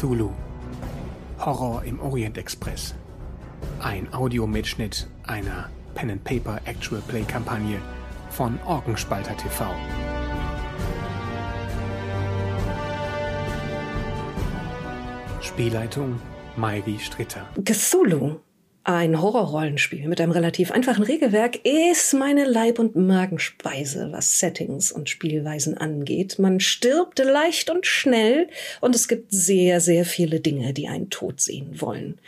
Cthulhu. Horror im Orient Express. Ein Audiomitschnitt einer Pen and Paper Actual Play Kampagne von Orgenspalter TV. Spielleitung Mairi Stritter. Cthulhu ein Horrorrollenspiel mit einem relativ einfachen Regelwerk ist meine Leib- und Magenspeise, was Settings und Spielweisen angeht. Man stirbt leicht und schnell und es gibt sehr, sehr viele Dinge, die einen tot sehen wollen.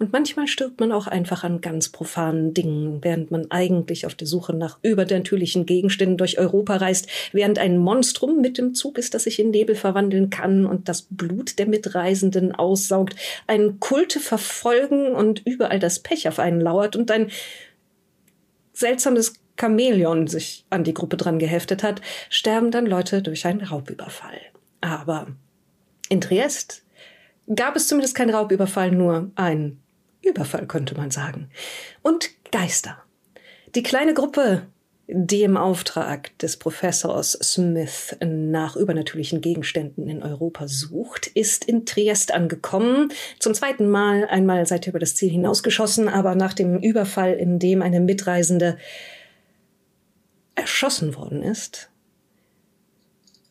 Und manchmal stirbt man auch einfach an ganz profanen Dingen, während man eigentlich auf der Suche nach übernatürlichen Gegenständen durch Europa reist, während ein Monstrum mit dem Zug ist, das sich in Nebel verwandeln kann und das Blut der Mitreisenden aussaugt, ein Kulte verfolgen und überall das Pech auf einen lauert und ein seltsames Chamäleon sich an die Gruppe dran geheftet hat, sterben dann Leute durch einen Raubüberfall. Aber in Triest gab es zumindest keinen Raubüberfall, nur ein Überfall könnte man sagen. Und Geister. Die kleine Gruppe, die im Auftrag des Professors Smith nach übernatürlichen Gegenständen in Europa sucht, ist in Triest angekommen. Zum zweiten Mal, einmal seid ihr über das Ziel hinausgeschossen, aber nach dem Überfall, in dem eine Mitreisende erschossen worden ist,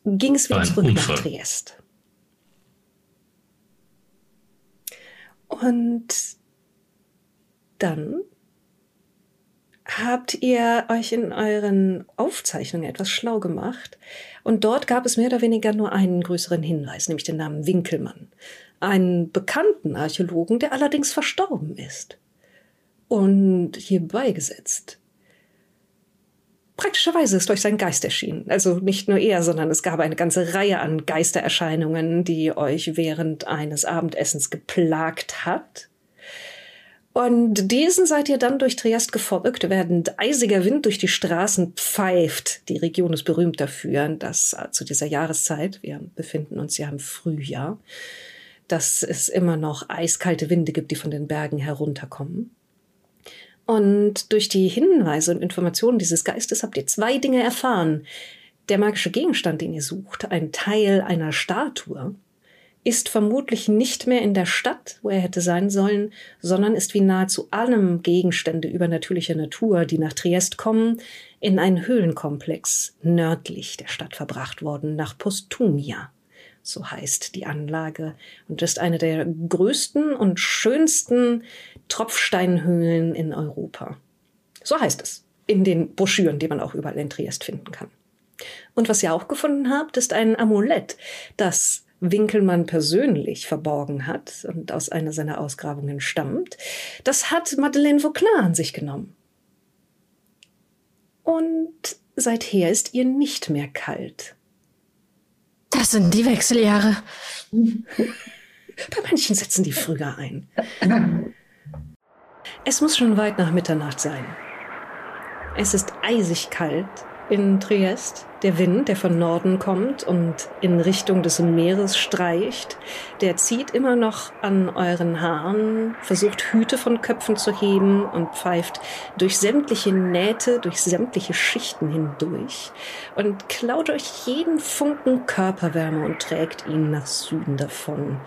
ging es wieder zurück Unfall. nach Triest. Und dann habt ihr euch in euren Aufzeichnungen etwas schlau gemacht. Und dort gab es mehr oder weniger nur einen größeren Hinweis, nämlich den Namen Winkelmann. Einen bekannten Archäologen, der allerdings verstorben ist. Und hier beigesetzt. Praktischerweise ist euch sein Geist erschienen. Also nicht nur er, sondern es gab eine ganze Reihe an Geistererscheinungen, die euch während eines Abendessens geplagt hat und diesen seid ihr dann durch Triest gefolgt, während eisiger Wind durch die Straßen pfeift. Die Region ist berühmt dafür, dass zu dieser Jahreszeit, wir befinden uns ja im Frühjahr, dass es immer noch eiskalte Winde gibt, die von den Bergen herunterkommen. Und durch die Hinweise und Informationen dieses Geistes habt ihr zwei Dinge erfahren. Der magische Gegenstand, den ihr sucht, ein Teil einer Statue, ist vermutlich nicht mehr in der Stadt, wo er hätte sein sollen, sondern ist wie nahezu allem Gegenstände übernatürlicher Natur, die nach Triest kommen, in einen Höhlenkomplex nördlich der Stadt verbracht worden, nach Postumia. So heißt die Anlage und ist eine der größten und schönsten Tropfsteinhöhlen in Europa. So heißt es in den Broschüren, die man auch überall in Triest finden kann. Und was ihr auch gefunden habt, ist ein Amulett, das Winkelmann persönlich verborgen hat und aus einer seiner Ausgrabungen stammt, das hat Madeleine Vauclin an sich genommen. Und seither ist ihr nicht mehr kalt. Das sind die Wechseljahre. Bei manchen setzen die früher ein. Es muss schon weit nach Mitternacht sein. Es ist eisig kalt in Triest. Der Wind, der von Norden kommt und in Richtung des Meeres streicht, der zieht immer noch an euren Haaren, versucht Hüte von Köpfen zu heben und pfeift durch sämtliche Nähte, durch sämtliche Schichten hindurch und klaut euch jeden Funken Körperwärme und trägt ihn nach Süden davon.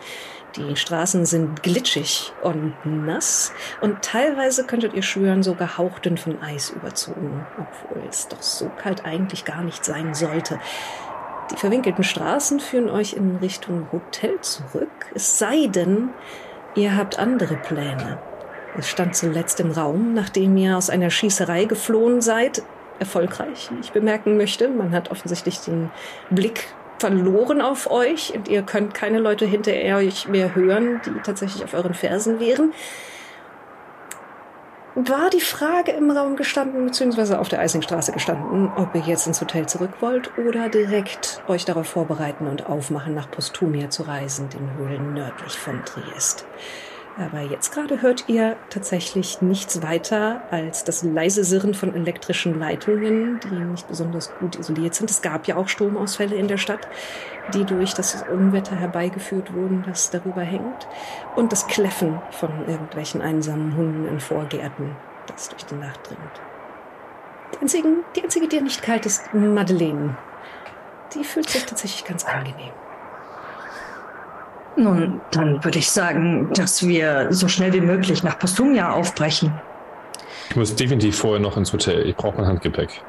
Die Straßen sind glitschig und nass und teilweise könntet ihr schwören, sogar hauchdünn von Eis überzogen, obwohl es doch so kalt eigentlich gar nicht sein sollte. Die verwinkelten Straßen führen euch in Richtung Hotel zurück, es sei denn, ihr habt andere Pläne. Es stand zuletzt im Raum, nachdem ihr aus einer Schießerei geflohen seid, erfolgreich, wie ich bemerken möchte. Man hat offensichtlich den Blick verloren auf euch und ihr könnt keine Leute hinter euch mehr hören, die tatsächlich auf euren Fersen wären. War die Frage im Raum gestanden, beziehungsweise auf der Eisingstraße gestanden, ob ihr jetzt ins Hotel zurück wollt oder direkt euch darauf vorbereiten und aufmachen, nach Postumia zu reisen, den Höhlen nördlich von Triest. Aber jetzt gerade hört ihr tatsächlich nichts weiter als das leise Sirren von elektrischen Leitungen, die nicht besonders gut isoliert sind. Es gab ja auch Stromausfälle in der Stadt, die durch das Unwetter herbeigeführt wurden, das darüber hängt. Und das Kläffen von irgendwelchen einsamen Hunden in Vorgärten, das durch die Nacht dringt. Die, einzigen, die einzige, die nicht kalt ist, Madeleine. Die fühlt sich tatsächlich ganz angenehm. Nun, dann würde ich sagen, dass wir so schnell wie möglich nach Postumia aufbrechen. Ich muss definitiv vorher noch ins Hotel. Ich brauche mein Handgepäck.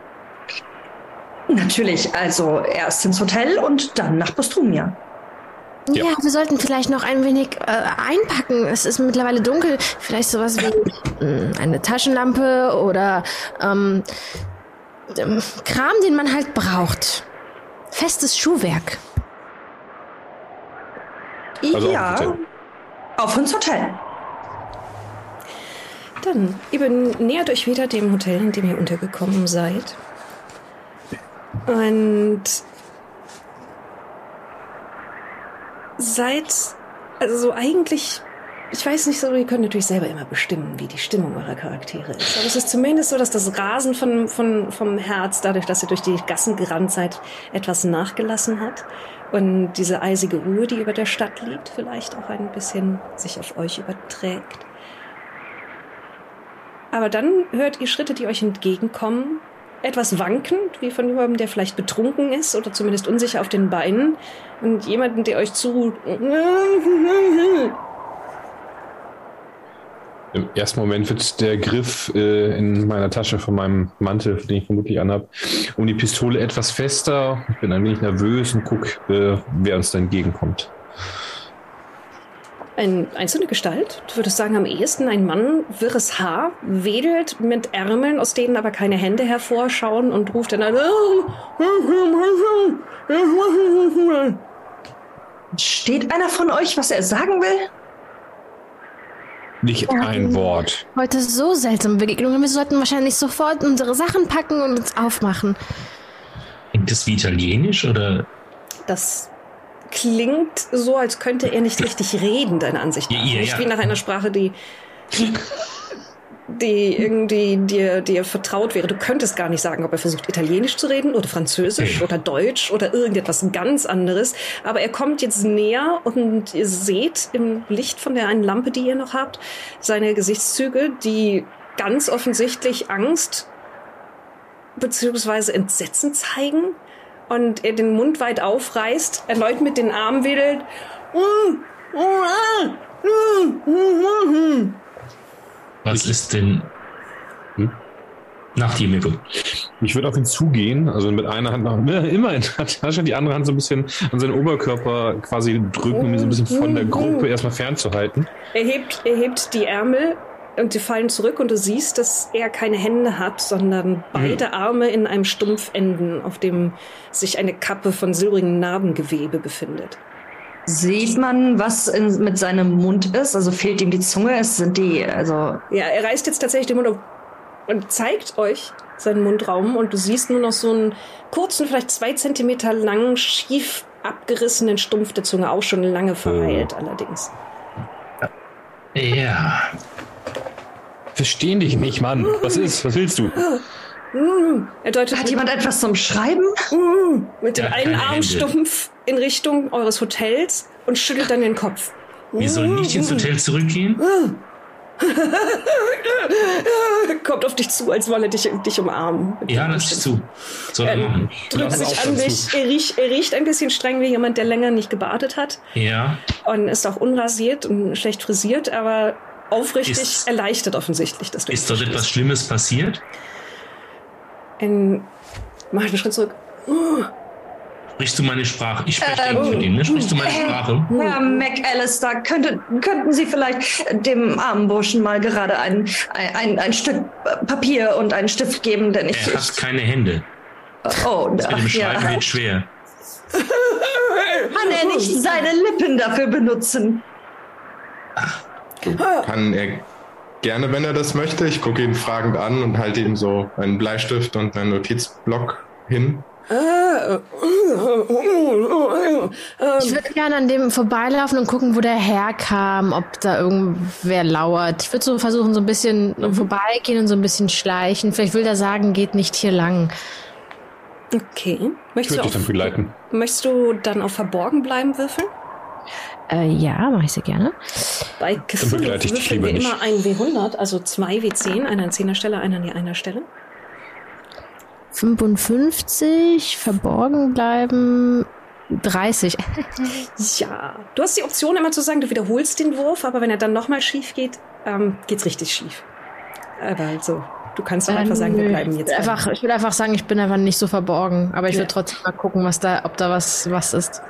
Natürlich, also erst ins Hotel und dann nach Postumia. Ja. ja. wir sollten vielleicht noch ein wenig äh, einpacken. Es ist mittlerweile dunkel. Vielleicht sowas wie äh, eine Taschenlampe oder ähm, ähm, Kram, den man halt braucht. Festes Schuhwerk. Also ja, auf ins Hotel. Dann, ihr nähert euch wieder dem Hotel, in dem ihr untergekommen seid. Und seid, also so eigentlich, ich weiß nicht so, ihr könnt natürlich selber immer bestimmen, wie die Stimmung eurer Charaktere ist. Aber es ist zumindest so, dass das Rasen von, von, vom Herz, dadurch, dass ihr durch die Gassen gerannt seid, etwas nachgelassen hat. Und diese eisige Ruhe, die über der Stadt liegt, vielleicht auch ein bisschen sich auf euch überträgt. Aber dann hört ihr Schritte, die euch entgegenkommen, etwas wankend, wie von jemandem, der vielleicht betrunken ist oder zumindest unsicher auf den Beinen. Und jemanden, der euch zu. Im ersten Moment wird der Griff äh, in meiner Tasche von meinem Mantel, den ich vermutlich anhab, um die Pistole etwas fester. Ich bin ein wenig nervös und gucke, äh, wer uns da entgegenkommt. Eine einzelne Gestalt, du würdest sagen am ehesten ein Mann, wirres Haar, wedelt mit Ärmeln, aus denen aber keine Hände hervorschauen und ruft dann an. Steht einer von euch, was er sagen will? Nicht ein Wort. Heute so seltsame Begegnungen. Wir sollten wahrscheinlich sofort unsere Sachen packen und uns aufmachen. Klingt das wie Italienisch oder? Das klingt so, als könnte er nicht richtig reden, deiner Ansicht nach. Ja, ja, nicht wie nach einer Sprache, die, die irgendwie dir, dir vertraut wäre. Du könntest gar nicht sagen, ob er versucht, Italienisch zu reden oder Französisch oder Deutsch oder irgendetwas ganz anderes. Aber er kommt jetzt näher und ihr seht im Licht von der einen Lampe, die ihr noch habt, seine Gesichtszüge, die ganz offensichtlich Angst beziehungsweise Entsetzen zeigen und er den Mund weit aufreißt, erneut mit den Armen wedelt. Was ist denn? Hm? Nach dir, Mirko. Ich würde auf ihn zugehen, also mit einer Hand noch immer in der Tasche, die andere Hand so ein bisschen an seinen Oberkörper quasi drücken, um ihn so ein bisschen von der Gruppe erstmal fernzuhalten. Er hebt, er hebt die Ärmel und sie fallen zurück und du siehst, dass er keine Hände hat, sondern beide Arme in einem Stumpf enden, auf dem sich eine Kappe von silbrigen Narbengewebe befindet. Sieht man, was in, mit seinem Mund ist? Also fehlt ihm die Zunge? Es sind die, also. Ja, er reißt jetzt tatsächlich den Mund auf und zeigt euch seinen Mundraum und du siehst nur noch so einen kurzen, vielleicht zwei Zentimeter langen, schief abgerissenen Stumpf der Zunge, auch schon lange verheilt oh. allerdings. Ja, Verstehen dich nicht, Mann. Was ist? Was willst du? Er deutet Hat jemand etwas zum Schreiben? Mit dem einen Arm stumpf in Richtung eures Hotels und schüttelt dann den Kopf. Wir sollen nicht ins Hotel zurückgehen? Kommt auf dich zu, als wolle dich, dich umarmen. Ja, lass dich zu. Soll er machen. Drückt sich an dich. Er riecht, er riecht ein bisschen streng wie jemand, der länger nicht gebadet hat. Ja. Und ist auch unrasiert und schlecht frisiert, aber aufrichtig ist, erleichtert offensichtlich, dass du Ist dort etwas Schlimmes passiert? Ein, mach einen Schritt zurück. Oh. Sprichst du meine Sprache? Ich spreche ähm, für den, ne? Sprichst du meine Sprache? Herr McAllister, könnte, könnten Sie vielleicht dem armen Burschen mal gerade ein, ein, ein Stück Papier und einen Stift geben, denn ich... Er hat keine Hände. Oh, das mit dem Schreiben ja. wird schwer. Kann er nicht seine Lippen dafür benutzen? Ach. Kann er gerne, wenn er das möchte. Ich gucke ihn fragend an und halte ihm so einen Bleistift und einen Notizblock hin. Ich würde gerne an dem vorbeilaufen und gucken, wo der herkam, ob da irgendwer lauert. Ich würde so versuchen, so ein bisschen mhm. vorbeigehen und so ein bisschen schleichen. Vielleicht will der sagen, geht nicht hier lang. Okay. Möchtest, ich würde dich dann begleiten. Möchtest du dann auf Verborgen bleiben würfeln? Äh, ja, mache ich sehr gerne. Bei Cthulhu würfeln wir immer ein W100, also zwei W10, einer an zehner Stelle, einer an einer Stelle. 55, verborgen bleiben. 30. Ja, du hast die Option immer zu sagen, du wiederholst den Wurf, aber wenn er dann nochmal schief geht, ähm, geht's richtig schief. Aber also, du kannst doch einfach sagen, wir bleiben jetzt. Einfach, ich will einfach sagen, ich bin einfach nicht so verborgen. Aber ich Ja. will trotzdem mal gucken, was da, ob da was, was ist.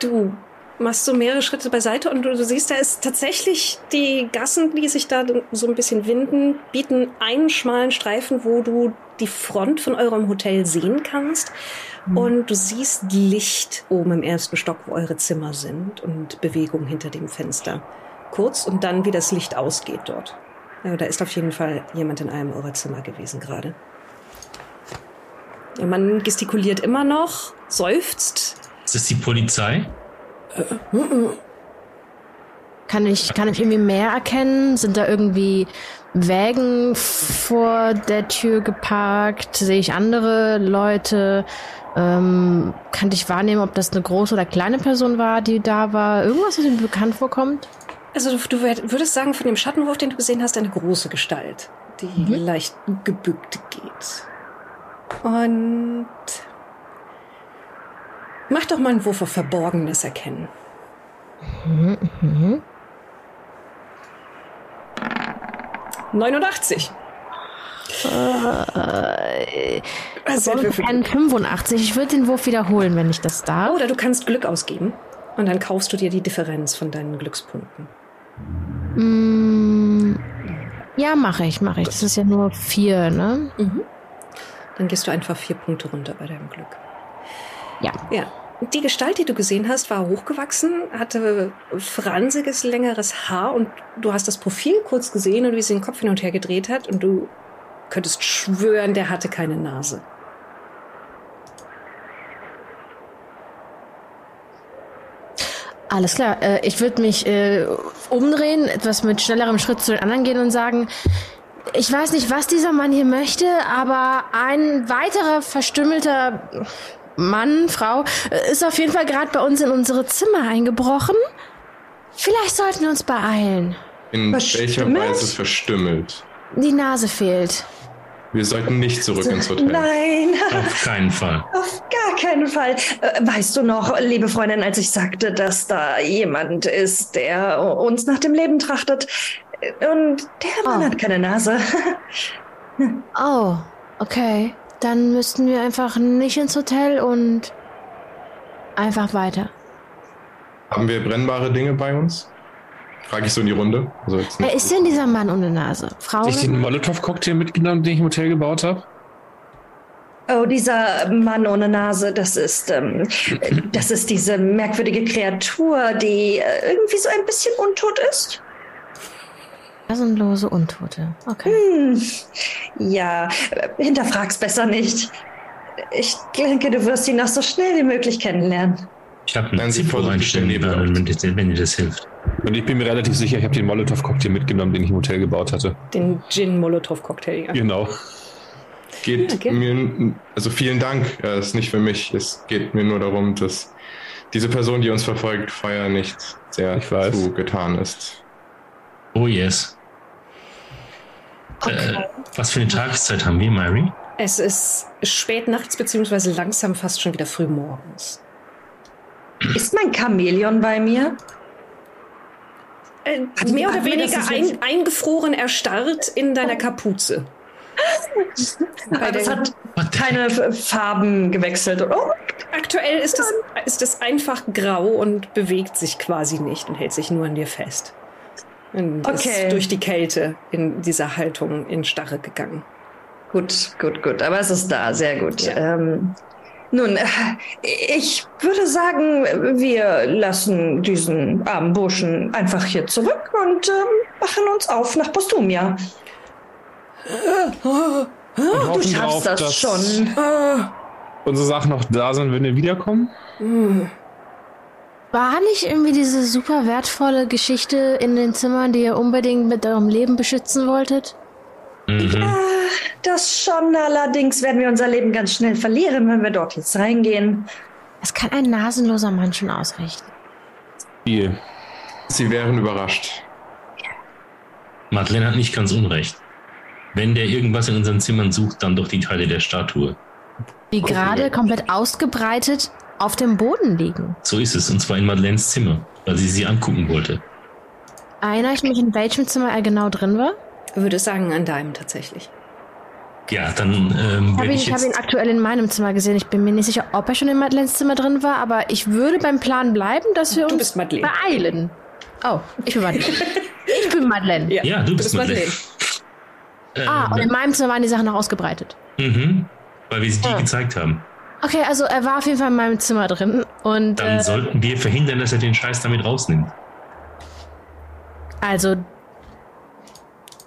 Du machst so mehrere Schritte beiseite und du, du siehst, da ist tatsächlich die Gassen, die sich da so ein bisschen winden, bieten einen schmalen Streifen, wo du die Front von eurem Hotel sehen kannst. Und du siehst Licht oben im ersten Stock, wo eure Zimmer sind und Bewegung hinter dem Fenster. Kurz und dann, wie das Licht ausgeht dort. Ja, da ist auf jeden Fall jemand in einem eurer Zimmer gewesen gerade. Der Mann gestikuliert immer noch, seufzt, Ist das die Polizei? Kann ich, kann ich irgendwie mehr erkennen? Sind da irgendwie Wägen vor der Tür geparkt? Sehe ich andere Leute? Ähm, kann ich wahrnehmen, ob das eine große oder kleine Person war, die da war? Irgendwas, was mir bekannt vorkommt? Also du, du würd- würdest sagen, von dem Schattenwurf, den du gesehen hast, eine große Gestalt, die leicht gebückt geht. Und mach doch mal einen Wurf auf Verborgenes erkennen. Mhm. 89. Also, Äh, Ein 85. Ich würde den Wurf wiederholen, wenn ich das darf. Oder du kannst Glück ausgeben und dann kaufst du dir die Differenz von deinen Glückspunkten. Mm, ja, mache ich, mache ich. Das ist ja nur vier, ne? Dann gehst du einfach vier Punkte runter bei deinem Glück. Ja. Ja. Die Gestalt, die du gesehen hast, war hochgewachsen, hatte fransiges, längeres Haar und du hast das Profil kurz gesehen und wie sie den Kopf hin und her gedreht hat und du könntest schwören, der hatte keine Nase. Alles klar. Äh, ich würde mich äh, umdrehen, etwas mit schnellerem Schritt zu den anderen gehen und sagen, ich weiß nicht, was dieser Mann hier möchte, aber ein weiterer verstümmelter Mann, Frau, äh, ist auf jeden Fall gerade bei uns in unsere Zimmer eingebrochen. Vielleicht sollten wir uns beeilen. In welcher Weise verstümmelt? Die Nase fehlt. Wir sollten nicht zurück ins Hotel. Nein, Auf keinen Fall. auf gar keinen Fall. Äh, Weißt du noch, liebe Freundin, als ich sagte, dass da jemand ist, der uns nach dem Leben trachtet? Und der Mann Oh. hat keine Nase. Oh, okay. Dann müssten wir einfach nicht ins Hotel und einfach weiter. Haben wir brennbare Dinge bei uns? Frage ich so in die Runde. Also jetzt Wer ist denn dieser Mann ohne Nase? Frau? Habe ich den Molotow-Cocktail mitgenommen, den ich im Hotel gebaut habe? Oh, dieser Mann ohne Nase, das ist, ähm, das ist diese merkwürdige Kreatur, die äh, irgendwie so ein bisschen untot ist. Nasenlose Untote. Okay. Hm, ja, hinterfrag's besser nicht. Ich denke, du wirst ihn noch so schnell wie möglich kennenlernen. Ich habe einen Nebel wenn, wenn, dir das hilft. Und ich bin mir relativ sicher, ich habe den Molotow-Cocktail mitgenommen, den ich im Hotel gebaut hatte. Den Gin-Molotow-Cocktail. Ja. Genau. geht Okay. mir, also vielen Dank, äh, ist nicht für mich. Es geht mir nur darum, dass diese Person, die uns verfolgt, Feuer nicht sehr Ich weiß. zugetan ist. Oh yes. Äh, was für eine Tageszeit haben wir, Mary? Es ist spät nachts, beziehungsweise langsam fast schon wieder früh morgens. Ist mein Chamäleon bei mir? Äh, Hat- mehr oder weniger ein, eingefroren, erstarrt in deiner Kapuze. Aber das hat keine Farben gewechselt. Oh, Aktuell ist es, ist es einfach grau und bewegt sich quasi nicht und hält sich nur an dir fest. Und Okay. ist durch die Kälte in dieser Haltung in Starre gegangen. gut, gut, gut. Aber es ist da, sehr gut. Ja. Ähm, nun, ich würde sagen, wir lassen diesen armen Burschen einfach hier zurück und ähm, machen uns auf nach Postumia. Und Du schaffst drauf, das schon. unsere Sachen noch da sind, wenn wir wiederkommen. War nicht irgendwie diese super wertvolle Geschichte in den Zimmern, die ihr unbedingt mit eurem Leben beschützen wolltet? Mhm. Das schon, allerdings werden wir unser Leben ganz schnell verlieren, wenn wir dort jetzt reingehen. Das kann ein nasenloser Mann schon ausrichten. Viel. Sie wären überrascht. Madeleine hat nicht ganz unrecht. Wenn der irgendwas in unseren Zimmern sucht, dann doch die Teile der Statue. Die gerade komplett ausgebreitet auf dem Boden liegen. So ist es, und zwar in Madeleines Zimmer, weil sie sie angucken wollte. Erinnere ich mich, in welchem Zimmer er genau drin war? Ich würde sagen, an deinem tatsächlich. Ja, dann ähm, Ich habe ihn, ich hab ihn aktuell in meinem Zimmer gesehen. Ich bin mir nicht sicher, ob er schon in Madeleines Zimmer drin war, aber ich würde beim Plan bleiben, dass wir Du uns bist Madeleine. beeilen. Oh, ich bin Madeleine. ich bin Madeleine. Ja, du bist Madeleine. Ah, und in meinem Zimmer waren die Sachen noch ausgebreitet. Mhm, weil wir sie dir Ah. gezeigt haben. Okay, also er war auf jeden Fall in meinem Zimmer drin und Dann äh, sollten wir verhindern, dass er den Scheiß damit rausnimmt. also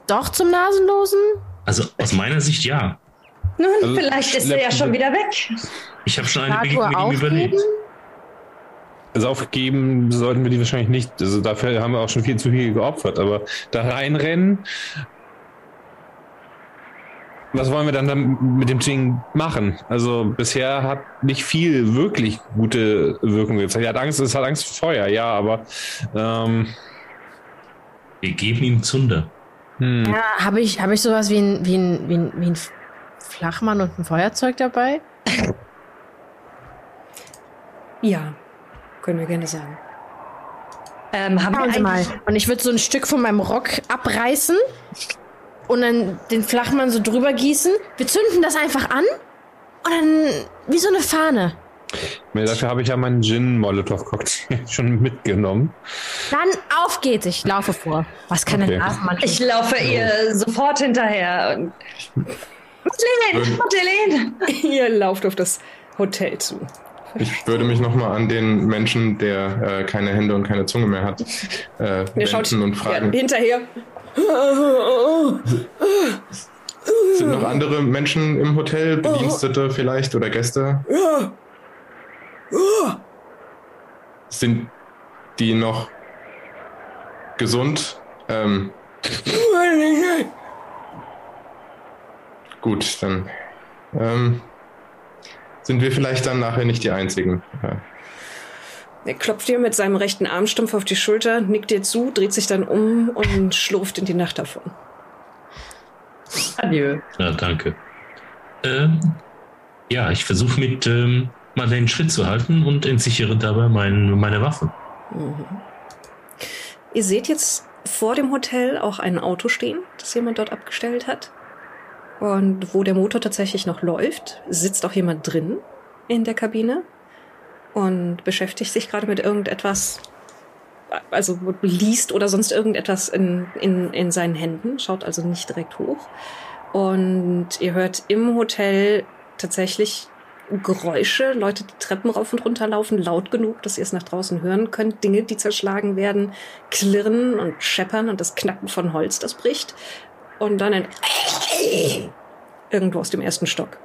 doch zum Nasenlosen? Also aus meiner Sicht ja. Nun, Also, vielleicht ist er ja schon wieder weg. Ich habe schon eine Begegnung mit ihm aufgeben? überlebt. Also aufgeben sollten wir die wahrscheinlich nicht. Also dafür haben wir auch schon viel zu viel geopfert. Aber da reinrennen. Was wollen wir dann, dann mit dem Ding machen? Also bisher hat nicht viel wirklich gute Wirkung gezeigt. Er hat Angst, es hat Angst vor Feuer, ja, aber ähm, Wir geben ihm Zunder. hm. Ja, habe ich, hab ich sowas wie ein, wie, ein, wie, ein, wie ein Flachmann und ein Feuerzeug dabei? Ja, können wir gerne sagen. Ähm, haben wir Schauen Sie mal. Und ich würde so ein Stück von meinem Rock abreißen und dann den Flachmann so drüber gießen. Wir zünden das einfach an und dann wie so eine Fahne. Nee, Dafür habe ich ja meinen Gin-Molotow-Cocktail schon mitgenommen. Dann auf geht's. Ich laufe vor. Was kann Okay. ein Nasenmann? ich laufe ihr sofort hinterher. Und Madeleine, Madeleine! Ihr lauft auf das Hotel zu. Ich würde mich nochmal an den Menschen, der äh, keine Hände und keine Zunge mehr hat, äh, wenden und ja, fragen. hinterher. Sind noch andere Menschen im Hotel, Bedienstete vielleicht oder Gäste? Sind die noch gesund? Ähm, gut, dann ähm, sind wir vielleicht dann nachher nicht die Einzigen. Ja. Er klopft dir mit seinem rechten Armstumpf auf die Schulter, nickt dir zu, dreht sich dann um und schlurft in die Nacht davon. Adieu. Ja, danke. Ähm, ja, ich versuche mit ähm, Madeleine Schritt zu halten und entsichere dabei mein, meine Waffe. Ihr seht jetzt vor dem Hotel auch ein Auto stehen, das jemand dort abgestellt hat. Und wo der Motor tatsächlich noch läuft, sitzt auch jemand drin in der Kabine und beschäftigt sich gerade mit irgendetwas, also liest oder sonst irgendetwas in, in, in seinen Händen, schaut also nicht direkt hoch. Und ihr hört im Hotel tatsächlich Geräusche, Leute, die Treppen rauf und runter laufen, laut genug, dass ihr es nach draußen hören könnt, Dinge, die zerschlagen werden, klirren und scheppern und das Knacken von Holz, das bricht. Und dann ein irgendwo aus dem ersten Stock.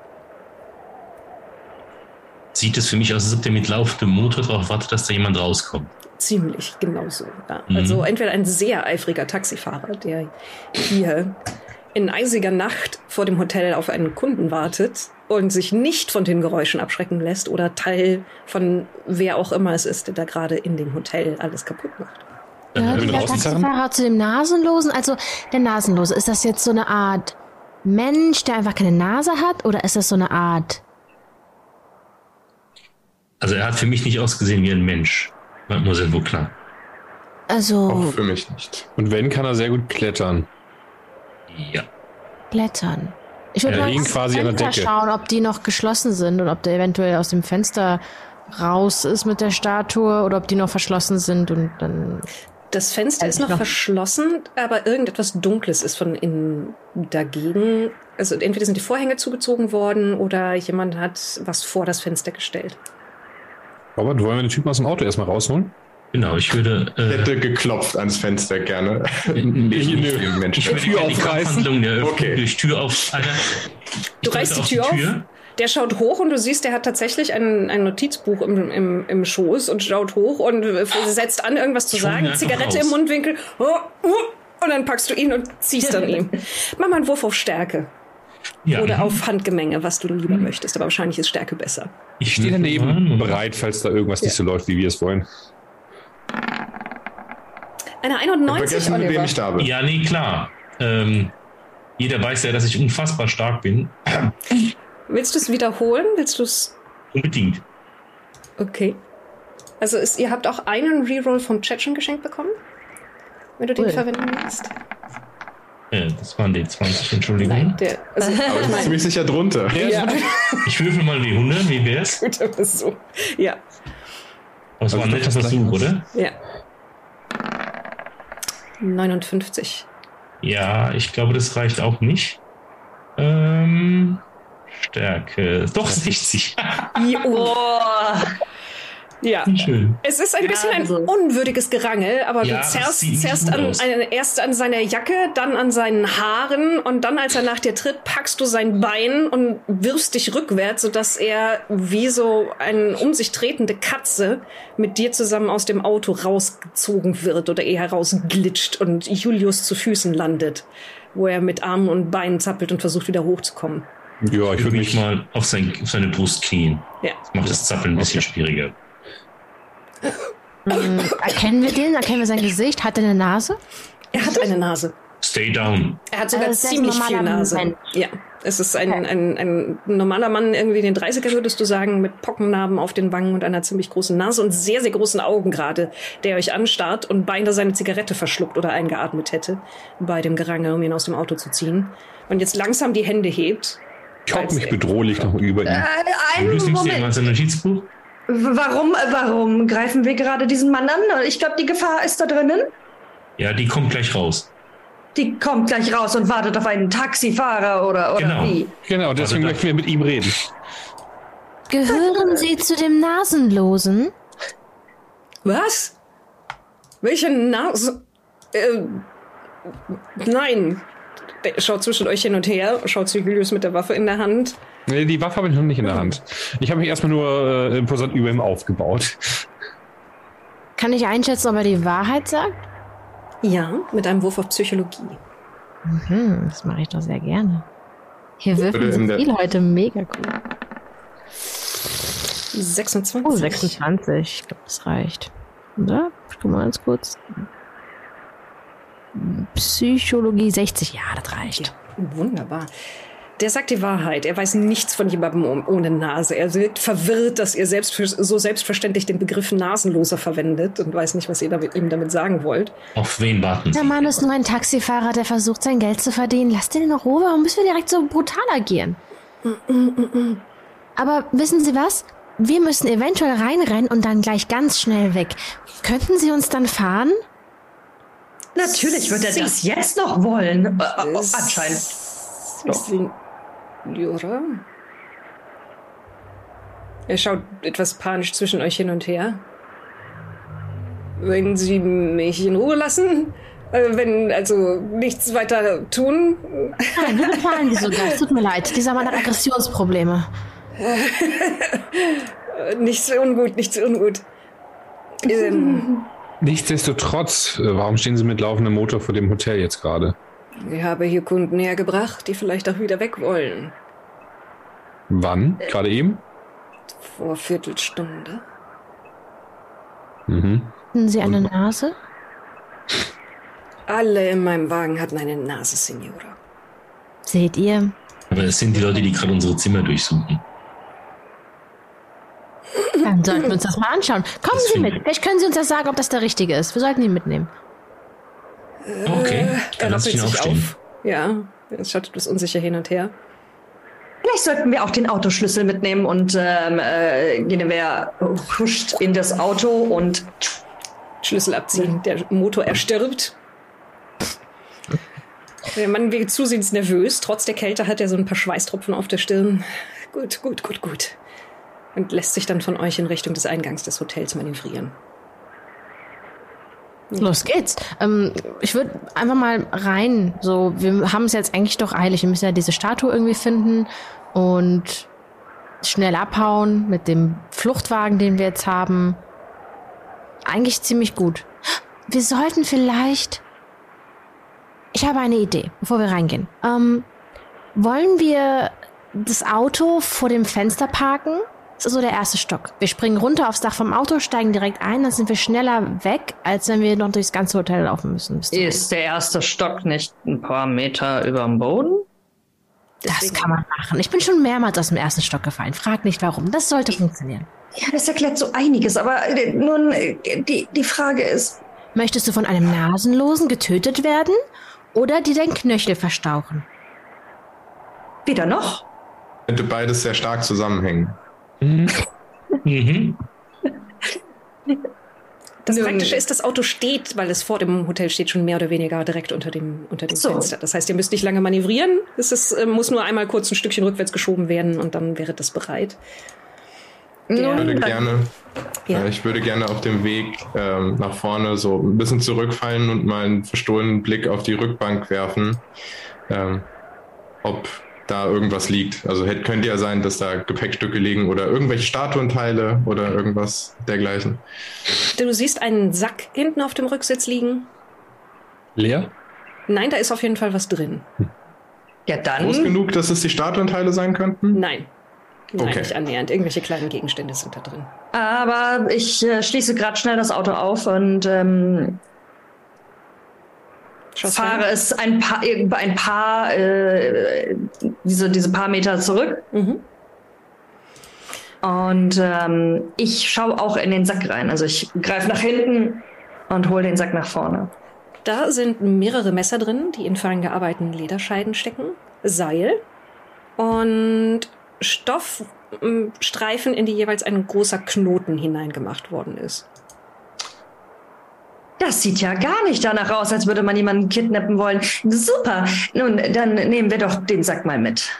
Sieht es für mich aus, als ob der mit laufendem Motor darauf wartet, dass da jemand rauskommt. Ziemlich genauso. Ja. Mhm. Also entweder ein sehr eifriger Taxifahrer, der hier in eisiger Nacht vor dem Hotel auf einen Kunden wartet und sich nicht von den Geräuschen abschrecken lässt oder Teil von wer auch immer es ist, der da gerade in dem Hotel alles kaputt macht. Ja, der Taxifahrer zu dem Nasenlosen. Also der Nasenlose, ist das jetzt so eine Art Mensch, der einfach keine Nase hat? Oder ist das so eine Art... Also er hat für mich nicht ausgesehen wie ein Mensch. Mademoiselle Vauclin. Also Auch für mich nicht. Und wenn, kann er sehr gut klettern. Ja. Blättern. Ich würde mal quasi an der Decke. schauen, ob die noch geschlossen sind und ob der eventuell aus dem Fenster raus ist mit der Statue oder ob die noch verschlossen sind und dann. Das Fenster ist noch, noch- verschlossen, aber irgendetwas Dunkles ist von innen dagegen. Also entweder sind die Vorhänge zugezogen worden oder jemand hat was vor das Fenster gestellt. Robert, wollen wir den Typen aus dem Auto erstmal rausholen? Genau, ich würde. Ich Äh, hätte geklopft ans Fenster gerne. Nee, Neben nö. dem Menschen. ich würde Tür aufreißen. Der Okay. durch Tür auf. Alter, Du ich reißt die Tür auf. Der schaut hoch und du siehst, der hat tatsächlich ein, ein Notizbuch im, im, im Schoß und schaut hoch und setzt an, irgendwas zu Ich sagen. Zigarette raus. im Mundwinkel. Oh, oh, und dann packst du ihn und ziehst an ihm. Mach mal einen Wurf auf Stärke. Ja, Oder mhm. auf Handgemenge, was du lieber möchtest. Aber wahrscheinlich ist Stärke besser. Ich Ich stehe mal daneben, bereit, falls da irgendwas nicht so läuft, wie wir es wollen. Eine 91, Vergessen, mit wem Oliver. ich da bin. Ja, nee, klar. Ähm, jeder weiß ja, dass ich unfassbar stark bin. Willst du es wiederholen? Willst du es Unbedingt. Okay. Also ist, ihr habt auch einen Reroll vom Chechen geschenkt bekommen? Wenn du den Cool. verwenden willst? Äh, das waren die 20, Entschuldigung. Der, also, Aber das ist nein. ziemlich sicher drunter. Ja, Ich würfel mal die 100, wie wär's? gut, aber so. Ja, Das war ein Also netter das Versuch, oder? ja. 59. Ja, ich glaube, das reicht auch nicht. Ähm, Stärke. Doch, 60. Boah. Ja. Schön. Es ist ein bisschen ein also- unwürdiges Gerangel, aber Ja, du zerrst, zerrst an, eine, erst an seiner Jacke, dann an seinen Haaren und dann, als er nach dir tritt, packst du sein Bein und wirfst dich rückwärts, sodass er wie so eine um sich tretende Katze mit dir zusammen aus dem Auto rausgezogen wird oder eher rausglitscht und Julius zu Füßen landet, wo er mit Armen und Beinen zappelt und versucht wieder hochzukommen. Ja, ich würde mich mal auf, sein, auf seine Brust knien. Ja. Das macht das Zappeln ein bisschen schwieriger. Hm, erkennen wir den? Erkennen wir sein Gesicht? Hat er eine Nase? Er hat eine Nase. Stay down. Er hat sogar Also, ziemlich viel Nase. Mensch. Ja, es ist ein, Okay. ein, ein normaler Mann, irgendwie in den 30er würdest du sagen, mit Pockennarben auf den Wangen und einer ziemlich großen Nase und sehr, sehr großen Augen gerade, der euch anstarrt und beinahe seine Zigarette verschluckt oder eingeatmet hätte bei dem Gerangel, um ihn aus dem Auto zu ziehen. Und jetzt langsam die Hände hebt. Ich hock mich bedrohlich noch über ihn. Äh, einen Moment. sein Notizbuch? Warum, äh, warum greifen wir gerade diesen Mann an? Ich glaube, die Gefahr ist da drinnen. Ja, die kommt gleich raus. Die kommt gleich raus und wartet auf einen Taxifahrer oder, oder Genau. wie? Genau, deswegen da- möchten wir mit ihm reden. Gehören Sie zu dem Nasenlosen? Was? Welche Nase? Äh, nein. Schaut zwischen euch hin und her, schaut zu Julius mit der Waffe in der Hand. Nee, die Waffe habe ich noch nicht in der Hand. Ich habe mich erstmal nur äh, imposant über ihm aufgebaut. Kann ich einschätzen, ob er die Wahrheit sagt? Ja, mit einem Wurf auf Psychologie. Hm, das mache ich doch sehr gerne. Hier würfeln so viel heute, mega cool. 26. Oh, 26. Ich glaube, das reicht. Oder? Ich guck mal ganz kurz. Psychologie 60. Ja, das reicht. Wunderbar. Der sagt die Wahrheit. Er weiß nichts von jemandem ohne Nase. Er wirkt verwirrt, dass ihr selbst so selbstverständlich den Begriff Nasenloser verwendet und weiß nicht, was ihr damit, ihm damit sagen wollt. Auf wen warten Sie? Der Mann ist nur ein Taxifahrer, der versucht, sein Geld zu verdienen. Lasst den in Ruhe. Warum müssen wir direkt so brutal agieren? Aber wissen Sie was? Wir müssen eventuell reinrennen und dann gleich ganz schnell weg. Könnten Sie uns dann fahren? Natürlich wird er das jetzt noch wollen. Äh, äh, anscheinend. Jura? Er schaut etwas panisch zwischen euch hin und her. Wenn Sie mich in Ruhe lassen, äh, wenn also nichts weiter tun, Nein, wir bezahlen die sogar. Es tut mir leid. Dieser Mann hat Aggressionsprobleme. äh, nichts ungut, nichts ungut. Ähm, Nichtsdestotrotz, äh, warum stehen Sie mit laufendem Motor vor dem Hotel jetzt gerade? Ich habe hier Kunden hergebracht, die vielleicht auch wieder weg wollen. Wann? Gerade eben? Vor Viertelstunde. Mhm. Hatten Sie eine Nase? Alle in meinem Wagen hatten eine Nase, Signora. Seht ihr? Aber es sind die Leute, die gerade unsere Zimmer durchsuchen. Dann sollten wir uns das mal anschauen. Kommen Das Sie mit. ich- Vielleicht können Sie uns das sagen, ob das der richtige ist. Wir sollten ihn mitnehmen. Okay, Er dann lass ich ihn aufstehen. auf. Ja, er schaut etwas unsicher hin und her. Vielleicht sollten wir auch den Autoschlüssel mitnehmen und ähm, äh, Genevieve huscht in das Auto und Schlüssel abziehen. Der Motor erstirbt. Der Mann wirkt zusehends nervös. Trotz der Kälte hat er so ein paar Schweißtropfen auf der Stirn. Gut, gut, gut, gut. Und lässt sich dann von euch in Richtung des Eingangs des Hotels manövrieren. Los geht's. Ähm, ich würde einfach mal rein. So, wir haben es jetzt eigentlich doch eilig. Wir müssen ja diese Statue irgendwie finden und schnell abhauen mit dem Fluchtwagen, den wir jetzt haben. Eigentlich ziemlich gut. Wir sollten vielleicht. Ich habe eine Idee, bevor wir reingehen. Ähm, wollen wir das Auto vor dem Fenster parken? Das ist so der erste Stock. Wir springen runter aufs Dach vom Auto, steigen direkt ein, dann sind wir schneller weg, als wenn wir noch durchs ganze Hotel laufen müssen. ist der erste Stock nicht ein paar Meter über dem Boden? Das kann man machen. Ich bin schon mehrmals aus dem ersten Stock gefallen. Frag nicht warum. Das sollte funktionieren. Ja, das erklärt so einiges, aber äh, nun, äh, die, die Frage ist, Möchtest du von einem Nasenlosen getötet werden oder dir dein Knöchel verstauchen? weder noch. Könnte beides sehr stark zusammenhängen. Mhm. Das Nun- Praktische ist, das Auto steht, weil es vor dem Hotel steht, schon mehr oder weniger direkt unter dem, unter dem So. Fenster. Das heißt, ihr müsst nicht lange manövrieren. Es ist, äh, muss nur einmal kurz ein Stückchen rückwärts geschoben werden und dann wäre das bereit. Ich würde gerne, Ja. äh, ich würde gerne auf dem Weg ähm, nach vorne so ein bisschen zurückfallen und mal einen verstohlenen Blick auf die Rückbank werfen, ähm, ob da irgendwas liegt. Also hätte, könnte ja sein, dass da Gepäckstücke liegen oder irgendwelche Statuenteile oder irgendwas dergleichen. Du siehst einen Sack hinten auf dem Rücksitz liegen. Leer? Nein, da ist auf jeden Fall was drin. Ja, Groß dann. genug, dass es die Statuenteile sein könnten? Nein. Nein, Okay. nicht annähernd. Irgendwelche kleinen Gegenstände sind da drin. Aber ich äh, schließe gerade schnell das Auto auf und ähm, Schaust fahre es ein paar, ein paar äh, diese, diese paar Meter zurück. Mhm. Und ähm, ich schaue auch in den Sack rein. Also ich greife nach hinten und hole den Sack nach vorne. Da sind mehrere Messer drin, die in fein gearbeiteten Lederscheiden stecken, Seil und Stoffstreifen, in die jeweils ein großer Knoten hineingemacht worden ist. Das sieht ja gar nicht danach aus, als würde man jemanden kidnappen wollen. Super. Nun, dann nehmen wir doch den Sack mal mit.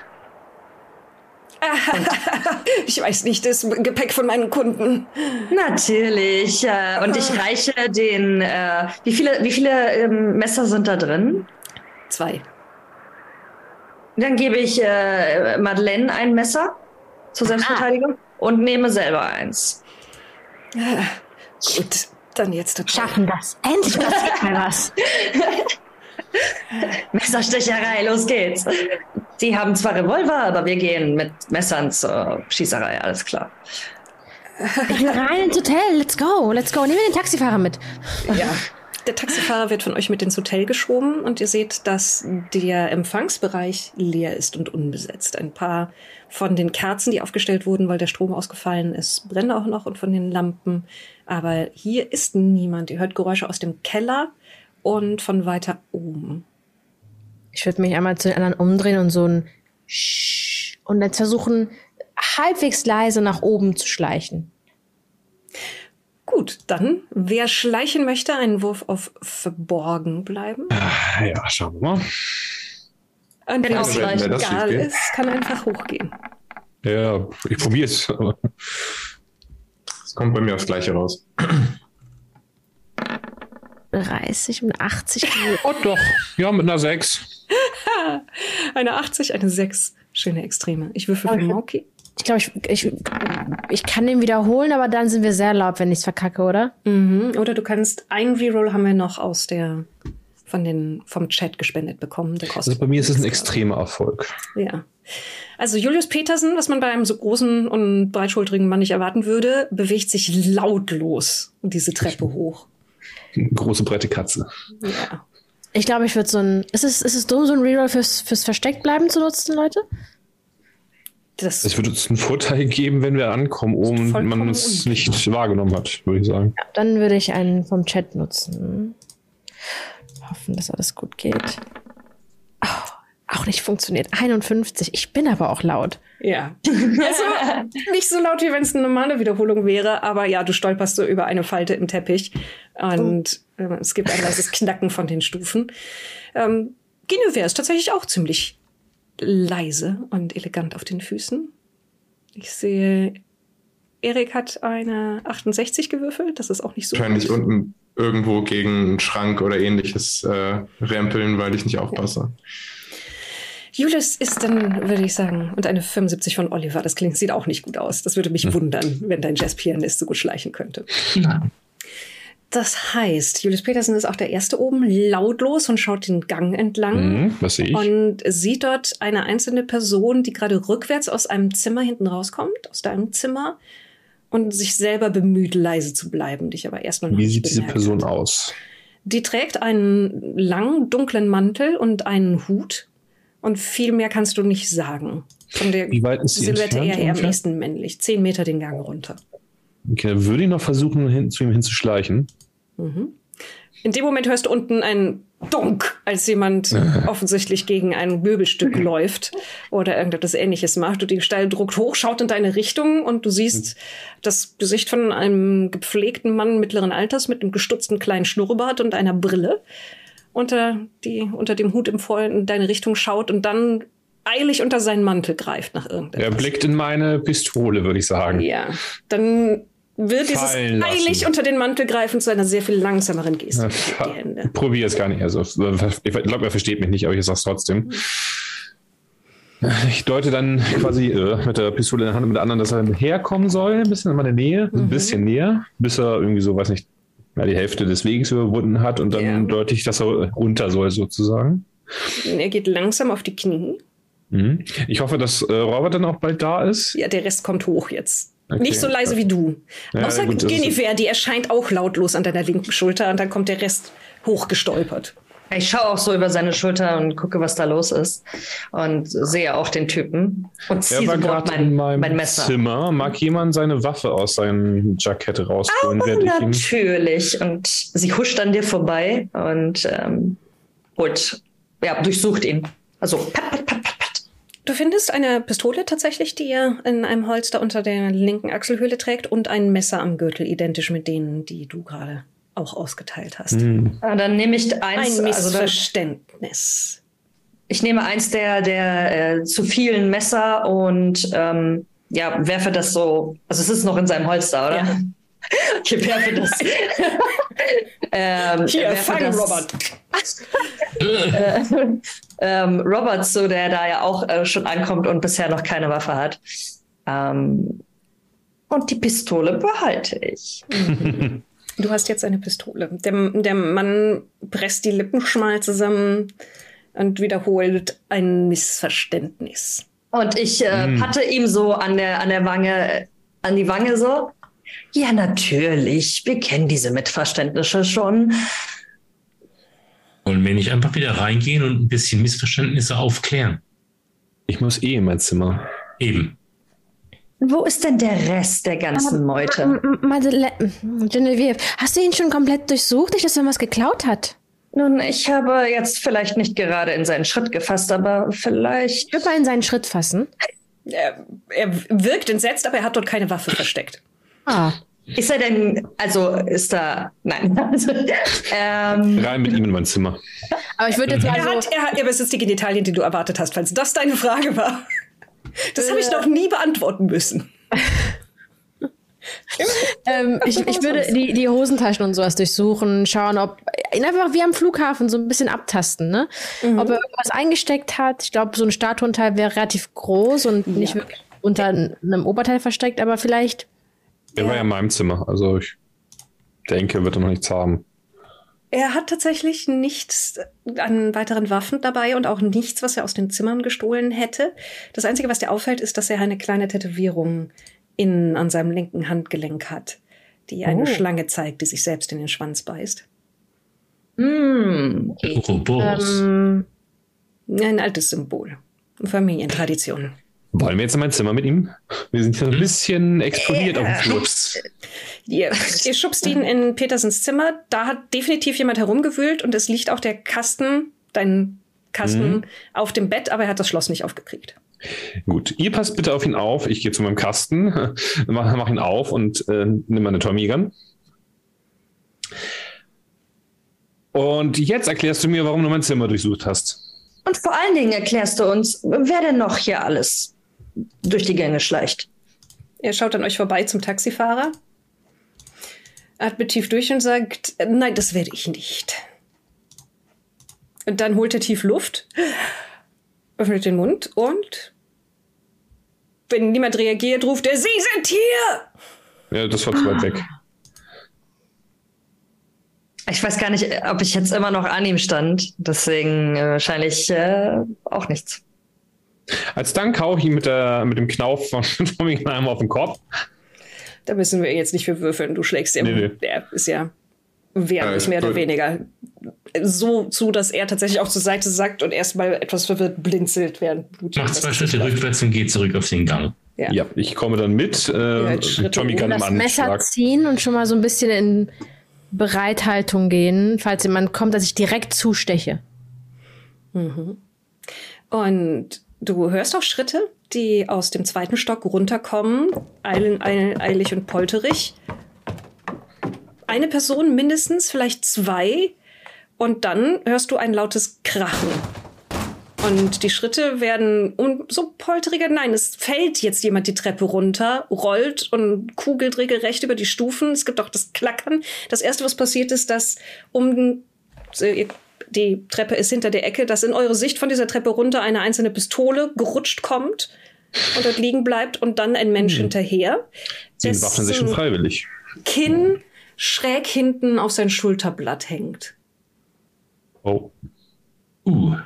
Ich weiß nicht, das Gepäck von meinen Kunden. Natürlich. Äh, und ich reiche den. Äh, wie viele, wie viele ähm, Messer sind da drin? Zwei. Dann gebe ich äh, Madeleine ein Messer zur Selbstverteidigung und nehme selber eins. Gut, dann jetzt das Schaffen das. Endlich passiert mal was. Messerstecherei, los geht's. Sie haben zwar Revolver, aber wir gehen mit Messern zur Schießerei, alles klar. Ich will rein ins Hotel. Let's go. Let's go. Nehmen wir den Taxifahrer mit. Ja. Der Taxifahrer wird von euch mit ins Hotel geschoben und ihr seht, dass der Empfangsbereich leer ist und unbesetzt. Ein paar von den Kerzen, die aufgestellt wurden, weil der Strom ausgefallen ist, brennen auch noch und von den Lampen. Aber hier ist niemand. Ihr hört Geräusche aus dem Keller und von weiter oben. Ich würde mich einmal zu den anderen umdrehen und so ein Sch und dann versuchen, halbwegs leise nach oben zu schleichen. Gut, dann, wer schleichen möchte, einen Wurf auf Verborgen bleiben. Ah, Ja, schauen wir mal. Und das schief egal ist, kann einfach hochgehen. Ja, ich probiere es. Kommt bei mir aufs Gleiche raus. 30 und 80. Oh doch, ja, mit einer 6. Eine 80, eine 6. Schöne Extreme. Ich würfel für. Monkey. Ich glaube, ich, ich, ich kann den wiederholen, aber dann sind wir sehr laut, wenn ich es verkacke, oder? Mhm. Oder du kannst einen Reroll haben wir noch aus der von den vom Chat gespendet bekommen. Also bei mir ist es ein extremer Erfolg. Ja. Also Julius Petersen, was man bei einem so großen und breitschultrigen Mann nicht erwarten würde, bewegt sich lautlos diese Treppe hoch. Eine große breite Katze. Ja. Ich glaube, ich würde so ein. Ist es, ist es dumm, so ein Reroll fürs, fürs Verstecktbleiben zu nutzen, Leute? Das, Es würde uns einen Vorteil geben, wenn wir ankommen oben und man uns nicht wahrgenommen hat, würde ich sagen. Dann würde ich einen vom Chat nutzen. Hoffen, dass alles gut geht. Oh, auch nicht funktioniert. 51. Ich bin aber auch laut. ja. Also nicht so laut, wie wenn es eine normale Wiederholung wäre, aber ja, du stolperst so über eine Falte im Teppich und äh, es gibt ein leises Knacken von den Stufen. Ähm, Guinevere ist tatsächlich auch ziemlich leise und elegant auf den Füßen. Ich sehe, Erik hat eine 68 gewürfelt. Das ist auch nicht so. Wahrscheinlich gut. unten irgendwo gegen einen Schrank oder ähnliches äh, rempeln, weil ich nicht aufpasse. Julius ist dann, würde ich sagen, und eine 75 von Oliver. Das klingt, sieht auch nicht gut aus. Das würde mich wundern, wenn dein Jazzpianist so gut schleichen könnte. Nein. Das heißt, Julius Petersen ist auch der Erste oben, lautlos und schaut den Gang entlang. Mhm, was sehe ich? Und sieht dort eine einzelne Person, die gerade rückwärts aus einem Zimmer hinten rauskommt, aus deinem Zimmer, und sich selber bemüht, leise zu bleiben, dich aber erstmal noch Wie sieht diese Person hat. aus? Die trägt einen langen, dunklen Mantel und einen Hut Und viel mehr kannst du nicht sagen. Von der Wie weit ist sie Silhouette eher, eher am nächsten männlich. Zehn Meter den Gang runter. Okay, dann würde ich noch versuchen, hin, zu ihm hinzuschleichen. In dem Moment hörst du unten ein Dunk, als jemand offensichtlich gegen ein Möbelstück läuft oder irgendetwas ähnliches macht. Und die Gestalt druckt hoch, schaut in deine Richtung und du siehst das Gesicht von einem gepflegten Mann mittleren Alters mit einem gestutzten kleinen Schnurrbart und einer Brille unter, die, unter dem Hut im Vollen in deine Richtung schaut und dann eilig unter seinen Mantel greift nach Er irgendetwas. blickt in meine Pistole, würde ich sagen. Ja, dann wird dieses lassen. eilig unter den Mantel greifen zu einer sehr viel langsameren Geste. Ja, die. Probier es gar nicht. Also, ich glaube, er versteht mich nicht, aber ich sag's trotzdem. Ich deute dann quasi äh, mit der Pistole in der Hand und mit der anderen, dass er herkommen soll, ein bisschen in meine Nähe, ein bisschen näher, bis er irgendwie so, weiß nicht, ja, die Hälfte des Weges überwunden hat und dann Ja. deute ich, dass er runter soll, sozusagen. Er geht langsam auf die Knie. Mhm. Ich hoffe, dass äh, Robert dann auch bald da ist. Ja, der Rest kommt hoch jetzt. Okay. Nicht so leise wie du. Ja, Außer gut, Guinevere, die erscheint auch lautlos an deiner linken Schulter und dann kommt der Rest hochgestolpert. Ich schaue auch so über seine Schulter und gucke, was da los ist. Und sehe auch den Typen. Und Er ziehe war sofort gerade mein, in meinem mein Messer. Zimmer. Mag jemand seine Waffe aus seinem Jackett rausholen? ich ihm- Natürlich. Und sie huscht an dir vorbei und ähm, holt, ja, durchsucht ihn. Also, pat, pat, pat, pat, pat. Du findest eine Pistole tatsächlich, die er in einem Holster unter der linken Achselhöhle trägt und ein Messer am Gürtel, identisch mit denen, die du gerade auch ausgeteilt hast. Hm. Ah, Dann nehme ich eins, Ein also Missverständnis. ich nehme eins der, der äh, zu vielen Messer und ähm, ja, werfe das so. Also es ist noch in seinem Holster, oder? Ja. Ich werfe das. ähm, Hier, werfe fang, das, Robert. Äh, ähm, Robert, so der da ja auch äh, schon ankommt und bisher noch keine Waffe hat. Ähm, und die Pistole behalte ich. Du hast jetzt eine Pistole. Der, der Mann presst die Lippen schmal zusammen und wiederholt ein Missverständnis. Und ich äh, patte ihm so an der, an der Wange, an die Wange so. Ja, natürlich. Wir kennen diese Missverständnisse schon. Wollen wir nicht einfach wieder reingehen und ein bisschen Missverständnisse aufklären? Ich muss eh in mein Zimmer. Eben. Wo ist denn der Rest der ganzen Meute? Madeleine, Genevieve, hast du ihn schon komplett durchsucht, nicht, dass er was geklaut hat? Nun, ich habe jetzt vielleicht nicht gerade in seinen Schritt gefasst, aber vielleicht. Ich würde mal in seinen Schritt fassen. Er, er wirkt entsetzt, aber er hat dort keine Waffe versteckt. Ah. Ist er denn, also ist da, nein, also, ähm, Rein mit ihm in mein Zimmer. Aber ich würde jetzt mal Er, so. hat, er, hat, er besitzt die Genitalien, die du erwartet hast, falls das deine Frage war. Das habe ich noch nie beantworten müssen. Ähm, ich, ich würde die, die Hosentaschen und sowas durchsuchen, schauen, ob ihn einfach wie am Flughafen so ein bisschen abtasten, ne? Ob er irgendwas eingesteckt hat. Ich glaube, so ein Statue-Teil wäre relativ groß und nicht wirklich unter einem Oberteil versteckt, aber vielleicht. Er war ja in meinem Zimmer. Also ich denke, wird er noch nichts haben. Er hat tatsächlich nichts an weiteren Waffen dabei und auch nichts, was er aus den Zimmern gestohlen hätte. Das Einzige, was dir auffällt, ist, dass er eine kleine Tätowierung innen an seinem linken Handgelenk hat, die eine Oh. Schlange zeigt, die sich selbst in den Schwanz beißt. Ouroboros. Ähm, Ein altes Symbol. Familientradition. Wollen wir jetzt in mein Zimmer mit ihm? Wir sind hier ein bisschen explodiert auf dem Flur. Schubs. Ihr, ihr schubst ihn in Petersens Zimmer. Da hat definitiv jemand herumgewühlt und es liegt auch der Kasten, dein Kasten, auf dem Bett, aber er hat das Schloss nicht aufgekriegt. Gut, ihr passt bitte auf ihn auf. Ich gehe zu meinem Kasten, mach, mach ihn auf und äh, nimm meine Tommy Gun. Und jetzt erklärst du mir, warum du mein Zimmer durchsucht hast. Und vor allen Dingen erklärst du uns, wer denn noch hier alles durch die Gänge schleicht. Er schaut an euch vorbei zum Taxifahrer, atmet tief durch und sagt, nein, das werde ich nicht. Und dann holt er tief Luft, öffnet den Mund und wenn niemand reagiert, ruft er, Sie sind hier! Ja, das war zu weit weg. Ich weiß gar nicht, ob ich jetzt immer noch an ihm stand. Deswegen äh, wahrscheinlich äh, auch nichts. Als Dank hau ich ihn mit, der, mit dem Knauf von Tommy einmal auf den Kopf. Da müssen wir jetzt nicht für würfeln, du schlägst ihm. Nee, nee. Der ist ja Ja, es mehr oder gut. weniger. So zu, dass er tatsächlich auch zur Seite sackt und erstmal etwas verwirrt blinzelt, während Blut. Macht zwei Schritte rückwärts und geht zurück auf den Gang. Ja. Ja, ich komme dann mit. Äh, Tommy kann im das Messer Anschlag. ziehen und schon mal so ein bisschen in Bereithaltung gehen, falls jemand kommt, dass ich direkt zusteche. Und du hörst auch Schritte, die aus dem zweiten Stock runterkommen, eilen, eil, eilig und polterig. Eine Person mindestens, vielleicht zwei. Und dann hörst du ein lautes Krachen. Und die Schritte werden umso polteriger. Nein, es fällt jetzt jemand die Treppe runter, rollt und kugelt regelrecht über die Stufen. Es gibt auch das Klackern. Das erste, was passiert ist, dass um äh, ihr- die Treppe ist hinter der Ecke, dass in eure Sicht von dieser Treppe runter eine einzelne Pistole gerutscht kommt und dort liegen bleibt und dann ein Mensch hinterher. Sie waffnen sich schon freiwillig. Kinn schräg hinten auf sein Schulterblatt hängt. Oh. Uh,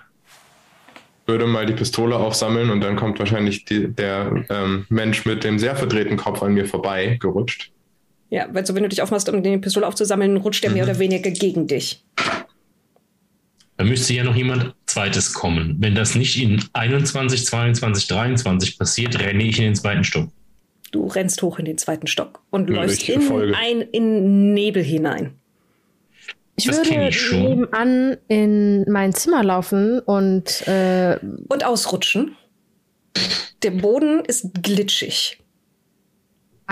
würde mal die Pistole aufsammeln und dann kommt wahrscheinlich die, der ähm, Mensch mit dem sehr verdrehten Kopf an mir vorbei gerutscht. Ja, weil so, wenn du dich aufmachst, um die Pistole aufzusammeln, rutscht er mehr oder weniger gegen dich. Da müsste ja noch jemand zweites kommen. Wenn das nicht in 21, 22, 23 passiert, renne ich in den zweiten Stock. Du rennst hoch in den zweiten Stock und Ja, läufst in, folge. ein, in Nebel hinein. Ich Das würde ich schon. nebenan in mein Zimmer laufen und äh, Und ausrutschen. Der Boden ist glitschig.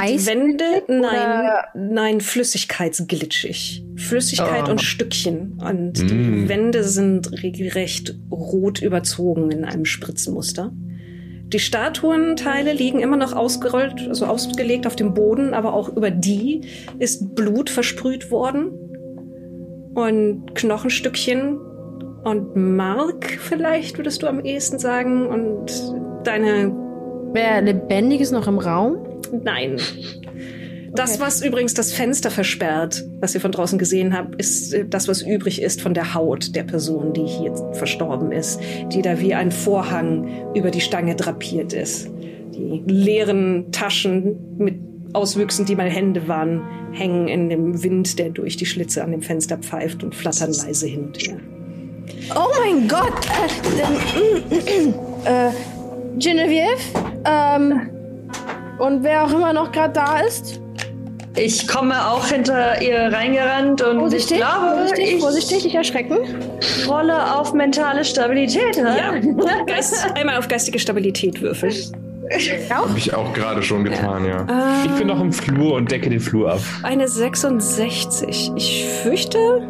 Die Eis. Wände, nein, nein, flüssigkeitsglitschig. Flüssigkeit Oh. und Stückchen. Und die Wände sind regelrecht rot überzogen in einem Spritzenmuster. Die Statuenteile liegen immer noch ausgerollt, also ausgelegt auf dem Boden, aber auch über die ist Blut versprüht worden. Und Knochenstückchen und Mark vielleicht, würdest du am ehesten sagen. Und deine Wer Lebendiges noch im Raum? Nein. Das, Okay. was übrigens das Fenster versperrt, was ihr von draußen gesehen habt, ist äh, das, was übrig ist von der Haut der Person, die hier verstorben ist, die da wie ein Vorhang über die Stange drapiert ist. Die leeren Taschen mit Auswüchsen, die mal Hände waren, hängen in dem Wind, der durch die Schlitze an dem Fenster pfeift und flattern leise hin und her. Oh mein Gott! Äh, äh, Genevieve? Ähm, und wer auch immer noch gerade da ist? Ich komme auch hinter ihr reingerannt und ich Vorsichtig, glaube, vorsichtig, ich vorsichtig, nicht erschrecken. rolle auf mentale Stabilität. Ja, Ja. Geist, einmal auf geistige Stabilität würfeln. Habe ich auch gerade schon getan, ja. Ich bin noch im Flur und decke den Flur ab. Eine 66. Ich fürchte.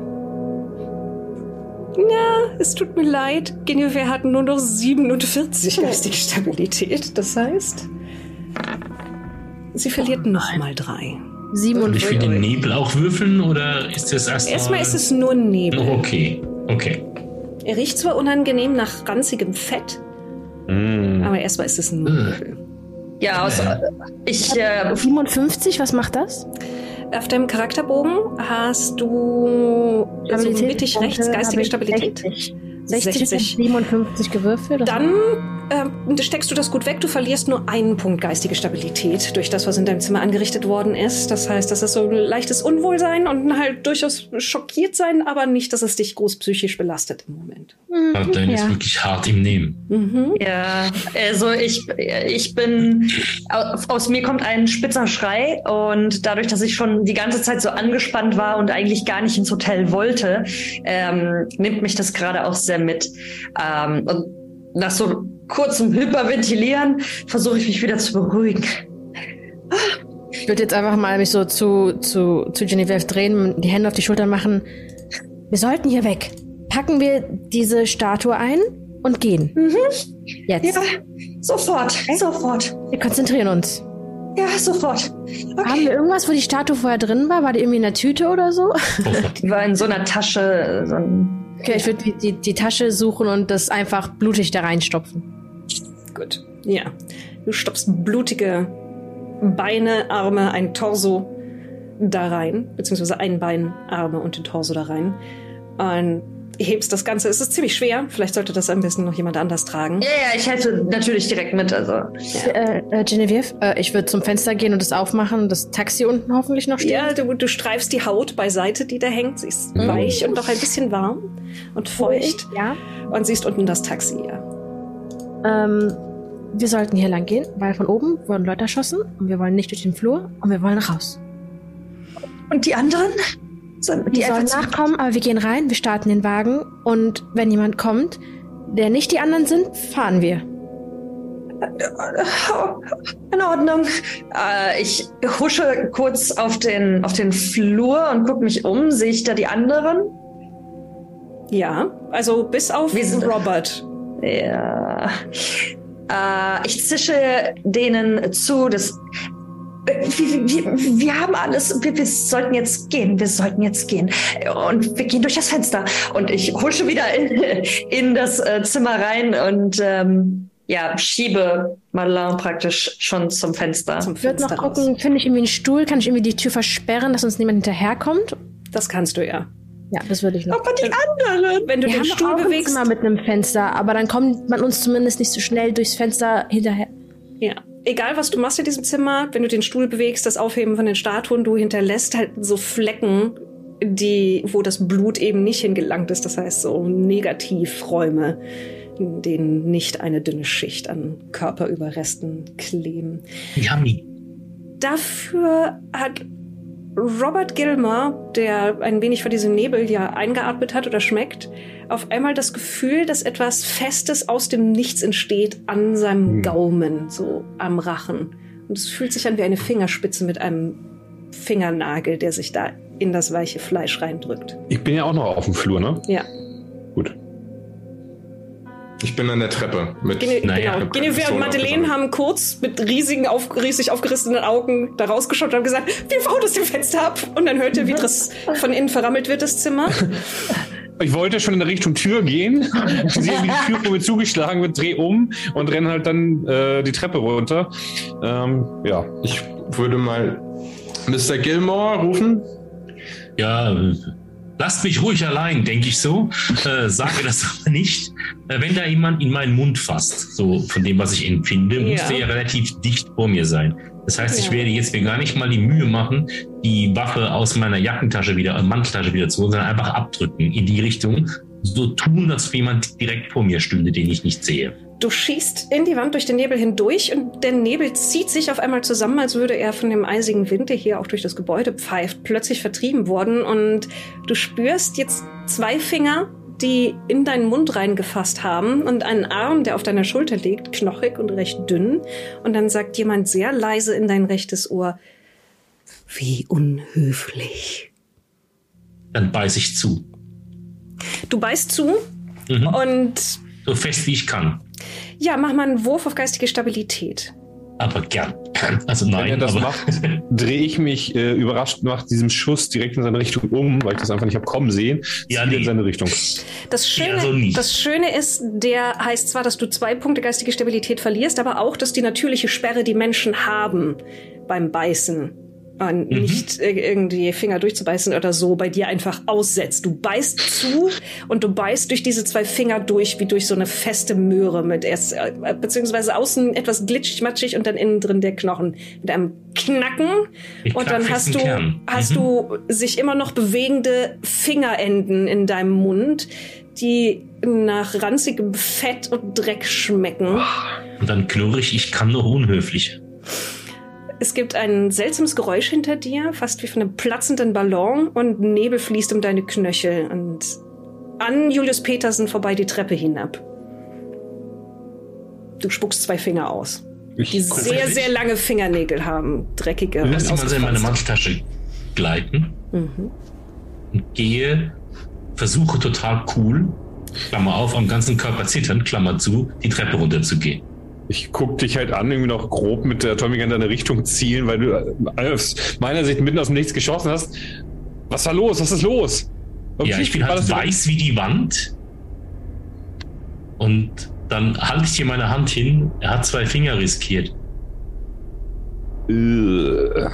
Ja, es tut mir leid. Genevieve hat nur noch 47 geistige Stabilität. Das heißt, sie verliert noch mal drei. Soll ich für 47. den Nebel auch würfeln oder ist das erstmal. Erstmal ist es nur Nebel. Oh, okay. Okay. Er riecht zwar unangenehm nach ranzigem Fett, Mm. aber erstmal ist es nur Nebel. Ja, aus, ich äh, 57, was macht das? Auf deinem Charakterbogen hast du so mittig rechts geistige Stabilität. 60. 60, 60. 57 gewürfelt. Dann ähm, steckst du das gut weg. Du verlierst nur einen Punkt geistige Stabilität durch das, was in deinem Zimmer angerichtet worden ist. Das heißt, das ist so ein leichtes Unwohlsein und halt durchaus schockiert sein, aber nicht, dass es dich groß psychisch belastet im Moment. Ist ja. wirklich hart im Nehmen. Mhm. Ja, also ich, ich bin, aus, aus mir kommt ein spitzer Schrei und dadurch, dass ich schon die ganze Zeit so angespannt war und eigentlich gar nicht ins Hotel wollte, ähm, nimmt mich das gerade auch sehr mit. Ähm, und nach so kurzem Hyperventilieren versuche ich mich wieder zu beruhigen. Ich würde jetzt einfach mal mich so zu, zu, zu Genevieve drehen, die Hände auf die Schultern machen. Wir sollten hier weg. Packen wir diese Statue ein und gehen. Jetzt. Ja, sofort, sofort. Wir konzentrieren uns. Ja, sofort. Haben wir irgendwas, wo die Statue vorher drin war? War die irgendwie in der Tüte oder so? Die war in so einer Tasche, so ein Okay, ich würde die, die, Tasche suchen und das einfach blutig da reinstopfen. Gut. Ja. Du stopfst blutige Beine, Arme, ein Torso da rein, beziehungsweise ein Bein, Arme und den Torso da rein. Und hebst das Ganze. Es ist ziemlich schwer. Vielleicht sollte das ein bisschen noch jemand anders tragen. Ja, ja, ich helfe natürlich direkt mit. Also. Äh, äh, Genevieve, äh, ich würde zum Fenster gehen und es aufmachen das Taxi unten hoffentlich noch stehen. Ja, du, du streifst die Haut beiseite, die da hängt. Sie ist weich und noch ein bisschen warm und feucht. Ja. Und siehst unten das Taxi, ja. Ähm, wir sollten hier lang gehen, weil von oben wurden Leute erschossen und wir wollen nicht durch den Flur und wir wollen raus. Und die anderen? Sollen wir Die die sollen nachkommen, aber wir gehen rein, wir starten den Wagen und wenn jemand kommt, der nicht die anderen sind, fahren wir. Oh, In Ordnung. Äh, ich husche kurz auf den, auf den Flur und gucke mich um. Sehe ich da die anderen? Ja, also bis auf Wir sind- Robert. Ja. Äh, ich zische denen zu, dass. Wir, wir, wir haben alles. Wir, wir sollten jetzt gehen. Wir sollten jetzt gehen. Und wir gehen durch das Fenster. Und ich husche wieder in, in das äh, Zimmer rein und ähm, ja, schiebe Madeleine praktisch schon zum Fenster. Zum Ich würde noch Fenster gucken, finde ich irgendwie einen Stuhl, kann ich irgendwie die Tür versperren, dass uns niemand hinterherkommt? Das kannst du ja. Ja, das würde ich noch. Aber die anderen. Wenn du Wir den haben Stuhl auch ein bewegst. Zimmer mit einem Fenster, aber dann kommt man uns zumindest nicht so schnell durchs Fenster hinterher. Ja. Egal, was du machst in diesem Zimmer, wenn du den Stuhl bewegst, das Aufheben von den Statuen, du hinterlässt halt so Flecken, die, wo das Blut eben nicht hingelangt ist. Das heißt, so Negativräume, in denen nicht eine dünne Schicht an Körperüberresten kleben. Yummy. Dafür hat Robert Gilmer, der ein wenig von diesem Nebel ja eingeatmet hat oder schmeckt, auf einmal das Gefühl, dass etwas Festes aus dem Nichts entsteht an seinem Hm. Gaumen, so am Rachen. Und es fühlt sich an wie eine Fingerspitze mit einem Fingernagel, der sich da in das weiche Fleisch reindrückt. Ich bin ja auch noch auf dem Flur, ne? Ja. Gut. Ich bin an der Treppe mit. Gene Naja, genau. Genevieve und Madeleine haben kurz mit riesigen, auf, riesig aufgerissenen Augen da rausgeschaut und haben gesagt, wir hauen aus dem Fenster ab. Und dann hört ihr, wie das von innen verrammelt wird, das Zimmer. Ich wollte schon in Richtung Tür gehen. Sehe, wie die Tür vor mir zugeschlagen wird, dreh um und renne halt dann äh, die Treppe runter. Ähm, ja. Ich würde mal Mr. Gilmore rufen. Ja, lasst mich ruhig allein, denke ich so. Äh, sage das aber nicht. Äh, wenn da jemand in meinen Mund fasst, so von dem, was ich empfinde, muss Ja. der ja relativ dicht vor mir sein. Das heißt, ich Ja. werde jetzt mir gar nicht mal die Mühe machen, die Waffe aus meiner Jackentasche wieder, äh, Manteltasche wieder zu holen, sondern einfach abdrücken in die Richtung. So tun, ob jemand direkt vor mir stünde, den ich nicht sehe. Du schießt in die Wand durch den Nebel hindurch und der Nebel zieht sich auf einmal zusammen, als würde er von dem eisigen Wind, der hier auch durch das Gebäude pfeift, plötzlich vertrieben worden. Und du spürst jetzt zwei Finger, die in deinen Mund reingefasst haben und einen Arm, der auf deiner Schulter liegt, knochig und recht dünn. Und dann sagt jemand sehr leise in dein rechtes Ohr, wie unhöflich. Dann beiße ich zu. Du beißt zu Mhm. und So fest wie ich kann. Ja, mach mal einen Wurf auf geistige Stabilität. Aber gern. Also Wenn nein, er das aber macht, drehe ich mich äh, überrascht nach diesem Schuss direkt in seine Richtung um, weil ich das einfach nicht habe kommen sehen. Ja, nee. in seine Richtung. Das Schöne, Ja, so das Schöne ist, der heißt zwar, dass du zwei Punkte geistige Stabilität verlierst, aber auch, dass die natürliche Sperre, die Menschen haben beim Beißen, und Mhm. nicht irgendwie Finger durchzubeißen oder so, bei dir einfach aussetzt. Du beißt zu und du beißt durch diese zwei Finger durch, wie durch so eine feste Möhre mit erst, äh, beziehungsweise außen etwas glitschig, matschig und dann innen drin der Knochen mit einem Knacken. Mit und dann hast du, Kern. hast Mhm. du sich immer noch bewegende Fingerenden in deinem Mund, die nach ranzigem Fett und Dreck schmecken. und dann knurre ich, ich kann noch unhöflich. Es gibt ein seltsames Geräusch hinter dir, fast wie von einem platzenden Ballon und Nebel fließt um deine Knöchel und an Julius Petersen vorbei die Treppe hinab. Du spuckst zwei Finger aus, Ich die sehr, sehr lange Fingernägel haben, dreckige. Lass mal in meine. Manteltasche gleiten Mhm. und gehe, versuche total cool, Klammer auf, am ganzen Körper zittern, Klammer zu, die Treppe runterzugehen. Ich guck dich halt an, irgendwie noch grob mit der Atomic in deine Richtung zielen, weil du äh, aus meiner Sicht mitten aus dem Nichts geschossen hast. Was war los? Was ist los? Ja, ich bin halt weiß wie die Wand. Und dann halte ich hier meine Hand hin. Er hat zwei Finger riskiert. Äh.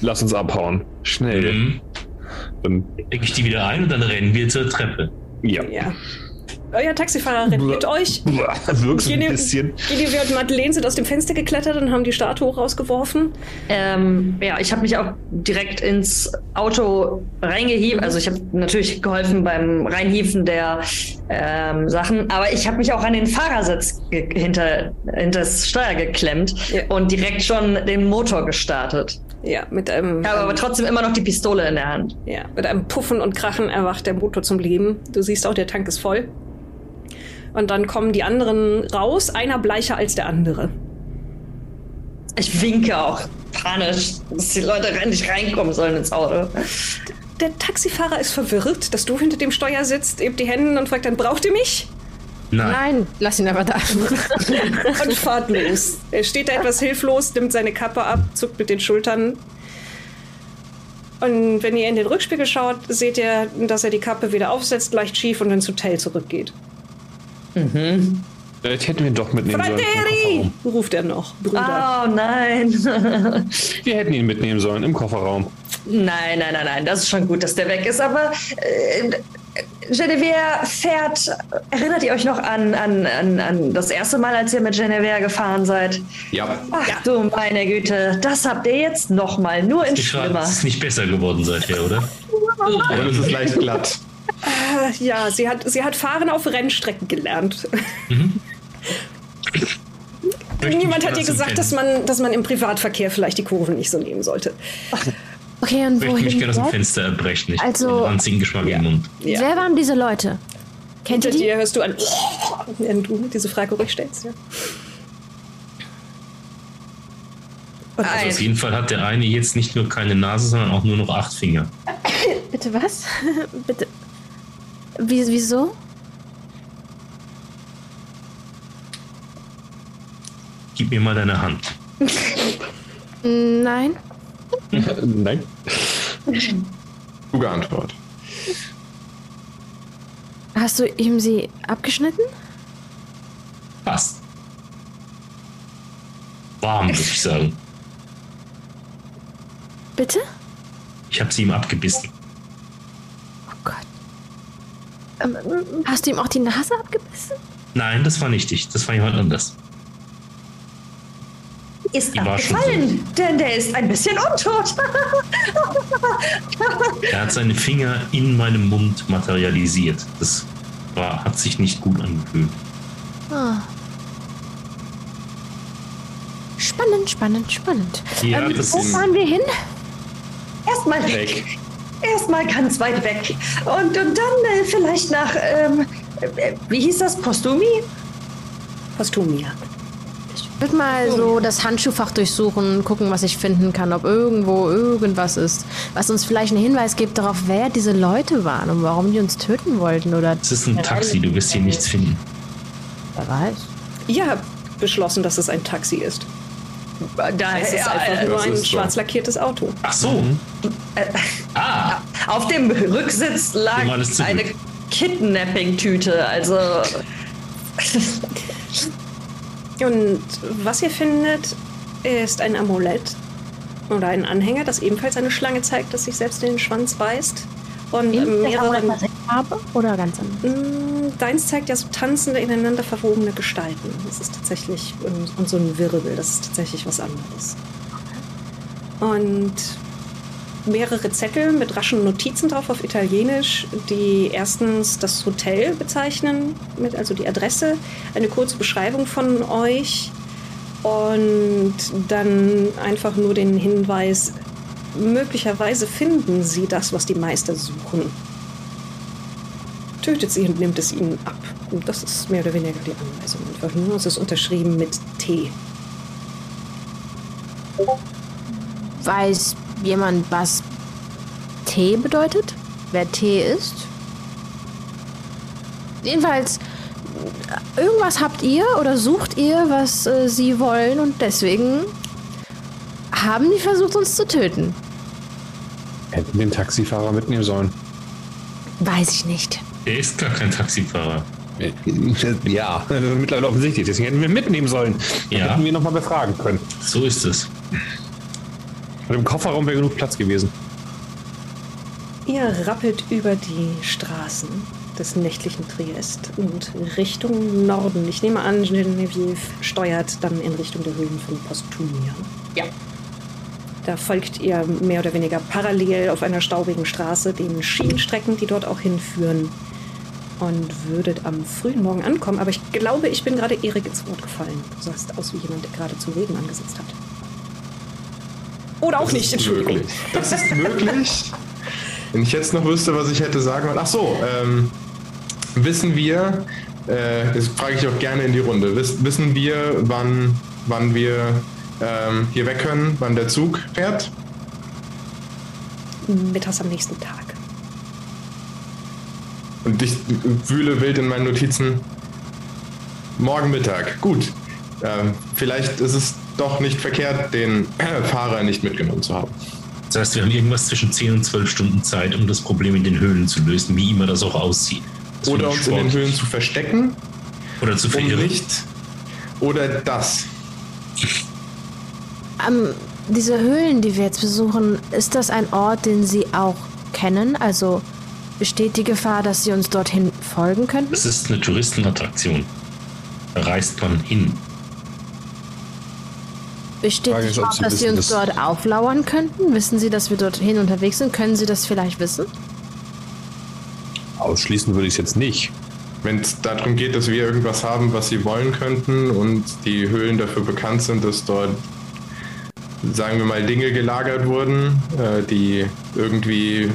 Lass uns abhauen. Schnell. Mhm. Dann, Decke ich die wieder ein und dann rennen wir zur Treppe. ja. Ja. Euer Taxifahrer rennt mit euch. Wirkst ein bisschen. Gideon und Madeleine sind aus dem Fenster geklettert und haben die Statue rausgeworfen. Ähm, ja, ich habe mich auch direkt ins Auto reingehievt. Also ich habe natürlich geholfen beim Reinhieven der ähm, Sachen, aber ich habe mich auch an den Fahrersitz hinter, hinter das Steuer geklemmt Ja. und direkt schon den Motor gestartet. Ja, mit einem, Ich habe aber ähm, trotzdem immer noch die Pistole in der Hand. ja, mit einem Puffen und Krachen erwacht der Motor zum Leben. Du siehst auch, der Tank ist voll. Und dann kommen die anderen raus, einer bleicher als der andere. Ich winke auch panisch, dass die Leute nicht reinkommen sollen ins Auto. Der Taxifahrer ist verwirrt, dass du hinter dem Steuer sitzt, hebt die Hände und fragt dann, braucht ihr mich? Nein. Nein, lass ihn aber da. Und fahrt los. Er steht da etwas hilflos, nimmt seine Kappe ab, zuckt mit den Schultern. Und wenn ihr in den Rückspiegel schaut, seht ihr, dass er die Kappe wieder aufsetzt, leicht schief und ins Hotel zurückgeht. Vielleicht hätten wir ihn doch mitnehmen sollen. Frateri! ruft er noch, Bruder. Oh nein. Wir hätten ihn mitnehmen sollen im Kofferraum. Nein, nein, nein, nein, das ist schon gut, dass der weg ist. Aber äh, Genevieve fährt. Erinnert ihr euch noch an, an, an, an das erste Mal, als ihr mit Genevieve gefahren seid? Ja. Ach du meine Güte, das habt ihr jetzt noch mal, nur in schlimmer. es ist nicht besser geworden seither, oder? Es ist leicht glatt. Äh, ja, sie hat, sie hat Fahren auf Rennstrecken gelernt. Niemand mich hat ihr gesagt, kennen. dass man, dass man im Privatverkehr vielleicht die Kurven nicht so nehmen sollte. Okay, und Ich möchte mich gerne aus dem? Fenster erbrechen. Ich Also- also, einen ranzigen Geschmack im Mund. Ja. Wer waren diese Leute? Kennt ihr die? dir hörst du an, wenn du diese Frage ruhig stellst. Ja. Ein- Auf jeden Fall hat der eine jetzt nicht nur keine Nase, sondern auch nur noch acht Finger. Bitte was? Bitte. Wie, wieso? Gib mir mal deine Hand. Nein. Nein. Kluge Antwort. Hast du ihm sie abgeschnitten? Passt. Warm, würde ich sagen. Bitte? Ich habe sie ihm abgebissen. Oh Gott. Ähm, hast du ihm auch die Nase abgebissen? Nein, das war nicht ich. Das war jemand anders. Ist abgefallen, denn der ist ein bisschen untot. Er hat seine Finger in meinem Mund materialisiert. Das war, hat sich nicht gut angefühlt. Ah. Spannend, spannend, spannend. Ja, ähm, wo fahren wir hin? Erstmal weg. Weg. Erstmal ganz weit weg. Und, und dann äh, vielleicht nach, ähm, äh, wie hieß das, Postumi? Postumia. Ich würde mal so das Handschuhfach durchsuchen, gucken, was ich finden kann, ob irgendwo irgendwas ist, was uns vielleicht einen Hinweis gibt darauf, wer diese Leute waren und warum die uns töten wollten oder Es ist ein Taxi, du wirst hier nichts finden. wer weiß. Ihr habt beschlossen, dass es ein Taxi ist. Da Es ist ja, einfach nur ein so. schwarz lackiertes Auto. Ach so. Ah, auf dem Rücksitz lag eine Kidnapping-Tüte. Also Und was ihr findet, ist ein Amulett oder ein Anhänger, das ebenfalls eine Schlange zeigt, das sich selbst in den Schwanz beißt. Und mehrere. Farbe oder ganz anders? Mm, Deins zeigt ja so tanzende, ineinander verwobene Gestalten. Das ist tatsächlich, und, und so ein Wirbel, das ist tatsächlich was anderes. Und mehrere Zettel mit raschen Notizen drauf auf Italienisch, die erstens das Hotel bezeichnen, mit also die Adresse, eine kurze Beschreibung von euch und dann einfach nur den Hinweis, möglicherweise finden sie das, was die Meister suchen tötet sie und nimmt es ihnen ab. Und das ist mehr oder weniger die Anweisung. Einfach nur, es ist unterschrieben mit T. Weiß jemand, was T bedeutet? Wer T ist? Jedenfalls, äh, irgendwas habt ihr oder sucht ihr, was äh, sie wollen und deswegen haben die versucht, uns zu töten. Hätten den Taxifahrer mitnehmen sollen. Weiß ich nicht. der ist gar kein Taxifahrer. Ja, das ist mittlerweile offensichtlich. Deswegen hätten wir mitnehmen sollen. Ja. Hätten wir nochmal befragen können. So ist es. Und im Kofferraum wäre genug Platz gewesen. Ihr rappelt über die Straßen des nächtlichen Triest und Richtung Norden. Ich nehme an, Genevieve steuert dann in Richtung der Höhlen von Postumia. Ja. Da folgt ihr mehr oder weniger parallel auf einer staubigen Straße den Schienenstrecken, die dort auch hinführen. Und würdet am frühen Morgen ankommen. Aber ich glaube, ich bin gerade Erik ins Wort gefallen. Du sahst aus wie jemand, der gerade zum Reden angesetzt hat. Oder auch Das nicht, Entschuldigung. Möglich. Das ist möglich. Wenn ich jetzt noch wüsste, was ich hätte sagen wollen. Ach so, ähm, wissen wir, äh, das frage ich auch gerne in die Runde, Wiss, wissen wir, wann, wann wir ähm, hier weg können, wann der Zug fährt? Mittags am nächsten Tag. Und ich wühle wild in meinen Notizen. Morgen Mittag. Gut. Ähm, vielleicht ist es doch nicht verkehrt, den Fahrer nicht mitgenommen zu haben. Das heißt, wir haben irgendwas zwischen 10 und 12 Stunden Zeit, um das Problem in den Höhlen zu lösen, wie immer das auch aussieht. Das Oder uns in den. Höhlen zu verstecken, Oder zu um verirren. nicht. Oder das. Ähm, diese Höhlen, die wir jetzt besuchen, ist das ein Ort, den Sie auch kennen? Also besteht die Gefahr, dass Sie uns dorthin folgen könnten? Das ist eine Touristenattraktion. Da reist man hin. Besteht Frage die Sie dass Sie uns dort auflauern könnten? Wissen Sie, dass wir dorthin unterwegs sind? Können Sie das vielleicht wissen? Ausschließen würde ich es jetzt nicht. Wenn es darum geht, dass wir irgendwas haben, was sie wollen könnten und die Höhlen dafür bekannt sind, dass dort, sagen wir mal, Dinge gelagert wurden, äh, die irgendwie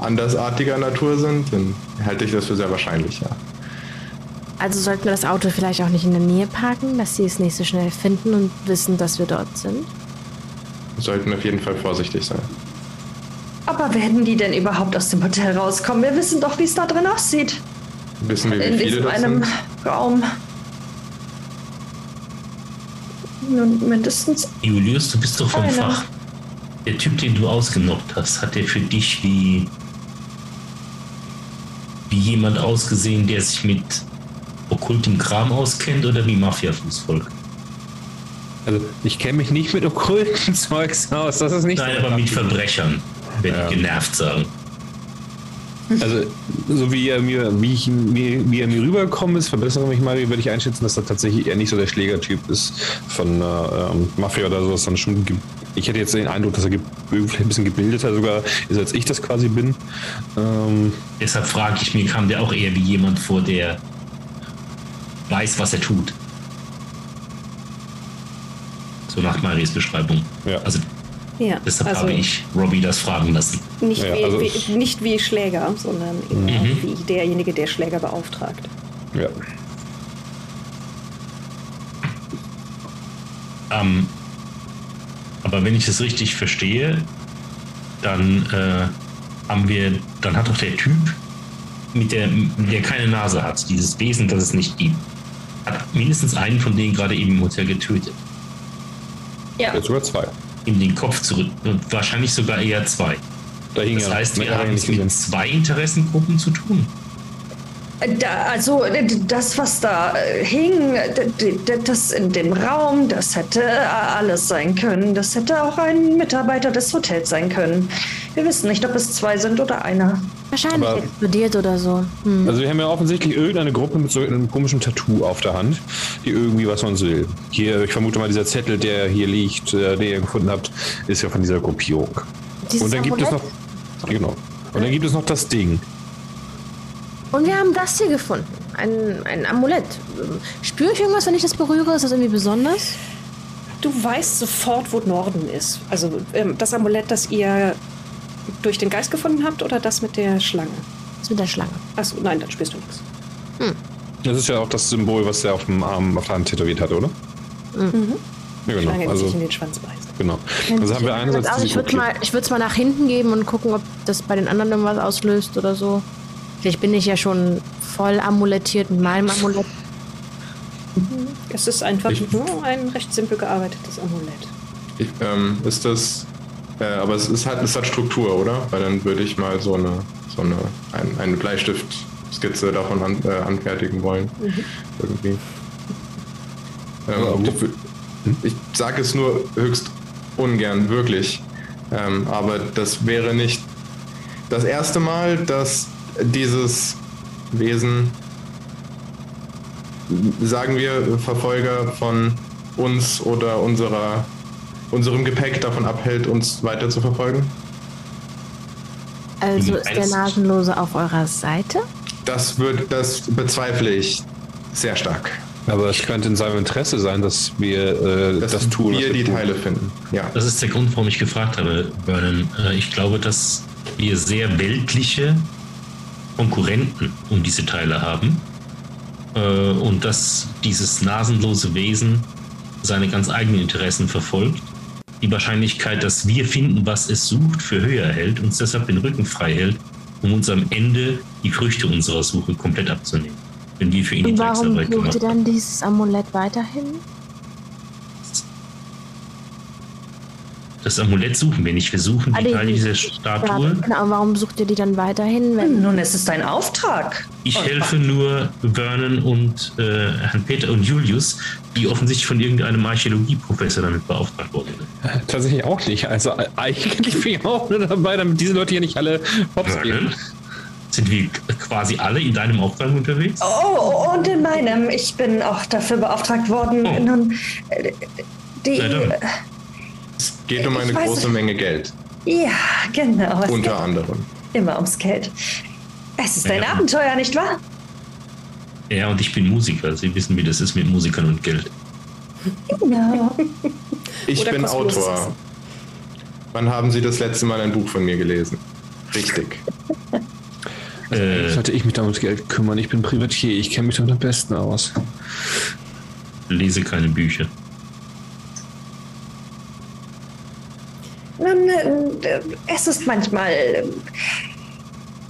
andersartiger Natur sind, dann halte ich das für sehr wahrscheinlich, ja. Also sollten wir das Auto vielleicht auch nicht in der Nähe parken, dass Sie es nicht so schnell finden und wissen, dass wir dort sind? Wir sollten auf jeden Fall vorsichtig sein. Aber werden die denn überhaupt aus dem Hotel rauskommen? Wir wissen doch, wie es da drin aussieht. Wissen wir, wie In viele diesem das einem sind? Raum. Nun, mindestens Julius, du bist doch vom Einer. Fach. Der Typ, den du ausgenockt hast, hat der für dich wie, wie jemand ausgesehen, der sich mit okkultem Kram auskennt oder wie Mafia-Fußvolk? Also ich kenne mich nicht mit okkulten Zeugs aus. Das ist nicht Nein, so aber mit Verbrechern, wenn Ja. die genervt sagen. Also, so wie er mir, wie ich mir, wie er mir rübergekommen ist, verbessere mich mal, würde ich einschätzen, dass er tatsächlich eher nicht so der Schlägertyp ist von äh, ähm, Mafia oder so, sondern schon. Ich hätte jetzt den Eindruck, dass er ein bisschen gebildeter sogar ist, als ich das quasi bin. Ähm, Deshalb frage ich mir, kam der auch eher wie jemand vor, der weiß, was er tut. So nach Maries Beschreibung. Ja. Also Ja, deshalb also habe ich Robbie das fragen lassen. nicht, Ja, wie, also wie, nicht wie Schläger, sondern Mhm. wie derjenige, der Schläger beauftragt. ja. Ähm, aber wenn ich es richtig verstehe, dann äh, haben wir, dann hat doch der Typ, mit der, der keine Nase hat, dieses Wesen, das es nicht gibt, hat mindestens einen von denen gerade eben im Hotel getötet. Ja, Jetzt sogar zwei. Ihm den Kopf zurück. Und wahrscheinlich sogar eher zwei. Da hing Das ja heißt, wir haben es mit gesehen. zwei Interessengruppen zu tun. Da, also äh, das, was da äh, hing, das in dem Raum, das hätte äh, alles sein können. Das hätte auch ein Mitarbeiter des Hotels sein können. Wir wissen nicht, ob es zwei sind oder einer. Wahrscheinlich Aber- explodiert oder so. Hm. Also wir haben ja offensichtlich irgendeine Gruppe mit so einem komischen Tattoo auf der Hand, die irgendwie was von uns will. Hier, ich vermute mal, dieser Zettel, der hier liegt, äh, den ihr gefunden habt, ist ja von dieser Gruppierung. Dieses Und dann gibt es noch. Amulett. Genau. Und dann gibt es noch das Ding. Und wir haben das hier gefunden. Ein, ein Amulett. Spüre ich irgendwas, wenn ich das berühre? Ist das irgendwie besonders? Du weißt sofort, wo Norden ist. Also ähm, das Amulett, das ihr durch den Geist gefunden habt oder das mit der Schlange? Das mit der Schlange. Achso, nein, dann spürst du nichts. Das ist ja auch das Symbol, was er auf dem Arm, auf der Hand tätowiert hat, oder? Mhm. Ja, Schlange, genau. die Also, sich in den Schwanz beißt. genau. Also haben wir einerseits also ich würde es mal, mal nach hinten geben und gucken, ob das bei den anderen irgendwas auslöst oder so. Vielleicht bin ich ja schon voll amulettiert mit meinem Amulett. Es ist einfach Ich- nur ein recht simpel gearbeitetes Amulett. Ich, ähm, ist das. Äh, aber es, ist, hat, es hat Struktur, oder? Weil dann würde ich mal so eine, so eine, ein, eine Bleistiftskizze davon an, äh, anfertigen wollen. Irgendwie. Ähm, ich ich sage es nur höchst ungern, wirklich. Ähm, aber das wäre nicht. das erste Mal, dass dieses Wesen, sagen wir, Verfolger von uns oder unserer, unserem Gepäck davon abhält, uns weiter zu verfolgen? Also ist der Nasenlose auf eurer Seite? Das wird, das bezweifle ich sehr stark. Aber es könnte in seinem Interesse sein, dass wir äh, Dass das tun. was wir die tun. Teile finden. Ja. Das ist der Grund, warum ich gefragt habe, Vernon. Äh, Ich glaube, dass wir sehr weltliche Konkurrenten um diese Teile haben äh, und dass dieses nasenlose Wesen seine ganz eigenen Interessen verfolgt. Die Wahrscheinlichkeit, dass wir finden, was es sucht, für höher hält, uns deshalb den Rücken frei hält, um uns am Ende die Früchte unserer Suche komplett abzunehmen. Wenn wir für ihn die Und warum Drecksarbeit sucht gemacht ihr haben. dann dieses Amulett weiterhin? Das Amulett suchen wir nicht. Wir suchen Ah, die die- Teile dieser Ja, Statue. genau, warum sucht ihr die dann weiterhin? Wenn Nun, es ist dein Auftrag. Ich helfe nur Vernon und äh, Herrn Peter und Julius, die offensichtlich von irgendeinem Archäologieprofessor damit beauftragt worden sind. Tatsächlich auch nicht. Also äh, eigentlich bin ich auch nur dabei, damit diese Leute hier nicht alle hops gehen. Sind wir quasi alle in deinem Auftrag unterwegs? Oh, oh, und in meinem. Ich bin auch dafür beauftragt worden. Oh. Nun, äh, die. Geht um eine große nicht. Menge Geld, Ja, genau. Unter geht anderem. immer ums Geld. Es ist ein Ja. Abenteuer, nicht wahr? Ja, und ich bin Musiker. Sie wissen, wie das ist mit Musikern und Geld. Genau. Ich Oder bin Autor. Essen. Wann haben Sie das letzte Mal ein Buch von mir gelesen? Richtig. Äh, Sollte ich mich da ums Geld kümmern? Ich bin Privatier. Ich kenne mich damit am besten aus. lese keine Bücher. Nun, äh, es ist manchmal. äh,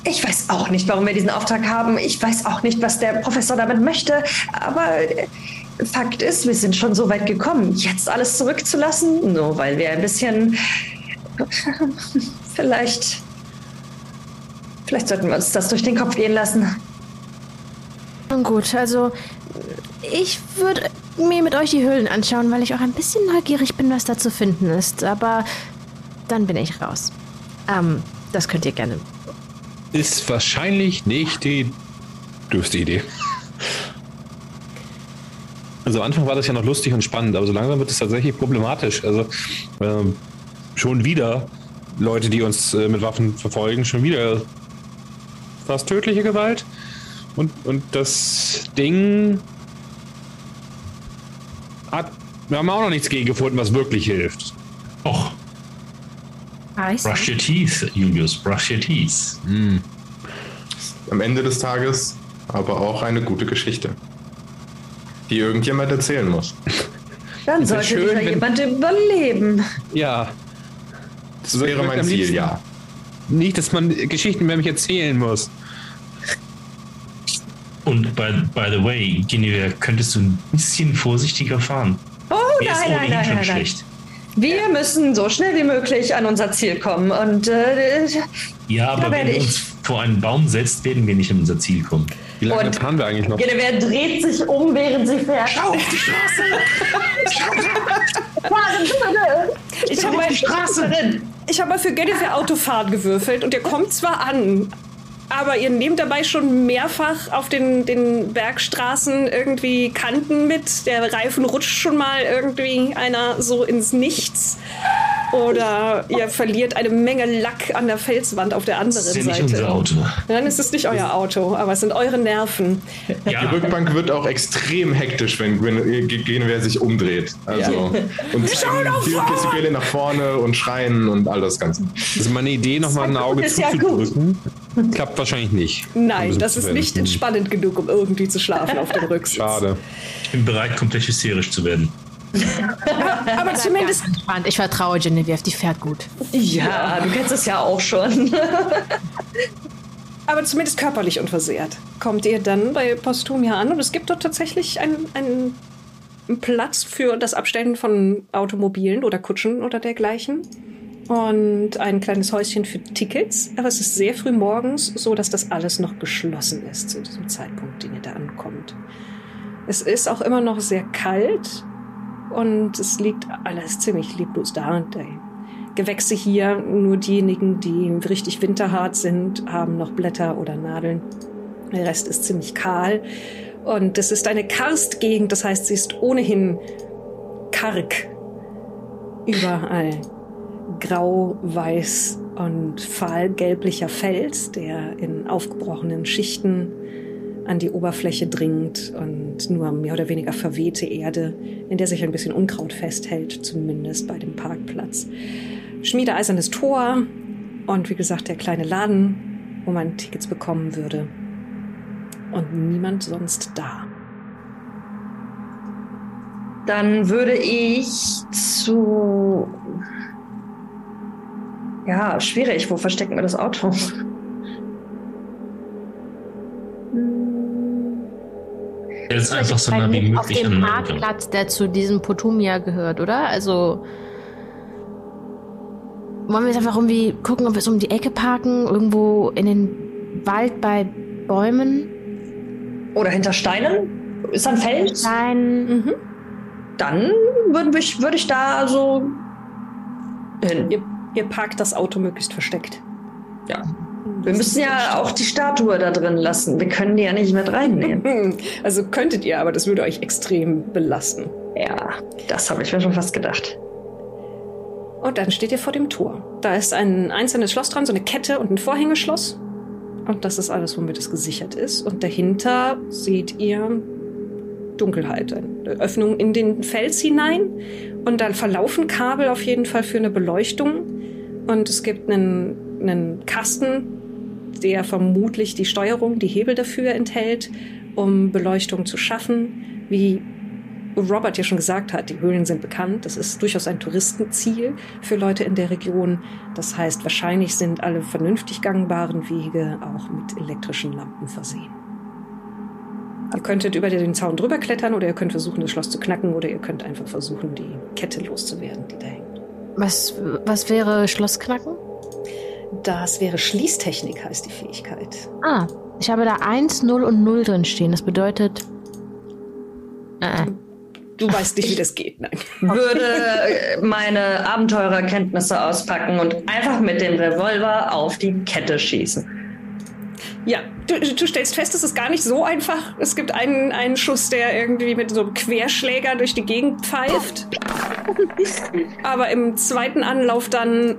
Ich weiß auch nicht, warum wir diesen Auftrag haben. Ich weiß auch nicht, was der Professor damit möchte. Aber äh, Fakt ist, wir sind schon so weit gekommen, jetzt alles zurückzulassen, nur weil wir ein bisschen. Vielleicht. Vielleicht sollten wir uns das durch den Kopf gehen lassen. Nun gut, also ich würde mir mit euch die Höhlen anschauen, weil ich auch ein bisschen neugierig bin, was da zu finden ist. Aber dann bin ich raus. Ähm, das könnt ihr gerne. Ist wahrscheinlich nicht die dürfste Idee. Also am Anfang war das ja noch lustig und spannend, aber so langsam wird es tatsächlich problematisch. Also ähm, schon wieder Leute, die uns äh, mit Waffen verfolgen, schon wieder fast tödliche Gewalt. Und, und das Ding hat, wir haben auch noch nichts gegen gefunden, was wirklich hilft. Och, Eis? brush your teeth, Julius, brush your teeth. Am Ende des Tages aber auch eine gute Geschichte, die irgendjemand erzählen muss. Dann sollte schön, wieder wenn- jemand überleben. Ja, Das wäre mein Ziel, liebsten- ja. nicht, dass man Geschichten über mich erzählen muss. Und by, by the way, Guinevere, könntest du ein bisschen vorsichtiger fahren? Oh Mir ist nein, nein, ohnehin nein, schon nein, nein. schlecht. Wir müssen so schnell wie möglich an unser Ziel kommen. Und äh, Ja, aber wenn ich- uns vor einen Baum setzt, werden wir nicht an unser Ziel kommen. Wie lange Und- fahren wir eigentlich noch? Genevieve dreht sich um, während sie fährt. Schau auf die Straße! Ich habe mal, Straße drin! ich hab mal für Gennifer Autofahren gewürfelt und ihr kommt zwar an, aber ihr nehmt dabei schon mehrfach auf den, den Bergstraßen irgendwie Kanten mit. Der Reifen rutscht schon mal irgendwie einer so ins Nichts. Oder ihr verliert eine Menge Lack an der Felswand auf der Das anderen ist ja nicht Seite. unser Auto. Dann ist es nicht euer Auto, aber es sind eure Nerven. Die Ja, Rückbank wird auch extrem hektisch, wenn Gwen- Genevieve sich umdreht. Also, und Gesichtele nach vorne und schreien und all das Ganze. Also meine Idee, nochmal ein Auge ist ja zuzudrücken, klappt wahrscheinlich nicht. Nein, das ist nicht entspannend genug, um irgendwie zu schlafen auf dem Rücksitz. Schade. ich bin bereit, komplett hysterisch zu werden. Aber zumindest Ganz entspannt. Ich vertraue Genevieve, die fährt gut. Ja, du kennst es ja auch schon. Aber zumindest körperlich unversehrt. Kommt ihr dann bei Postumia an und es gibt dort tatsächlich einen, einen Platz für das Abstellen von Automobilen oder Kutschen oder dergleichen. Und ein kleines Häuschen für Tickets. Aber es ist sehr früh morgens, so dass das alles noch geschlossen ist zu diesem Zeitpunkt, den ihr da ankommt. Es ist auch immer noch sehr kalt und es liegt alles ziemlich leblos da. Und der Gewächse hier, nur diejenigen, die richtig winterhart sind, haben noch Blätter oder Nadeln. Der Rest ist ziemlich kahl. Und es ist eine Karstgegend, das heißt, sie ist ohnehin karg. Überall grau, weiß und fahlgelblicher Fels, der in aufgebrochenen Schichten an die Oberfläche dringt und nur mehr oder weniger verwehte Erde, in der sich ein bisschen Unkraut festhält, zumindest bei dem Parkplatz. Schmiedeeisernes Tor und wie gesagt der kleine Laden, wo man Tickets bekommen würde. Und niemand sonst da. Dann würde ich zu. Ja, schwierig. Wo verstecken wir das Auto? Jetzt einfach so nah wie auf möglich dem an Parkplatz, der zu diesem Potumia gehört, oder? Also wollen wir jetzt einfach irgendwie gucken, ob wir es um die Ecke parken, irgendwo in den Wald bei Bäumen? Oder hinter Steinen? Ist da ein Feld? Nein. Mhm. Dann würde ich, würd ich da so hin. Ihr, ihr parkt das Auto möglichst versteckt. Ja. Wir müssen ja auch die Statue da drin lassen. Wir können die ja nicht mit reinnehmen. Hm, Also könntet ihr, aber das würde euch extrem belasten. Ja, das habe ich mir schon fast gedacht. Und dann steht ihr vor dem Tor. Da ist ein einzelnes Schloss dran, so eine Kette und ein Vorhängeschloss. Und das ist alles, womit es gesichert ist. Und dahinter seht ihr Dunkelheit, eine Öffnung in den Fels hinein. Und dann verlaufen Kabel auf jeden Fall für eine Beleuchtung. Und es gibt einen, einen Kasten, der vermutlich die Steuerung, die Hebel dafür enthält, um Beleuchtung zu schaffen. Wie Robert ja schon gesagt hat, die Höhlen sind bekannt. Das ist durchaus ein Touristenziel für Leute in der Region. Das heißt, wahrscheinlich sind alle vernünftig gangbaren Wege auch mit elektrischen Lampen versehen. Ihr könntet über den Zaun drüber klettern oder ihr könnt versuchen, das Schloss zu knacken oder ihr könnt einfach versuchen, die Kette loszuwerden, die da hängt. Was, was wäre Schlossknacken? Das wäre Schließtechnik, heißt die Fähigkeit. Ah, ich habe da 1, 0 und 0 drin stehen. Das bedeutet. Äh, Du weißt nicht, wie das geht, nein. Würde meine Abenteurerkenntnisse auspacken und einfach mit dem Revolver auf die Kette schießen. Ja, du, du stellst fest, es ist gar nicht so einfach. Es gibt einen, einen Schuss, der irgendwie mit so einem Querschläger durch die Gegend pfeift. Aber im zweiten Anlauf dann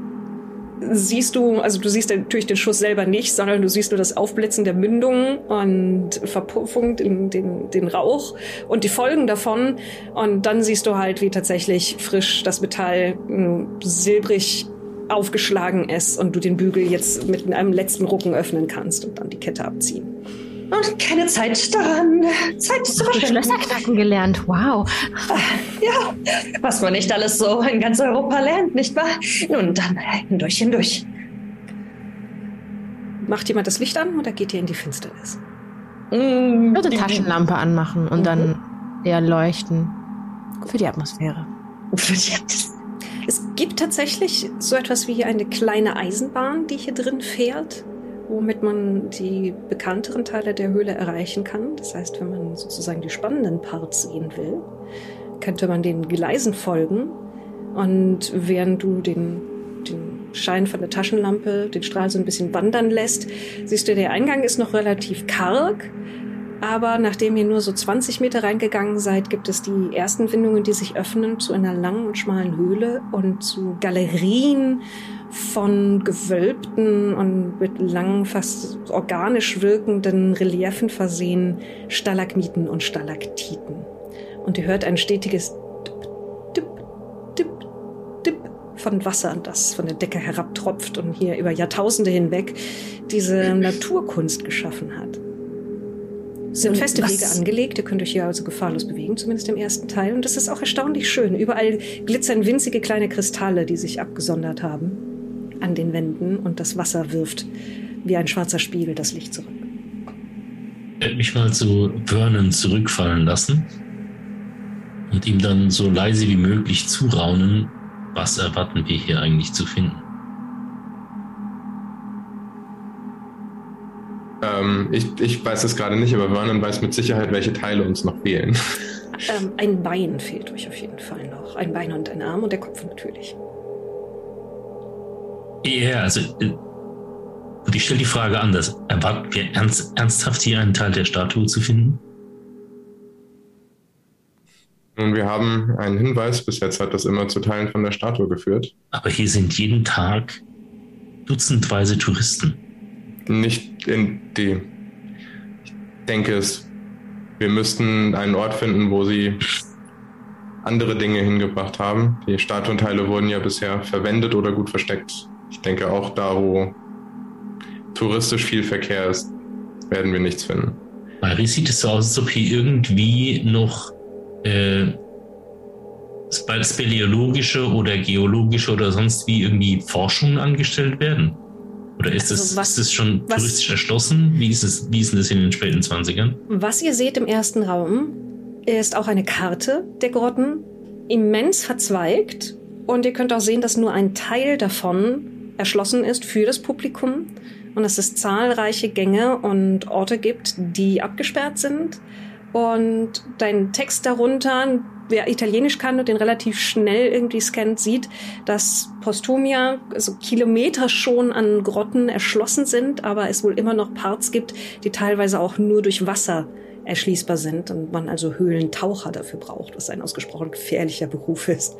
siehst du, also du siehst natürlich den Schuss selber nicht, sondern du siehst nur das Aufblitzen der Mündung und Verpuffung, den, den, den Rauch und die Folgen davon. Und dann siehst du halt, wie tatsächlich frisch das Metall mh, silbrig aufgeschlagen ist und du den Bügel jetzt mit einem letzten Rucken öffnen kannst und dann die Kette abziehen. Und keine Zeit daran. Zeit zu du verschwenden. Schlösserknacken gelernt. Wow. Ja, was man nicht alles so in ganz Europa lernt, nicht wahr? Nun, dann äh, hindurch, hindurch. Macht jemand das Licht an oder geht ihr in die Finsternis? Mm, Ich würde Taschenlampe anmachen und dann eher leuchten. Für die Atmosphäre. Es gibt tatsächlich so etwas wie eine kleine Eisenbahn, die hier drin fährt, womit man die bekannteren Teile der Höhle erreichen kann. Das heißt, wenn man sozusagen die spannenden Parts sehen will, könnte man den Gleisen folgen. Und während du den, den Schein von der Taschenlampe, den Strahl so ein bisschen wandern lässt, siehst du, der Eingang ist noch relativ karg. Aber nachdem ihr nur so 20 Meter reingegangen seid, gibt es die ersten Windungen, die sich öffnen zu einer langen und schmalen Höhle und zu Galerien von gewölbten und mit langen, fast organisch wirkenden Reliefen versehen Stalagmiten und Stalaktiten. Und ihr hört ein stetiges Dip, Dip, Dip von Wasser, das von der Decke herabtropft und hier über Jahrtausende hinweg diese Naturkunst geschaffen hat. Es sind Und feste was- Wege angelegt, ihr könnt euch hier also gefahrlos bewegen, zumindest im ersten Teil. Und das ist auch erstaunlich schön. Überall glitzern winzige kleine Kristalle, die sich abgesondert haben an den Wänden und das Wasser wirft wie ein schwarzer Spiegel das Licht zurück. Ich werde mich mal zu Vernon zurückfallen lassen und ihm dann so leise wie möglich zuraunen, was erwarten wir hier eigentlich zu finden. Ähm, ich, ich weiß es gerade nicht, aber Vernon weiß mit Sicherheit, welche Teile uns noch fehlen. Ähm, ein Bein fehlt euch auf jeden Fall noch. Ein Bein und ein Arm und der Kopf natürlich. Ja, also äh, ich stelle die Frage anders. Erwarten wir ernst, ernsthaft hier einen Teil der Statue zu finden? Nun, wir haben einen Hinweis, bis jetzt hat das immer zu Teilen von der Statue geführt. Aber hier sind jeden Tag dutzendweise Touristen. Nicht in die. Ich denke es. Wir müssten einen Ort finden, wo sie andere Dinge hingebracht haben. Die Statuenteile wurden ja bisher verwendet oder gut versteckt. Ich denke auch da, wo touristisch viel Verkehr ist, werden wir nichts finden. Mari, sieht es so aus, als ob hier irgendwie noch äh, speleologische oder geologische oder sonst wie irgendwie Forschungen angestellt werden? Oder ist, Also das, was- ist das schon was- touristisch erschlossen? Wie ist, es, wie ist denn das in den späten 20ern? Was ihr seht im ersten Raum, ist auch eine Karte der Grotten, immens verzweigt. Und ihr könnt auch sehen, dass nur ein Teil davon erschlossen ist für das Publikum. Und dass es zahlreiche Gänge und Orte gibt, die abgesperrt sind. Und dein Text darunter, wer Italienisch kann und den relativ schnell irgendwie scannt, sieht, dass Postumia also Kilometer schon an Grotten erschlossen sind, aber es wohl immer noch Parts gibt, die teilweise auch nur durch Wasser erschließbar sind und man also Höhlentaucher dafür braucht, was ein ausgesprochen gefährlicher Beruf ist.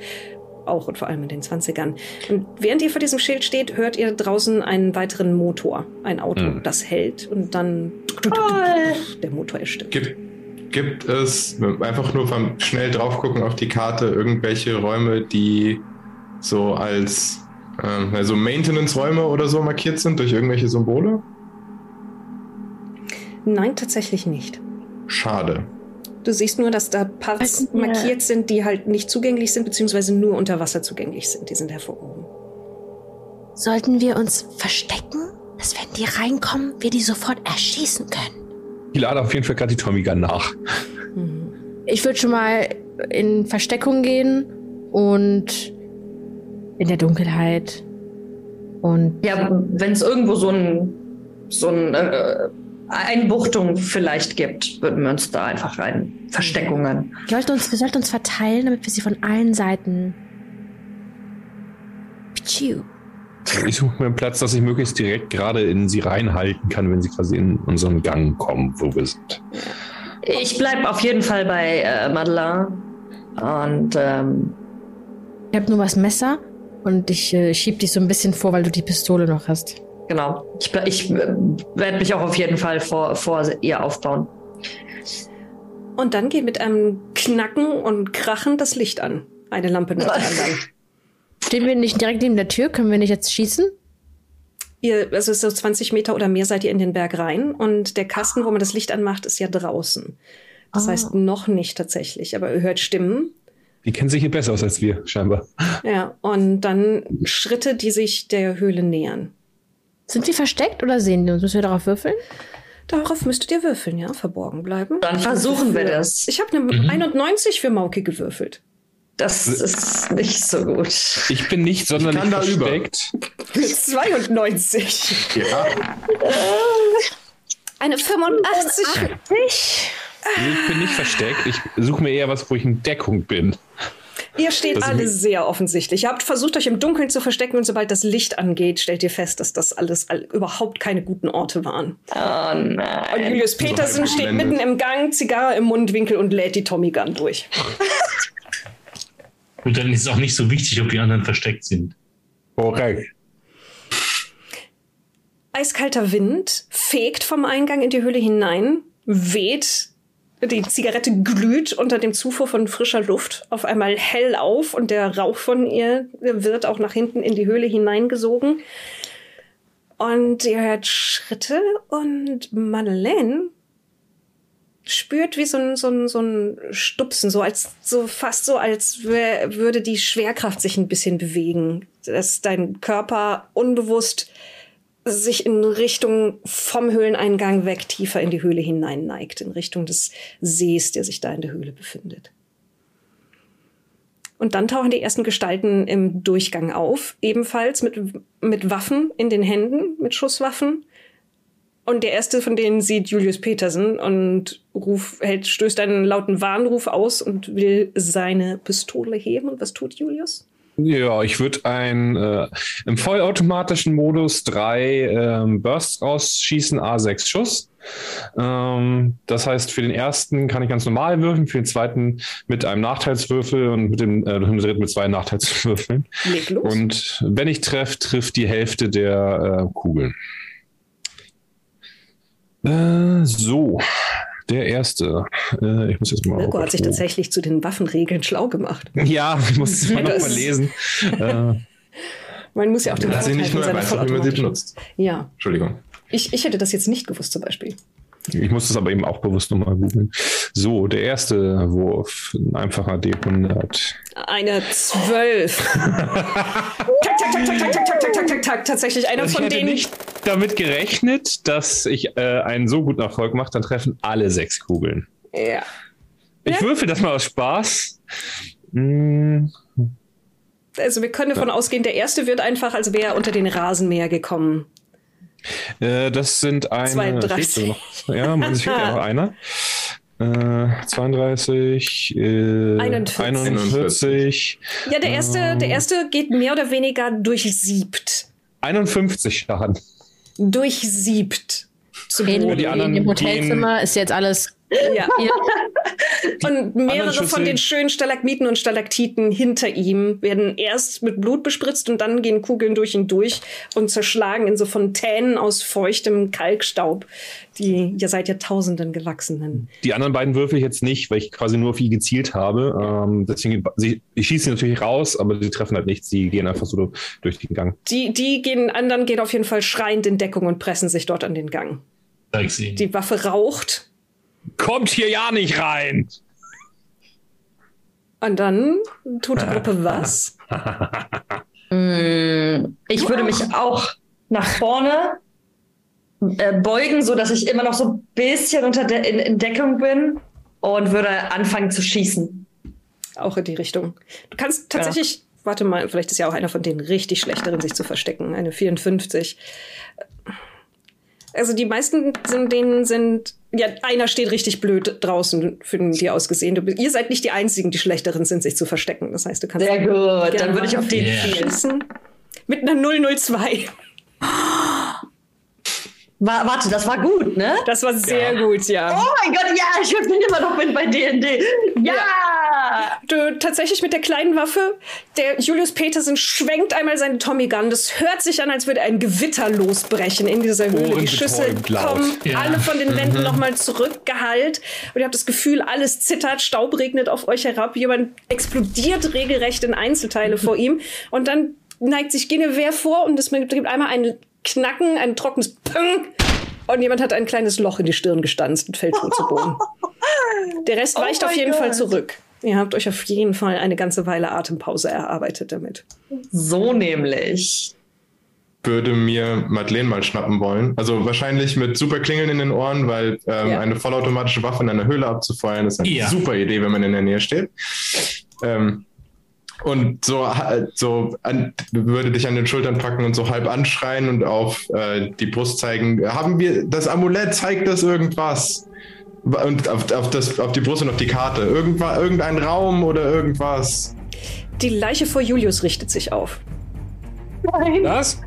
Auch und vor allem in den 20ern. Und während ihr vor diesem Schild steht, hört ihr draußen einen weiteren Motor. Ein Auto, Hm. das hält und dann der Motor erstimmt. Gibt, gibt es, einfach nur vom schnell drauf gucken auf die Karte, irgendwelche Räume, die so als ähm, also Maintenance-Räume oder so markiert sind durch irgendwelche Symbole? Nein, tatsächlich nicht. Schade. Du siehst nur, dass da Parts Also, markiert sind, die halt nicht zugänglich sind, beziehungsweise nur unter Wasser zugänglich sind. Die sind hervorgehoben. Sollten wir uns verstecken, dass wenn die reinkommen, wir die sofort erschießen können? Ich lade auf jeden Fall gerade die Tommy Gun nach. Ich würde schon mal in Versteckung gehen und in der Dunkelheit. Und Ja, wenn es irgendwo so ein so ein äh, Einbuchtung vielleicht gibt, würden wir uns da einfach rein. Versteckungen. wir sollten uns, wir sollten uns verteilen, damit wir sie von allen Seiten. Pichu. Ich suche mir einen Platz, dass ich möglichst direkt gerade in sie reinhalten kann, wenn sie quasi in unseren Gang kommen, wo wir sind. Ich bleib auf jeden Fall bei äh, Madeleine. Und ähm, Ich habe nur was Messer und ich äh, schieb dich so ein bisschen vor, weil du die Pistole noch hast. genau, ich, ich äh, werde mich auch auf jeden Fall vor, vor ihr aufbauen. Und dann geht mit einem Knacken und Krachen das Licht an. Eine Lampe nach der anderen. Stehen wir nicht direkt neben der Tür? Können wir nicht jetzt schießen? Ihr, also so 20 Meter oder mehr seid ihr in den Berg rein und der Kasten, wo man das Licht anmacht, ist ja draußen. Das Ah. heißt noch nicht tatsächlich, aber ihr hört Stimmen. Die kennen sich hier besser aus als wir, scheinbar. Ja, und dann Schritte, die sich der Höhle nähern. Sind wir versteckt oder sehen die uns? Müssen wir darauf würfeln? Darauf müsstet ihr würfeln, ja, verborgen bleiben. Dann versuchen wir das. Ich habe eine 91 für Mauke gewürfelt. Das ist nicht so gut. Ich bin nicht da über. versteckt. 92. Ja, Eine 85. Ich. Ich bin nicht versteckt. Ich suche mir eher was, wo ich in Deckung bin. Ihr steht Das alle sehr offensichtlich. Ihr habt versucht, euch im Dunkeln zu verstecken und sobald das Licht angeht, stellt ihr fest, dass das alles all, überhaupt keine guten Orte waren. Oh nein. Und Julius Petersen halb steht mitten im Gang, Zigarre im Mundwinkel und lädt die Tommy Gun durch. Und dann ist es auch nicht so wichtig, ob die anderen versteckt sind. Korrekt. Eiskalter Wind fegt vom Eingang in die Höhle hinein, weht, die Zigarette glüht unter dem Zufuhr von frischer Luft auf einmal hell auf und der Rauch von ihr wird auch nach hinten in die Höhle hineingesogen. Und ihr hört Schritte und Madeleine spürt wie so ein, so ein, so ein Stupsen, so als, so fast so, als wär, würde die Schwerkraft sich ein bisschen bewegen. Dass dein Körper unbewusst sich in Richtung vom Höhleneingang weg tiefer in die Höhle hinein neigt, in Richtung des Sees, der sich da in der Höhle befindet. Und dann tauchen die ersten Gestalten im Durchgang auf, ebenfalls mit, mit Waffen in den Händen, mit Schusswaffen. Und der erste von denen sieht Julius Petersen und ruf, hält, stößt einen lauten Warnruf aus und will seine Pistole heben. Und was tut Julius? Ja, ich würde ein äh, im vollautomatischen Modus drei ähm, Bursts rausschießen, A6 Schuss. Ähm, das heißt, für den ersten kann ich ganz normal würfeln, für den zweiten mit einem Nachteilswürfel und mit dem, äh, dem dritten mit zwei Nachteilswürfeln. Leg los. Und wenn ich treffe, trifft die Hälfte der äh, Kugeln. Äh, so, der erste. Äh, ich muss jetzt mal. Mirko hat sich tatsächlich zu den Waffenregeln schlau gemacht. Ja, ich muss es mal noch Das- mal lesen. äh, Man muss ja auch den Vorteil nicht nur seiner weiß, wie man sie benutzt. Ja, Entschuldigung. ich, ich hätte das jetzt nicht gewusst zum Beispiel. Ich muss das aber eben auch bewusst nochmal googeln. So, der erste Wurf. Ein einfacher D100. Eine Zwölf. tak, tak, tak, tak, tak, tak, tak, tak, tak, tak, tak. Tatsächlich einer Also ich von hätte denen. nicht damit gerechnet, dass ich äh, einen so guten Erfolg mache, dann treffen alle sechs Kugeln. Ja. Ich würfel das mal aus Spaß. Hm, Also wir können davon ausgehen, der erste wird einfach, als wäre er unter den Rasenmäher gekommen. Äh, das sind eine. 32. steht so noch. Ja, man sieht ja noch einer. Äh, 32, äh, 41. 41, Ja, der erste, der erste geht mehr oder weniger durchsiebt. 51 Schaden. Durchsiebt. Zu In, die anderen in dem Hotelzimmer ist jetzt alles. Ja. Und mehrere von den schönen Stalagmiten und Stalaktiten hinter ihm werden erst mit Blut bespritzt und dann gehen Kugeln durch ihn durch und zerschlagen in so Fontänen aus feuchtem Kalkstaub, die ja seit Jahrtausenden gewachsenen. Die anderen beiden würfel ich jetzt nicht, weil ich quasi nur auf ihn gezielt habe. Ähm, deswegen, sie, ich schieße sie natürlich raus, aber sie treffen halt nichts. Sie gehen einfach so durch den Gang. Die, die gehen, anderen gehen auf jeden Fall schreiend in Deckung und pressen sich dort an den Gang. Die Waffe raucht Kommt hier ja nicht rein! und dann tut die Gruppe was? Mm, Ich würde mich auch nach vorne äh, beugen, so dass ich immer noch so ein bisschen unter de in, in Deckung bin und würde anfangen zu schießen. Auch in die Richtung. Du kannst tatsächlich, warte mal, vielleicht ist ja auch einer von denen richtig schlecht darin, sich zu verstecken. Eine 54. Also die meisten sind denen sind, ja, einer steht richtig blöd draußen, finden die ausgesehen. Du, ihr seid nicht die Einzigen, die schlecht darin sind, sich zu verstecken. Das heißt, du kannst Sehr gut, dann würde ich auf den Yeah. schießen. Mit einer 002. Wa warte, das war gut, ne? Das war sehr gut, ja. Oh mein Gott, ja, ich bin immer noch mit bei D&D. Ja! Du, tatsächlich mit der kleinen Waffe, der Julius Petersen schwenkt einmal seine Tommy Gun. Das hört sich an, als würde ein Gewitter losbrechen in dieser Höhle. Die Schüsse kommen Ja. alle von den Wänden nochmal zurückgehallt. Und ihr habt das Gefühl, alles zittert, Staub regnet auf euch herab. Jemand explodiert regelrecht in Einzelteile vor ihm. Und dann neigt sich Guinevere vor und es gibt einmal ein Knacken, ein trockenes Peng. Und jemand hat ein kleines Loch in die Stirn gestanzt und fällt tot zu Boden. Der Rest Oh weicht auf jeden Gott. Fall zurück. Ihr habt euch auf jeden Fall eine ganze Weile Atempause erarbeitet damit. So nämlich. würde mir Madeleine mal schnappen wollen. Also wahrscheinlich mit super Klingeln in den Ohren, weil ähm, Ja. eine vollautomatische Waffe in einer Höhle abzufeuern ist eine Ja. super Idee, wenn man in der Nähe steht. Ähm, und so, ha- so an, würde dich an den Schultern packen und so halb anschreien und auf äh, die Brust zeigen. Haben wir das Amulett? Zeigt das irgendwas? Und auf, auf, das, auf die Brust und auf die Karte. Irgendwa, irgendein Raum oder irgendwas. Die Leiche vor Julius richtet sich auf. Was?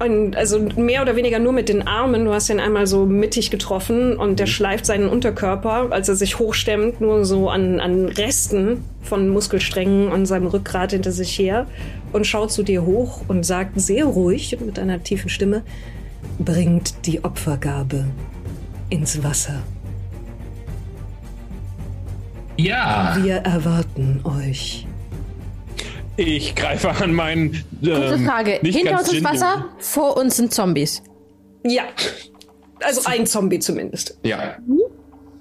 Und also mehr oder weniger nur mit den Armen. Du hast ihn einmal so mittig getroffen und der schleift seinen Unterkörper, als er sich hochstemmt, nur so an, an Resten von Muskelsträngen an seinem Rückgrat hinter sich her und schaut zu dir hoch und sagt sehr ruhig und mit einer tiefen Stimme: Bringt die Opfergabe ins Wasser. Ja. Wir erwarten euch. Ich greife an meinen. Ähm, Frage. nicht Hinter uns ist Wasser, vor uns sind Zombies. Ja. Also ein Zombie zumindest. Ja.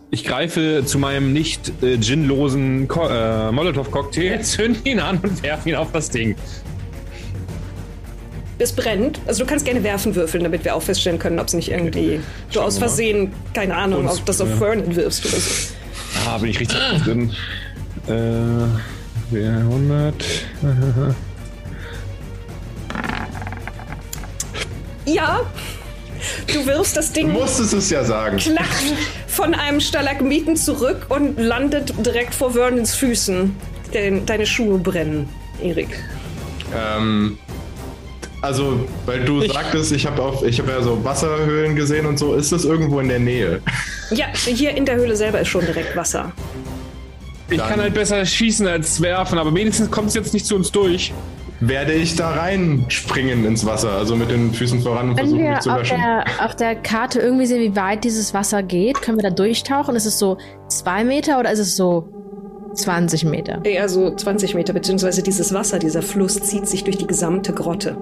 Ich greife zu meinem nicht äh, ginlosen Ko äh, Molotow-Cocktail, zünd ihn an und werfe ihn auf das Ding. Es brennt. Also du kannst gerne werfen würfeln, damit wir auch feststellen können, ob es nicht irgendwie du aus. Versehen, keine Ahnung, ob das auf ja. Vernon wirfst oder so. Ah, bin ich richtig drin. Äh, 100. Ja, du wirfst das Du Ding musstest es ja sagen. knackt von einem Stalagmiten zurück und landet direkt vor Vernons Füßen. Denn deine Schuhe brennen. Erik. Ähm, also, weil du Ich- sagtest, ich habe habe ja so Wasserhöhlen gesehen und so. Ist das irgendwo in der Nähe? Ja, hier in der Höhle selber ist schon direkt Wasser. Ich kann halt besser schießen als werfen, aber wenigstens kommt es jetzt nicht zu uns durch. Werde ich da reinspringen ins Wasser, also mit den Füßen voran und Können versuchen wir mich zu auf löschen? der, auf der Karte irgendwie sehen, wie weit dieses Wasser geht? Können wir da durchtauchen? Ist es so zwei Meter oder ist es so 20 Meter? Eher so 20 Meter, beziehungsweise dieses Wasser, dieser Fluss zieht sich durch die gesamte Grotte.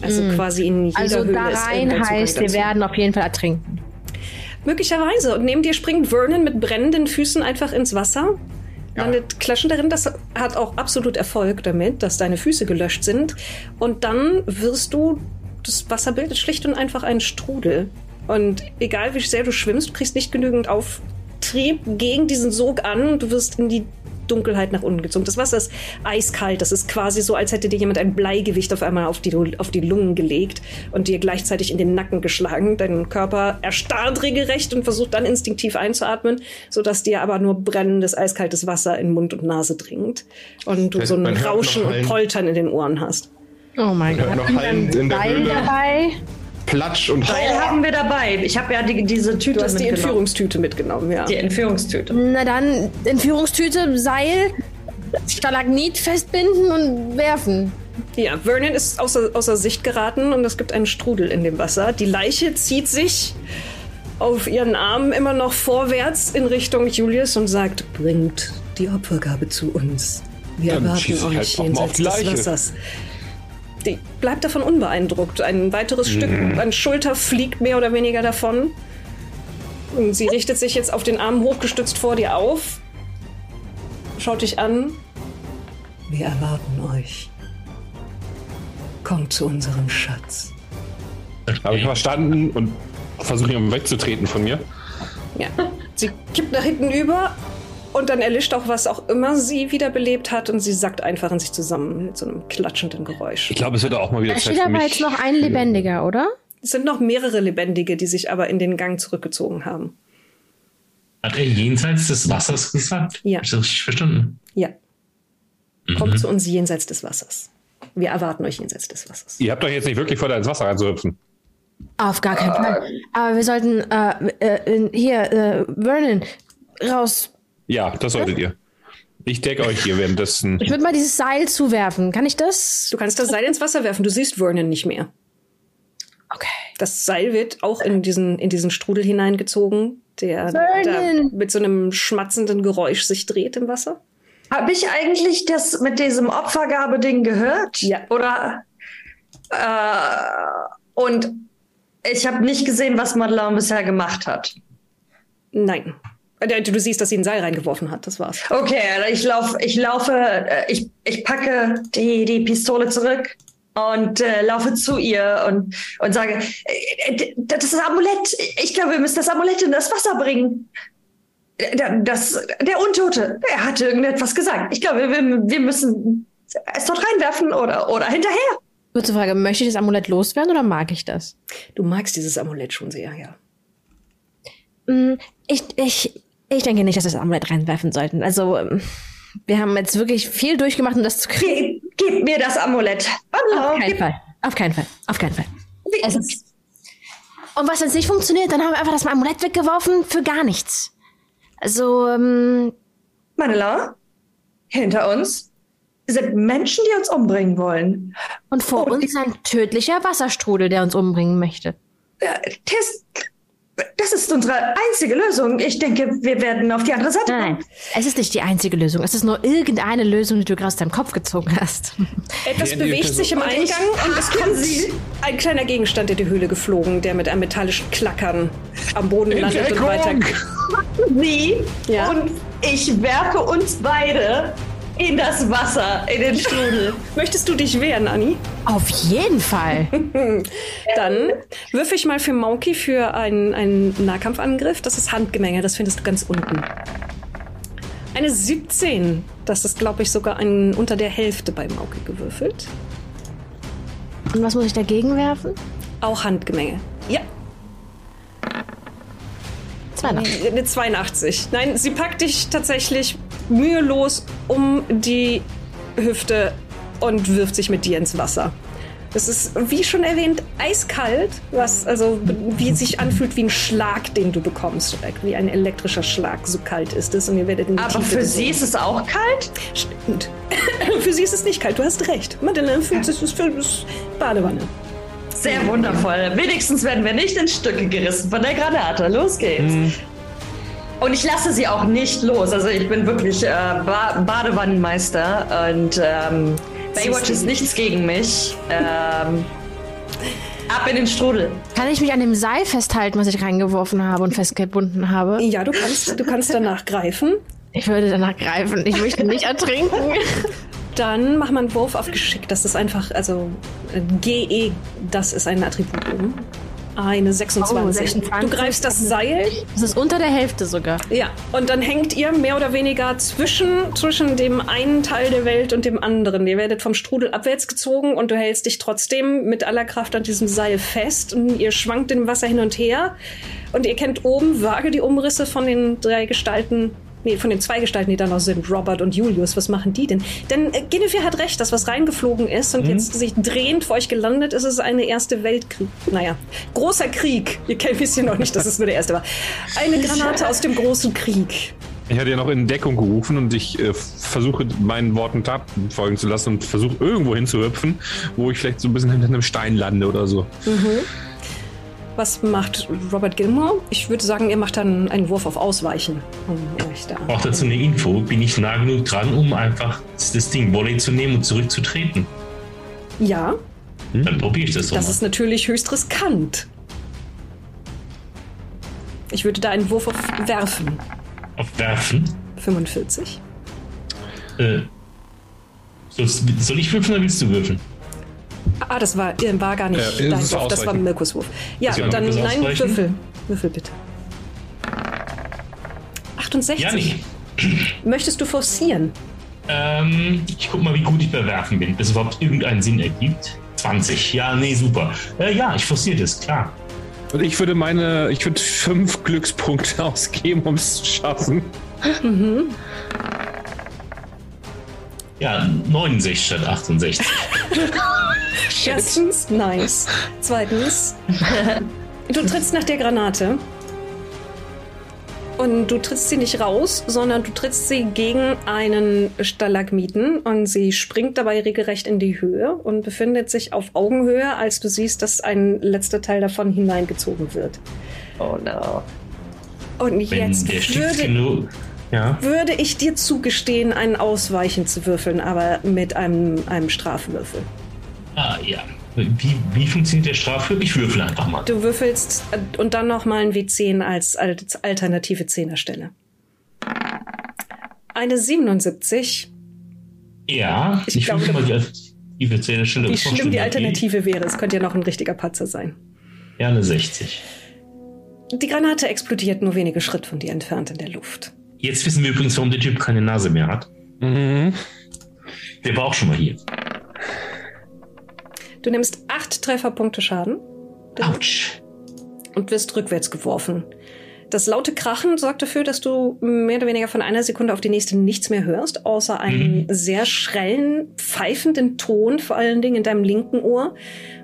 Also quasi in jeder Also Höhle da rein heißt, wir werden auf jeden Fall ertrinken. Möglicherweise. Und neben dir springt Vernon mit brennenden Füßen einfach ins Wasser. Landet klatschen darin. Das hat auch absolut Erfolg damit, dass deine Füße gelöscht sind. Und dann wirst du, das Wasser bildet schlicht und einfach einen Strudel. Und egal wie sehr du schwimmst, du kriegst nicht genügend Auftrieb gegen diesen Sog an und du wirst in die Dunkelheit nach unten gezogen. Das Wasser ist eiskalt. Das ist quasi so, als hätte dir jemand ein Bleigewicht auf einmal auf die, auf die Lungen gelegt und dir gleichzeitig in den Nacken geschlagen. Dein Körper erstarrt regelrecht und versucht dann instinktiv einzuatmen, sodass dir aber nur brennendes, eiskaltes Wasser in Mund und Nase dringt. Und du Das- so ein Rauschen und. Poltern in den Ohren hast. Oh mein Gott. noch Haben wir Hallen ein in der Höhle. dabei? Platsch und Seil haben wir dabei. Ich habe ja die, diese Tüte Du hast die mitgenommen. Entführungstüte mitgenommen, ja. Die Entführungstüte. Na dann, Entführungstüte, Seil, Stalagnit festbinden und werfen. Ja, Vernon ist außer, außer Sicht geraten und es gibt einen Strudel in dem Wasser. Die Leiche zieht sich auf ihren Armen immer noch vorwärts in Richtung Julius und sagt, bringt die Opfergabe zu uns. Wir Dann erwarten halt euch mal jenseits des. Wassers. Die bleibt davon unbeeindruckt. Ein weiteres Stück an Schulter fliegt mehr oder weniger davon. Und sie richtet sich jetzt auf den Arm hochgestützt vor dir auf, schaut dich an. Wir erwarten euch. Kommt zu unserem Schatz. Habe ich verstanden und versuche ihn wegzutreten von mir. Ja. Sie kippt nach hinten über und dann erlischt auch, was auch immer sie wiederbelebt hat und sie sackt einfach in sich zusammen mit so einem klatschenden Geräusch. Ich glaube, es wird auch mal wieder Da Zeit steht für aber mich. jetzt noch ein Lebendiger, oder? Es sind noch mehrere Lebendige, die sich aber in den Gang zurückgezogen haben. Hat er jenseits des Wassers gesagt? Ja. Hab ich das richtig verstanden? Ja. Kommt zu uns jenseits des Wassers. Wir erwarten euch jenseits des Wassers. Ihr habt doch jetzt nicht wirklich vor, da ins Wasser reinzuhüpfen. Auf gar keinen Fall. Aber wir sollten, äh, äh, hier, äh, Vernon, raus. Ja, das solltet ihr. Ich decke euch hier währenddessen. Ich würde mal dieses Seil zuwerfen. Kann ich das? Du kannst das Seil ins Wasser werfen. Du siehst Vernon nicht mehr. Okay. Das Seil wird auch in diesen, in diesen Strudel hineingezogen, der mit so einem schmatzenden Geräusch sich dreht im Wasser. Habe ich eigentlich das mit diesem Opfergabe-Ding gehört? Ja. Oder? Äh, und ich habe nicht gesehen, was Madeleine bisher gemacht hat. Nein. Äh, Du siehst, dass sie ein Seil reingeworfen hat. Das war's. Okay, ich, lauf, ich laufe, äh, ich, ich packe die, die Pistole zurück und äh, laufe zu ihr und, und sage, äh, das ist das Amulett. Ich glaube, wir müssen das Amulett in das Wasser bringen. Das, der Untote, er hatte irgendetwas gesagt. Ich glaube, wir, wir müssen es dort reinwerfen oder, oder hinterher. Kurze Frage, möchte ich das Amulett loswerden oder mag ich das? Du magst dieses Amulett schon sehr, ja. Mm, Ich, ich, ich denke nicht, dass wir das Amulett reinwerfen sollten. Also, ähm, wir haben jetzt wirklich viel durchgemacht, um das zu kriegen. Gib, gib mir das Amulett. Hallo, Auf keinen gib, Fall. Auf keinen Fall. Auf keinen Fall. Es ist Und was jetzt nicht funktioniert, dann haben wir einfach das Amulett weggeworfen für gar nichts. Also, ähm, Manela, hinter uns sind Menschen, die uns umbringen wollen. und vor Oh, uns ein tödlicher Wasserstrudel, der uns umbringen möchte. Tess, das ist unsere einzige Lösung. Ich denke, wir werden auf die andere Seite Nein, kommen. es ist nicht die einzige Lösung. Es ist nur irgendeine Lösung, die du gerade aus deinem Kopf gezogen hast. Etwas die bewegt sich im Und Eingang und es hasse kommt sie. ein kleiner Gegenstand in die Höhle geflogen, der mit einem metallischen Klackern am Boden landet und weiter. Sie Ja. und ich werfe uns beide in das Wasser, in den Strudel. Möchtest du dich wehren, Anni? Auf jeden Fall. Dann würfe ich mal für Mauki für einen, einen Nahkampfangriff. Das ist Handgemenge, das findest du ganz unten. Eine 17. Das ist, glaube ich, sogar ein, unter der Hälfte bei Mauki gewürfelt. Und was muss ich dagegen werfen? Auch Handgemenge. Ja, 82. eine 82. Nein, sie packt dich tatsächlich mühelos um die Hüfte und wirft sich mit dir ins Wasser. Es ist, wie schon erwähnt, eiskalt, was also wie sich anfühlt wie ein Schlag, den du bekommst. Wie ein elektrischer Schlag, so kalt ist es. Und ihr werdet Aber Tiefe für sie ist es auch kalt? Stimmt. für sie ist es nicht kalt, du hast recht. Madeleine fühlt es ist für Badewanne. Sehr wundervoll. Wenigstens werden wir nicht in Stücke gerissen von der Granate. Los geht's. Und ich lasse sie auch nicht los. Also ich bin wirklich äh, ba Badewannenmeister und ähm, Baywatch ist nichts gegen mich. Ähm, ab in den Strudel. Kann ich mich an dem Seil festhalten, was ich reingeworfen habe und festgebunden habe? Ja, du kannst, du kannst danach greifen. Ich würde danach greifen. Ich möchte nicht ertrinken. Dann mach mal einen Wurf auf Geschick. Das ist einfach, also äh, GE, das ist ein Attribut oben. Eine 26. Oh, 26. Du greifst das Seil. Das ist unter der Hälfte sogar. Ja, und dann hängt ihr mehr oder weniger zwischen, zwischen dem einen Teil der Welt und dem anderen. Ihr werdet vom Strudel abwärts gezogen und du hältst dich trotzdem mit aller Kraft an diesem Seil fest und ihr schwankt im Wasser hin und her. Und ihr kennt oben vage die Umrisse von den drei Gestalten, nee, von den zwei Gestalten, die da noch sind, Robert und Julius. Was machen die denn? Denn äh, Guinevere hat recht, das, was reingeflogen ist und jetzt sich drehend vor euch gelandet ist, ist eine erste Weltkrieg. Naja, großer Krieg. Ihr kennt wisst ja noch nicht, dass es nur der erste war. Eine Granate aus dem großen Krieg. Ich hatte ja noch in Deckung gerufen und ich äh, versuche meinen Worten Taten folgen zu lassen und versuche irgendwo hinzuhüpfen, wo ich vielleicht so ein bisschen hinter einem Stein lande oder so. Was macht Robert Gilmore? Ich würde sagen, ihr macht dann einen Wurf auf Ausweichen. Um da. Auch dazu eine Info. Bin ich nah genug dran, um einfach das Ding Volley zu nehmen und zurückzutreten? Ja, Dann probiere ich das doch das mal. ist natürlich höchst riskant. Ich würde da einen Wurf auf Werfen. Auf Werfen. 45. Äh, soll, soll ich würfeln oder willst du würfeln? Ah, das war, äh, war gar nicht es dein Wurf, das war. Mirkus Wurf. Ja, ja dann nein, ausreichend? Würfel. Würfel bitte. 68. Ja, nee. Möchtest du forcieren? Ähm, ich guck mal, wie gut ich bei Werfen bin, bis es überhaupt irgendeinen Sinn ergibt. 20. Ja, nee, super. Äh, ja, ich forciere das, klar. Und ich würde meine, ich würde fünf Glückspunkte ausgeben, um es zu schaffen. Ja, 69 statt 68. Erstens, nice. Zweitens, du trittst nach der Granate. Und du trittst sie nicht raus, sondern du trittst sie gegen einen Stalagmiten und sie springt dabei regelrecht in die Höhe und befindet sich auf Augenhöhe, als du siehst, dass ein letzter Teil davon hineingezogen wird. Oh no. Und jetzt würde, genug. Ja. würde ich dir zugestehen, einen Ausweichen zu würfeln, aber mit einem, einem Strafwürfel. Ah, ja. Wie, wie funktioniert der Strafwürfel? Ich würfel einfach mal. Du würfelst äh, und dann noch mal ein W10 als, als alternative Zehnerstelle. Eine 77. Ja, Ich ich, glaube, würfel mal die alternative Zählerstelle. Wie schlimm die Alternative wäre. Es könnte ja noch ein richtiger Patzer sein. Ja, eine 60. Die Granate explodiert nur wenige Schritt von dir entfernt in der Luft. Jetzt wissen wir übrigens, warum der Typ keine Nase mehr hat. Mhm. Der war auch schon mal hier. Du nimmst acht Trefferpunkte Schaden Autsch. und wirst rückwärts geworfen. Das laute Krachen sorgt dafür, dass du mehr oder weniger von einer Sekunde auf die nächste nichts mehr hörst, außer einen sehr schrellen, pfeifenden Ton, vor allen Dingen in deinem linken Ohr.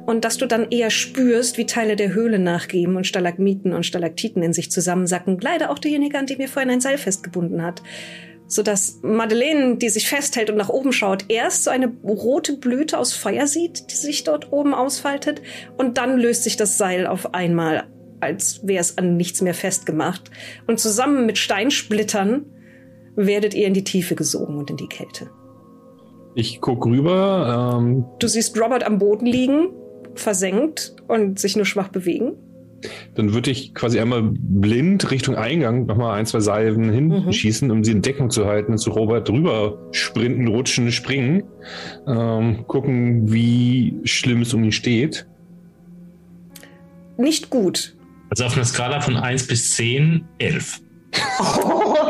Und dass du dann eher spürst, wie Teile der Höhle nachgeben und Stalagmiten und Stalaktiten in sich zusammensacken. Leider auch derjenige, an dem ihr vorhin ein Seil festgebunden hat. Sodass Madeleine, die sich festhält und nach oben schaut, erst so eine rote Blüte aus Feuer sieht, die sich dort oben ausfaltet. Und dann löst sich das Seil auf einmal als wäre es an nichts mehr festgemacht. Und zusammen mit Steinsplittern werdet ihr in die Tiefe gesogen und in die Kälte. Ich guck rüber. Ähm, Du siehst Robert am Boden liegen, versenkt und sich nur schwach bewegen. Dann würde ich quasi einmal blind Richtung Eingang nochmal ein, zwei Salven hinschießen, um sie in Deckung zu halten und zu Robert drüber sprinten, rutschen, springen. Ähm, gucken, wie schlimm es um ihn steht. Nicht gut. Also auf einer Skala von 1 bis 10, 11. Oh,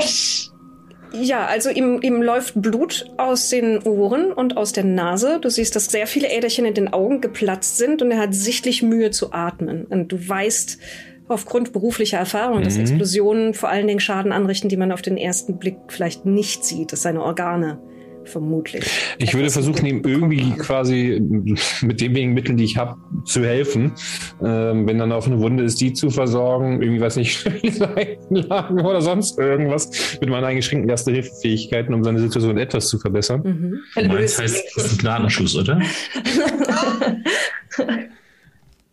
Ja, also ihm, ihm läuft Blut aus den Ohren und aus der Nase. Du siehst, dass sehr viele Äderchen in den Augen geplatzt sind und er hat sichtlich Mühe zu atmen. Und du weißt aufgrund beruflicher Erfahrung, dass Mhm. Explosionen vor allen Dingen Schaden anrichten, die man auf den ersten Blick vielleicht nicht sieht, dass seine Organe Vermutlich. Ich würde versuchen, ihm irgendwie quasi mit den wenigen Mitteln, die ich habe, zu helfen. Ähm, wenn dann auf eine Wunde ist, die zu versorgen, irgendwie, weiß nicht, Lagen oder sonst irgendwas mit meinen eingeschränkten Erste-Hilfe-Fähigkeiten, um seine Situation etwas zu verbessern. Mhm. Du meinst, heißt, das ist ein Gnadenschuss, oder?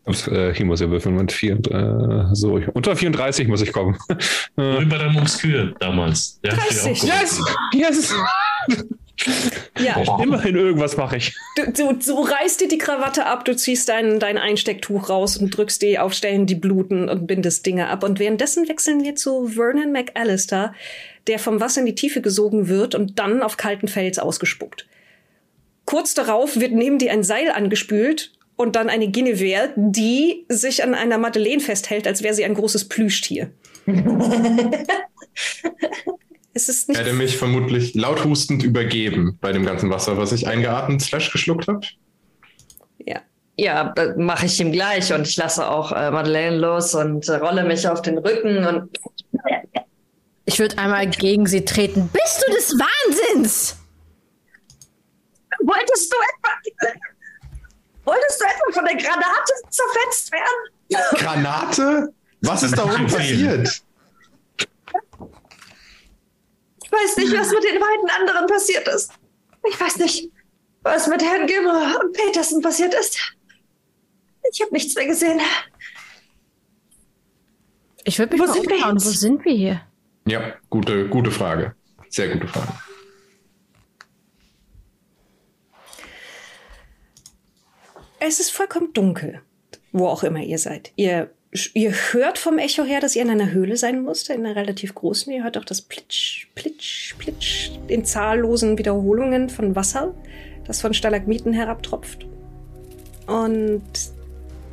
Ups, äh, hier muss er würfeln mit vier, äh, so, unter 34 muss ich kommen. Bei der Mumskür damals. Der hat dir auch 30. geholfen. yes! Ja, Immerhin irgendwas mache ich. du, du, du reißt dir die Krawatte ab, du ziehst dein, dein Einstecktuch raus und drückst die auf Stellen, die bluten und bindest Dinge ab. Und währenddessen wechseln wir zu Vernon McAllister, der vom Wasser in die Tiefe gesogen wird und dann auf kalten Fels ausgespuckt. Kurz darauf wird neben dir ein Seil angespült und dann eine Guinevere, die sich an einer Madeleine festhält, als wäre sie ein großes Plüschtier. es ist Ich nicht hätte mich vermutlich laut hustend übergeben bei dem ganzen Wasser, was ich eingeatmet slash geschluckt habe. ja. Ja, mache ich ihm gleich und ich lasse auch äh, Madeleine los und äh, rolle mich auf den Rücken und Ich würde einmal gegen sie treten. Bist du des Wahnsinns? wolltest du etwa wolltest du etwa von der Granate zerfetzt werden? Granate? Was ist da oben passiert? Ich weiß nicht, was mit den beiden anderen passiert ist. Ich weiß nicht, was mit Herrn Gimmer und Peterson passiert ist. Ich habe nichts mehr gesehen. Ich würde mich Wo mal sind wir umschauen. jetzt? Wo sind wir hier? Ja, gute, gute Frage. Sehr gute Frage. Es ist vollkommen dunkel, wo auch immer ihr seid. Ihr, ihr hört vom Echo her, dass ihr in einer Höhle sein musst, in einer relativ großen. Ihr hört auch das Plitsch, Plitsch, Plitsch in zahllosen Wiederholungen von Wasser, das von Stalagmiten herabtropft. Und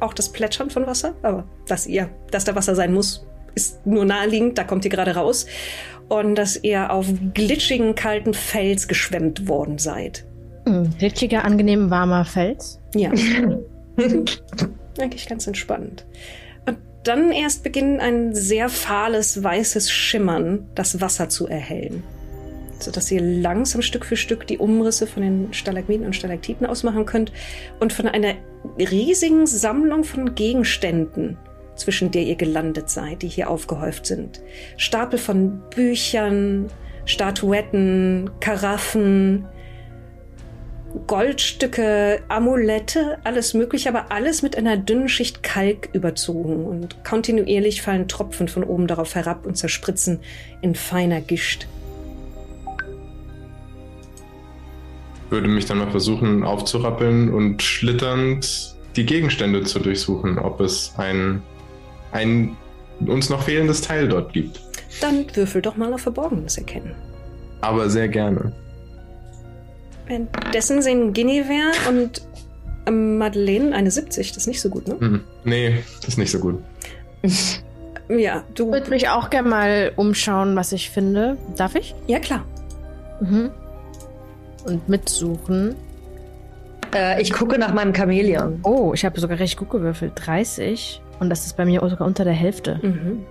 auch das Plätschern von Wasser, aber dass ihr, dass da Wasser sein muss, ist nur naheliegend, da kommt ihr gerade raus. Und dass ihr auf glitschigen, kalten Fels geschwemmt worden seid. Hm, glitschiger, angenehm warmer Fels. Ja. Eigentlich ganz entspannt. Dann erst beginnt ein sehr fahles, weißes Schimmern, das Wasser zu erhellen. Sodass ihr langsam Stück für Stück die Umrisse von den Stalagmiten und Stalaktiten ausmachen könnt und von einer riesigen Sammlung von Gegenständen, zwischen der ihr gelandet seid, die hier aufgehäuft sind. Stapel von Büchern, Statuetten, Karaffen, Goldstücke, Amulette, alles mögliche, aber alles mit einer dünnen Schicht Kalk überzogen und kontinuierlich fallen Tropfen von oben darauf herab und zerspritzen in feiner Gischt. Würde mich dann mal versuchen aufzurappeln und schlitternd die Gegenstände zu durchsuchen, ob es ein, ein uns noch fehlendes Teil dort gibt. Dann würfel doch mal auf Verborgenes erkennen. Aber sehr gerne. Währenddessen sehen Guinevere und ähm, Madeleine eine 70, das ist nicht so gut, ne? Hm. Nee, das ist nicht so gut. Ja, du. Ich würde mich auch gerne mal umschauen, was ich finde. Darf ich? Ja, klar. Mhm. Und mitsuchen. Äh, ich gucke nach meinem Chamäleon. Oh, ich habe sogar recht gut gewürfelt. 30. Und das ist bei mir sogar unter der Hälfte. Mhm.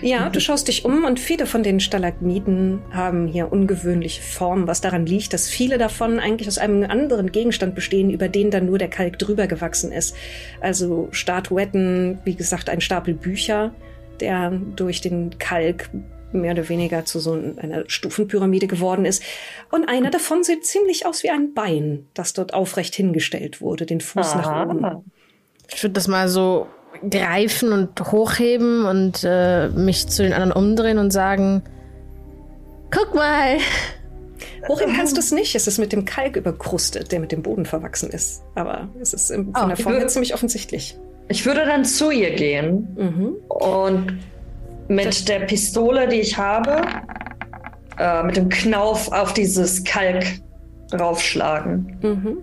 Ja, du schaust dich um und viele von den Stalagmiten haben hier ungewöhnliche Formen, was daran liegt, dass viele davon eigentlich aus einem anderen Gegenstand bestehen, über den dann nur der Kalk drüber gewachsen ist. Also Statuetten, wie gesagt, ein Stapel Bücher, der durch den Kalk mehr oder weniger zu so einer Stufenpyramide geworden ist. Und einer davon sieht ziemlich aus wie ein Bein, das dort aufrecht hingestellt wurde, den Fuß nach oben. Ich würde das mal so greifen und hochheben und äh, mich zu den anderen umdrehen und sagen: Guck mal! Hochheben kannst du es nicht. Es ist mit dem Kalk überkrustet, der mit dem Boden verwachsen ist. Aber es ist im, von Oh, der Form her ich- ziemlich offensichtlich. Ich würde dann zu ihr gehen Mhm. und mit der Pistole, die ich habe, äh, mit dem Knauf auf dieses Kalk draufschlagen. Mhm.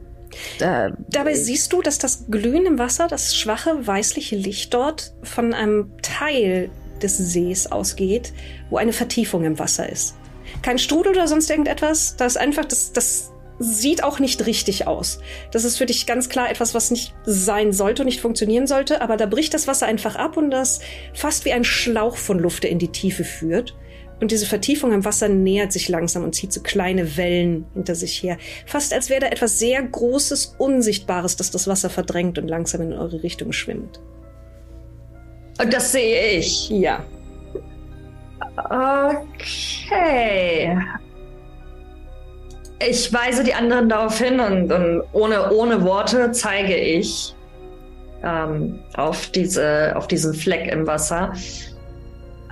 Äh, Dabei siehst du, dass das Glühen im Wasser, das schwache weißliche Licht dort von einem Teil des Sees ausgeht, wo eine Vertiefung im Wasser ist. Kein Strudel oder sonst irgendetwas. Das einfach, das, das sieht auch nicht richtig aus. Das ist für dich ganz klar etwas, was nicht sein sollte und nicht funktionieren sollte, aber da bricht das Wasser einfach ab und das fast wie ein Schlauch von Luft, in die Tiefe führt. Und diese Vertiefung im Wasser nähert sich langsam und zieht so kleine Wellen hinter sich her. Fast als wäre da etwas sehr Großes, Unsichtbares, das das Wasser verdrängt und langsam in eure Richtung schwimmt. Und das sehe ich. Ja. Okay. Ich weise die anderen darauf hin und, und ohne, ohne Worte zeige ich ähm, auf, diese, auf diesen Fleck im Wasser.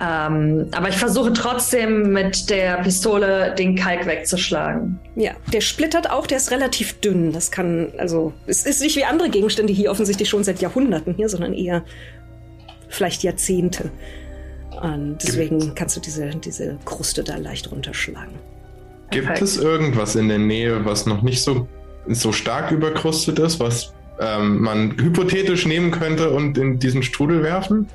Ähm, aber ich versuche trotzdem mit der Pistole den Kalk wegzuschlagen. Ja, der splittert auch, der ist relativ dünn. Das kann, also, es ist nicht wie andere Gegenstände hier offensichtlich schon seit Jahrhunderten hier, sondern eher vielleicht Jahrzehnte. Und deswegen kannst du diese, diese Kruste da leicht runterschlagen. Gibt Perfekt. es irgendwas in der Nähe, was noch nicht so, so stark überkrustet ist, was ähm, man hypothetisch nehmen könnte und in diesen Strudel werfen?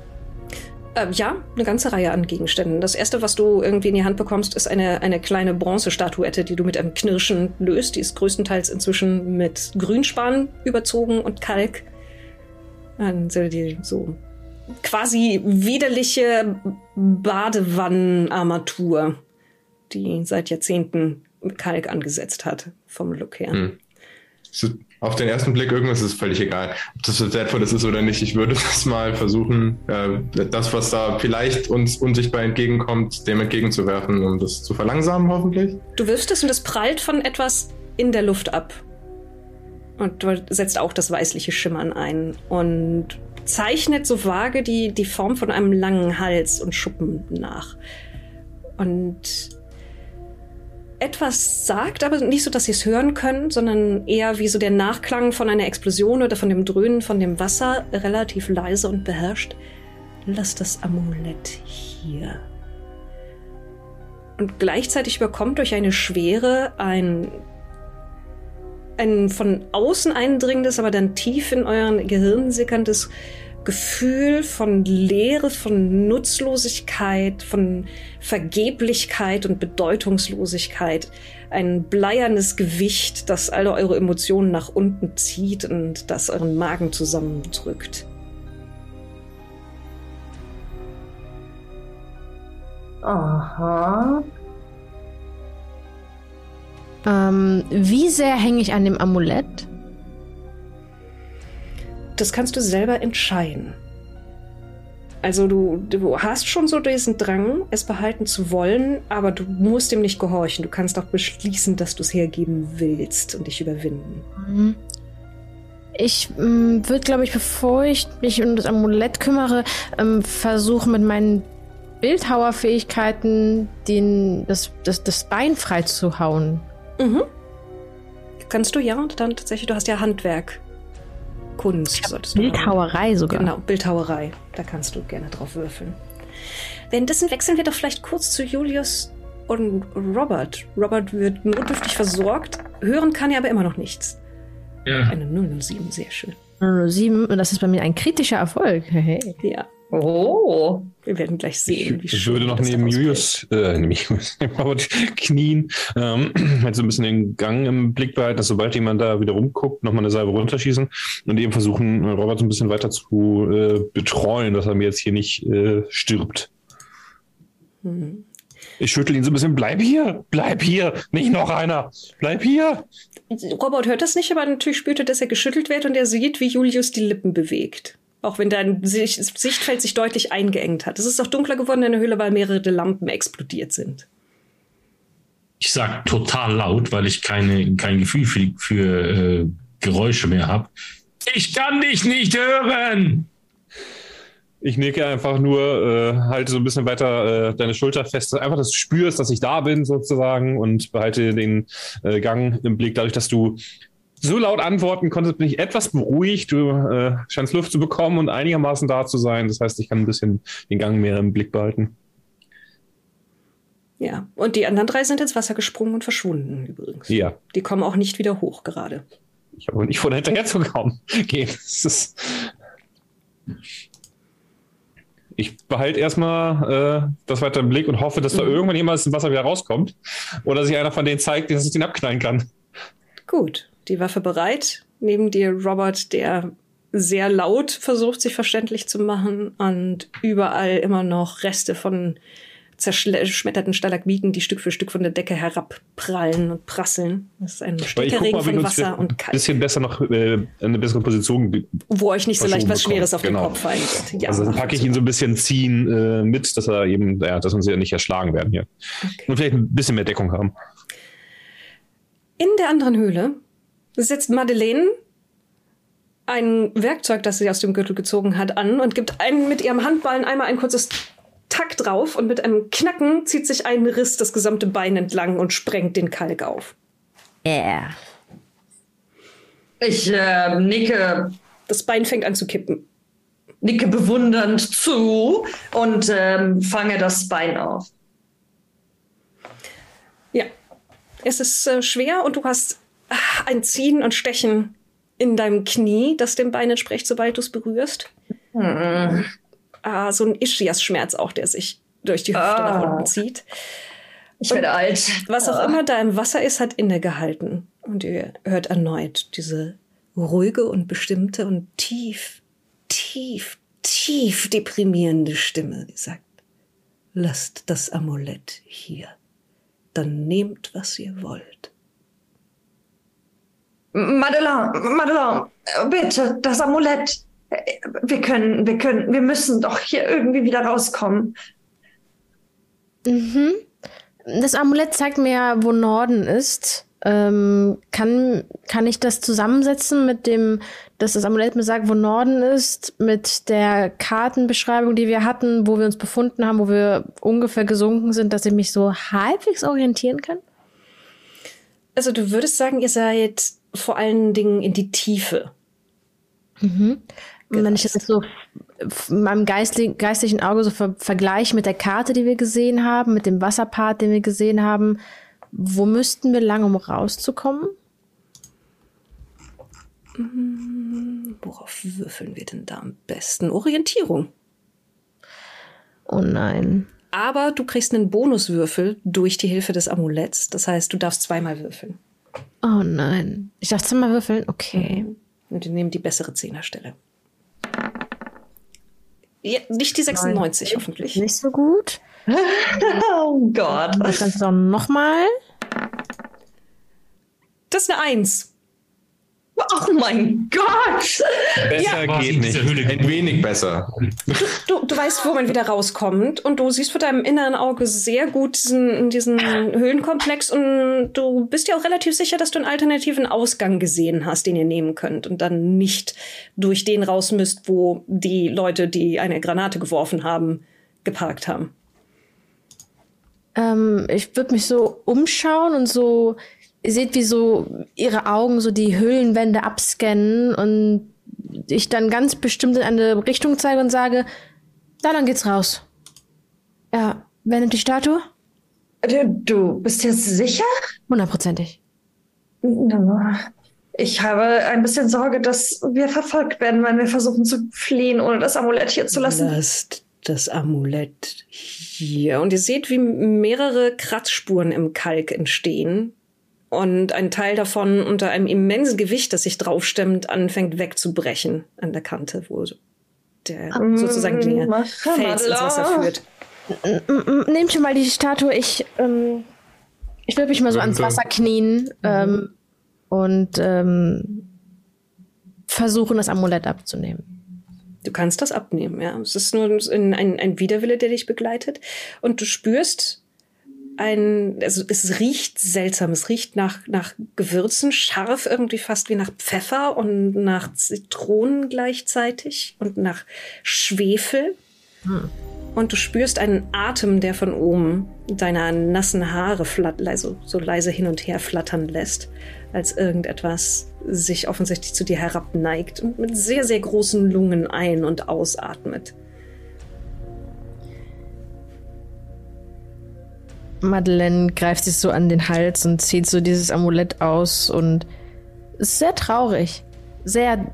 Ähm, ja, eine ganze Reihe an Gegenständen. Das erste, was du irgendwie in die Hand bekommst, ist eine, eine kleine Bronzestatuette, die du mit einem Knirschen löst. Die ist größtenteils inzwischen mit Grünspan überzogen und Kalk. Dann so die so quasi widerliche Badewannenarmatur, die seit Jahrzehnten Kalk angesetzt hat, vom Look her. Hm. So, auf den ersten Blick irgendwas ist völlig egal, ob das so wertvoll ist oder nicht. Ich würde das mal versuchen, äh, das, was da vielleicht uns unsichtbar entgegenkommt, dem entgegenzuwerfen, um das zu verlangsamen, hoffentlich. Du wirfst es und es prallt von etwas in der Luft ab. Und du setzt auch das weißliche Schimmern ein und zeichnet so vage die, die Form von einem langen Hals und Schuppen nach. Und etwas sagt, aber nicht so, dass sie es hören können, sondern eher wie so der Nachklang von einer Explosion oder von dem Dröhnen von dem Wasser, relativ leise und beherrscht. Lass das Amulett hier. Und gleichzeitig überkommt durch eine Schwere ein, ein von außen eindringendes, aber dann tief in euren Gehirn sickerndes Gefühl von Leere, von Nutzlosigkeit, von Vergeblichkeit und Bedeutungslosigkeit. Ein bleiernes Gewicht, das alle eure Emotionen nach unten zieht und das euren Magen zusammendrückt. Aha. Ähm, wie sehr hänge ich an dem Amulett? Das kannst du selber entscheiden. Also du, du hast schon so diesen Drang, es behalten zu wollen, aber du musst dem nicht gehorchen. Du kannst auch beschließen, dass du es hergeben willst und dich überwinden. Mhm. Ich ähm, würde, glaube ich, bevor ich mich um das Amulett kümmere, ähm, versuchen mit meinen Bildhauerfähigkeiten den, das, das, das Bein frei zu hauen. Mhm. Kannst du ja, und dann tatsächlich, du hast ja Handwerk. Kunst solltest du. Bildhauerei sogar. Genau, Bildhauerei. Da kannst du gerne drauf würfeln. Währenddessen wechseln wir doch vielleicht kurz zu Julius und Robert. Robert wird notdürftig versorgt, hören kann er aber immer noch nichts. Ja. Eine 007, sehr schön. 7, und das ist bei mir ein kritischer Erfolg. Hey. Ja, Oh. wir werden gleich sehen, wie Ich würde noch neben. Julius, äh, neben Julius, neben Robert knien, ähm, halt so ein bisschen den Gang im Blick behalten, dass sobald jemand da wieder rumguckt, nochmal eine Salve runterschießen und eben versuchen, äh, Robert so ein bisschen weiter zu äh, betreuen, dass er mir jetzt hier nicht äh, stirbt. Mhm. Ich schüttel ihn so ein bisschen, bleib hier, bleib hier, nicht noch einer, bleib hier. Robert hört das nicht, aber natürlich spürt er, dass er geschüttelt wird und er sieht, wie Julius die Lippen bewegt. Auch wenn dein Sicht Sichtfeld sich deutlich eingeengt hat. Es ist auch dunkler geworden in der Höhle, weil mehrere Lampen explodiert sind. Ich sag total laut, weil ich keine, kein Gefühl für, für äh, Geräusche mehr habe. Ich kann dich nicht hören! Ich nicke einfach nur, äh, halte so ein bisschen weiter äh, deine Schulter fest, einfach, dass du spürst, dass ich da bin sozusagen und behalte den äh, Gang im Blick. Dadurch, dass du so laut antworten konntest, bin ich etwas beruhigt. Du äh, scheinst Luft zu bekommen und einigermaßen da zu sein. Das heißt, ich kann ein bisschen den Gang mehr im Blick behalten. Ja, und die anderen drei sind ins Wasser gesprungen und verschwunden übrigens. Ja, Die kommen auch nicht wieder hoch gerade. ich habe nicht vor hinterher zu kommen. Gehen. Ist ich behalte erstmal äh, das weiter im Blick und hoffe, dass da Mhm. irgendwann jemand aus dem Wasser wieder rauskommt. Oder sich einer von denen zeigt, dass ich den abknallen kann. Gut, die Waffe bereit. Neben dir Robert, der sehr laut versucht, sich verständlich zu machen und überall immer noch Reste von zerschmetterten Stalagmiten, die Stück für Stück von der Decke herabprallen und prasseln. Das ist ein Aber ich stetiger guck Regen mal, wie von Wasser und ein Kalk, bisschen besser noch äh, in eine bessere Position. wo euch nicht so leicht was Schweres auf bekommen. den Genau. Kopf wird. Ja, also dann packe ich ihn so ein bisschen ziehen äh, mit, dass er eben, ja, dass uns ja nicht erschlagen werden hier. Und vielleicht ein bisschen mehr Deckung haben. In der anderen Höhle setzt Madeleine ein Werkzeug, das sie aus dem Gürtel gezogen hat, an und gibt einen mit ihrem Handballen einmal ein kurzes Tack drauf und mit einem Knacken zieht sich ein Riss das gesamte Bein entlang und sprengt den Kalk auf. Yeah. Ich äh, nicke, Das Bein fängt an zu kippen. nicke bewundernd zu und ähm, fange das Bein auf. Ja, es ist äh, schwer und du hast ein Ziehen und Stechen in deinem Knie, das dem Bein entspricht, sobald du es berührst. Ah, so ein Ischias-Schmerz auch, der sich durch die Hüfte nach Ah. unten zieht. Ich werde alt. Was auch immer da im Wasser ist, hat innegehalten. Und ihr hört erneut diese ruhige und bestimmte und tief, tief, tief deprimierende Stimme, die sagt, lasst das Amulett hier. Dann nehmt, was ihr wollt. Madeleine, Madeleine, bitte, das Amulett. Wir können, wir können, wir müssen doch hier irgendwie wieder rauskommen. Mhm. Das Amulett zeigt mir, wo Norden ist. Ähm, kann, kann ich das zusammensetzen mit dem, dass das Amulett mir sagt, wo Norden ist, mit der Kartenbeschreibung, die wir hatten, wo wir uns befunden haben, wo wir ungefähr gesunken sind, dass ich mich so halbwegs orientieren kann? Also du würdest sagen, ihr seid vor allen Dingen in die Tiefe. Und wenn ich das Gereist. jetzt so meinem geistli geistlichen Auge so ver vergleiche mit der Karte, die wir gesehen haben, mit dem Wasserpart, den wir gesehen haben, wo müssten wir lang, um rauszukommen? Worauf würfeln wir denn da am besten? Orientierung. Oh nein. Aber du kriegst einen Bonuswürfel durch die Hilfe des Amuletts. Das heißt, du darfst zweimal würfeln. Oh nein. Ich darf zweimal würfeln? Okay. Und wir nehmen die bessere Zehnerstelle. Ja, nicht die 96, hoffentlich. Nicht so gut. Oh Gott. Das Ganze doch nochmal. Das ist eine Eins. Oh mein Gott. Besser Was geht nicht. Ein wenig besser. Du, du weißt, wo man wieder rauskommt und du siehst vor deinem inneren Auge sehr gut diesen, diesen Höhlenkomplex und du bist ja auch relativ sicher, dass du einen alternativen Ausgang gesehen hast, den ihr nehmen könnt und dann nicht durch den raus müsst, wo die Leute, die eine Granate geworfen haben, geparkt haben. Ähm, ich würde mich so umschauen und so, ihr seht, wie so ihre Augen so die Höhlenwände abscannen und ich dann ganz bestimmt in eine Richtung zeige und sage, na, dann geht's raus. Ja, wer nimmt die Statue? Du, du bist jetzt sicher? Hundertprozentig. Ich habe ein bisschen Sorge, dass wir verfolgt werden, wenn wir versuchen zu fliehen, ohne das Amulett hier zu lassen. Lasst das Amulett hier. Und ihr seht, wie mehrere Kratzspuren im Kalk entstehen. Und ein Teil davon unter einem immensen Gewicht, das sich draufstemmt, anfängt wegzubrechen an der Kante, wo der sozusagen der Mach Fels ins Wasser führt. Nehmt schon mal die Statue. Ich, ähm, ich würde mich mal so ans. Wasser knien ähm, und ähm, versuchen, das Amulett abzunehmen. Du kannst das abnehmen, ja. Es ist nur ein, ein, ein Widerwille, der dich begleitet. Und du spürst ein, also es riecht seltsam. Es riecht nach, nach Gewürzen, scharf, irgendwie fast wie nach Pfeffer und nach Zitronen gleichzeitig und nach Schwefel. Und du spürst einen Atem, der von oben deiner nassen Haare flatt, leise, so leise hin und her flattern lässt, als irgendetwas sich offensichtlich zu dir herabneigt und mit sehr, sehr großen Lungen ein- und ausatmet. Madeleine greift sich so an den Hals und zieht so dieses Amulett aus und ist sehr traurig. Sehr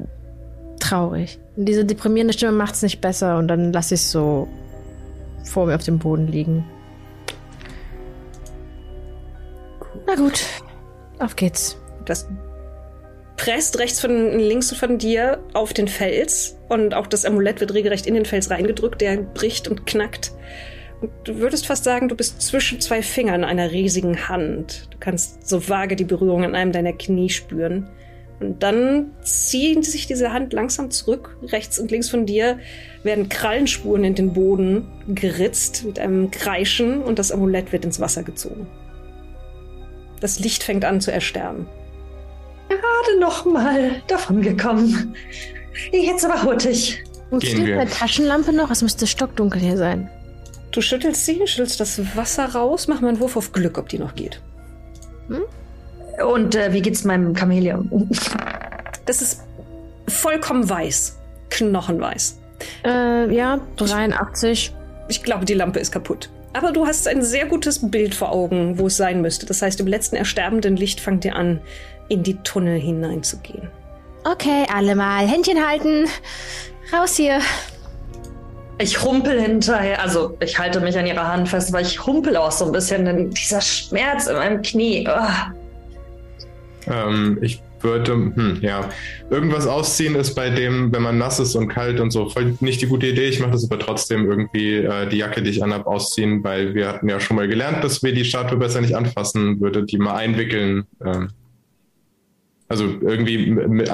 traurig. Und diese deprimierende Stimme macht es nicht besser und dann lasse ich es so vor mir auf dem Boden liegen. Na gut, auf geht's. Das presst rechts von links von dir auf den Fels und auch das Amulett wird regelrecht in den Fels reingedrückt, der bricht und knackt. Du würdest fast sagen, du bist zwischen zwei Fingern einer riesigen Hand. Du kannst so vage die Berührung an einem deiner Knie spüren. Und dann ziehen sich diese Hand langsam zurück. Rechts und links von dir werden Krallenspuren in den Boden geritzt mit einem Kreischen und das Amulett wird ins Wasser gezogen. Das Licht fängt an zu ersterben. Gerade noch mal davon gekommen. Jetzt aber hurtig. Funktioniert wir. eine Taschenlampe noch? Es müsste stockdunkel hier sein. Du schüttelst sie, schüttelst das Wasser raus, mach mal einen Wurf auf Glück, ob die noch geht. Und äh, wie geht's meinem Chamäleon? Das ist vollkommen weiß. Knochenweiß. Äh, ja, 83. Ich glaube, die Lampe ist kaputt. Aber du hast ein sehr gutes Bild vor Augen, wo es sein müsste. Das heißt, im letzten ersterbenden Licht fangt ihr an, in die Tunnel hineinzugehen. Okay, alle mal Händchen halten. Raus hier. Ich humpel hinterher, also ich halte mich an ihrer Hand fest, weil ich humpel auch so ein bisschen, denn dieser Schmerz in meinem Knie. ah. Ähm, ich würde, hm, ja, irgendwas ausziehen ist bei dem, wenn man nass ist und kalt und so, voll nicht die gute Idee. Ich mache das aber trotzdem irgendwie äh, die Jacke, die ich anhab, ausziehen, weil wir hatten ja schon mal gelernt, dass wir die Statue besser nicht anfassen, würde die mal einwickeln. Ähm, also irgendwie mit,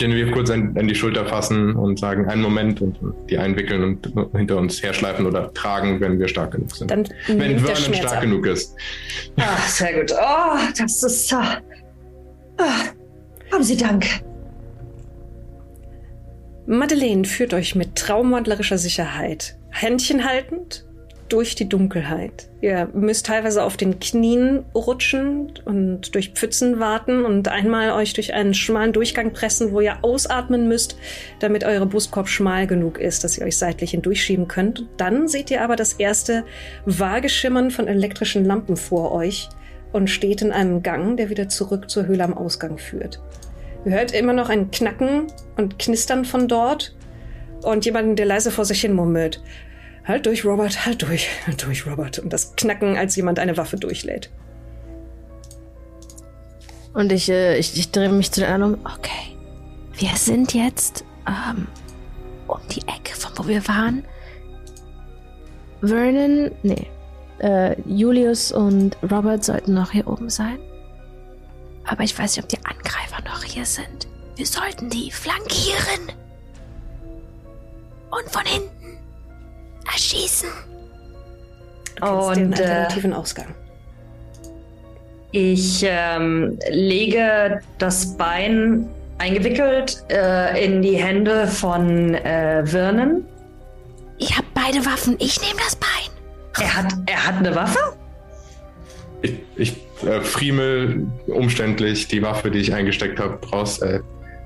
ähm, Genevieve kurz an, an die Schulter fassen und sagen, einen Moment und die einwickeln und hinter uns herschleifen oder tragen, wenn wir stark genug sind. Dann wenn Vernon stark ab. genug ist. Ah, sehr gut. Oh, das ist. Ah, haben Sie Dank. Madeleine führt euch mit traumwandlerischer Sicherheit, Händchen haltend, durch die Dunkelheit. Ihr müsst teilweise auf den Knien rutschen und durch Pfützen warten und einmal euch durch einen schmalen Durchgang pressen, wo ihr ausatmen müsst, damit eure Brustkorb schmal genug ist, dass ihr euch seitlich hindurchschieben könnt. Dann seht ihr aber das erste vage Schimmern von elektrischen Lampen vor euch und steht in einem Gang, der wieder zurück zur Höhle am Ausgang führt. Ihr hört immer noch ein Knacken und Knistern von dort und jemanden, der leise vor sich hin murmelt. Halt durch, Robert, halt durch, halt durch, Robert. Und das Knacken, als jemand eine Waffe durchlädt. Und ich, äh, ich, ich drehe mich zu den anderen um. Okay. Wir sind jetzt ähm, um die Ecke, von wo wir waren. Vernon, nee. Äh, Julius und Robert sollten noch hier oben sein. Aber ich weiß nicht, ob die Angreifer noch hier sind. Wir sollten die flankieren. Und von hinten erschießen. Du kennst den Und, äh, alternativen Ausgang. Ich ähm, lege das Bein eingewickelt äh, in die Hände von äh, Vernon. Ich habe beide Waffen. Ich nehme das Bein. Er hat, er hat eine Waffe? Ich, ich äh, friemel umständlich die Waffe, die ich eingesteckt habe, raus. Äh,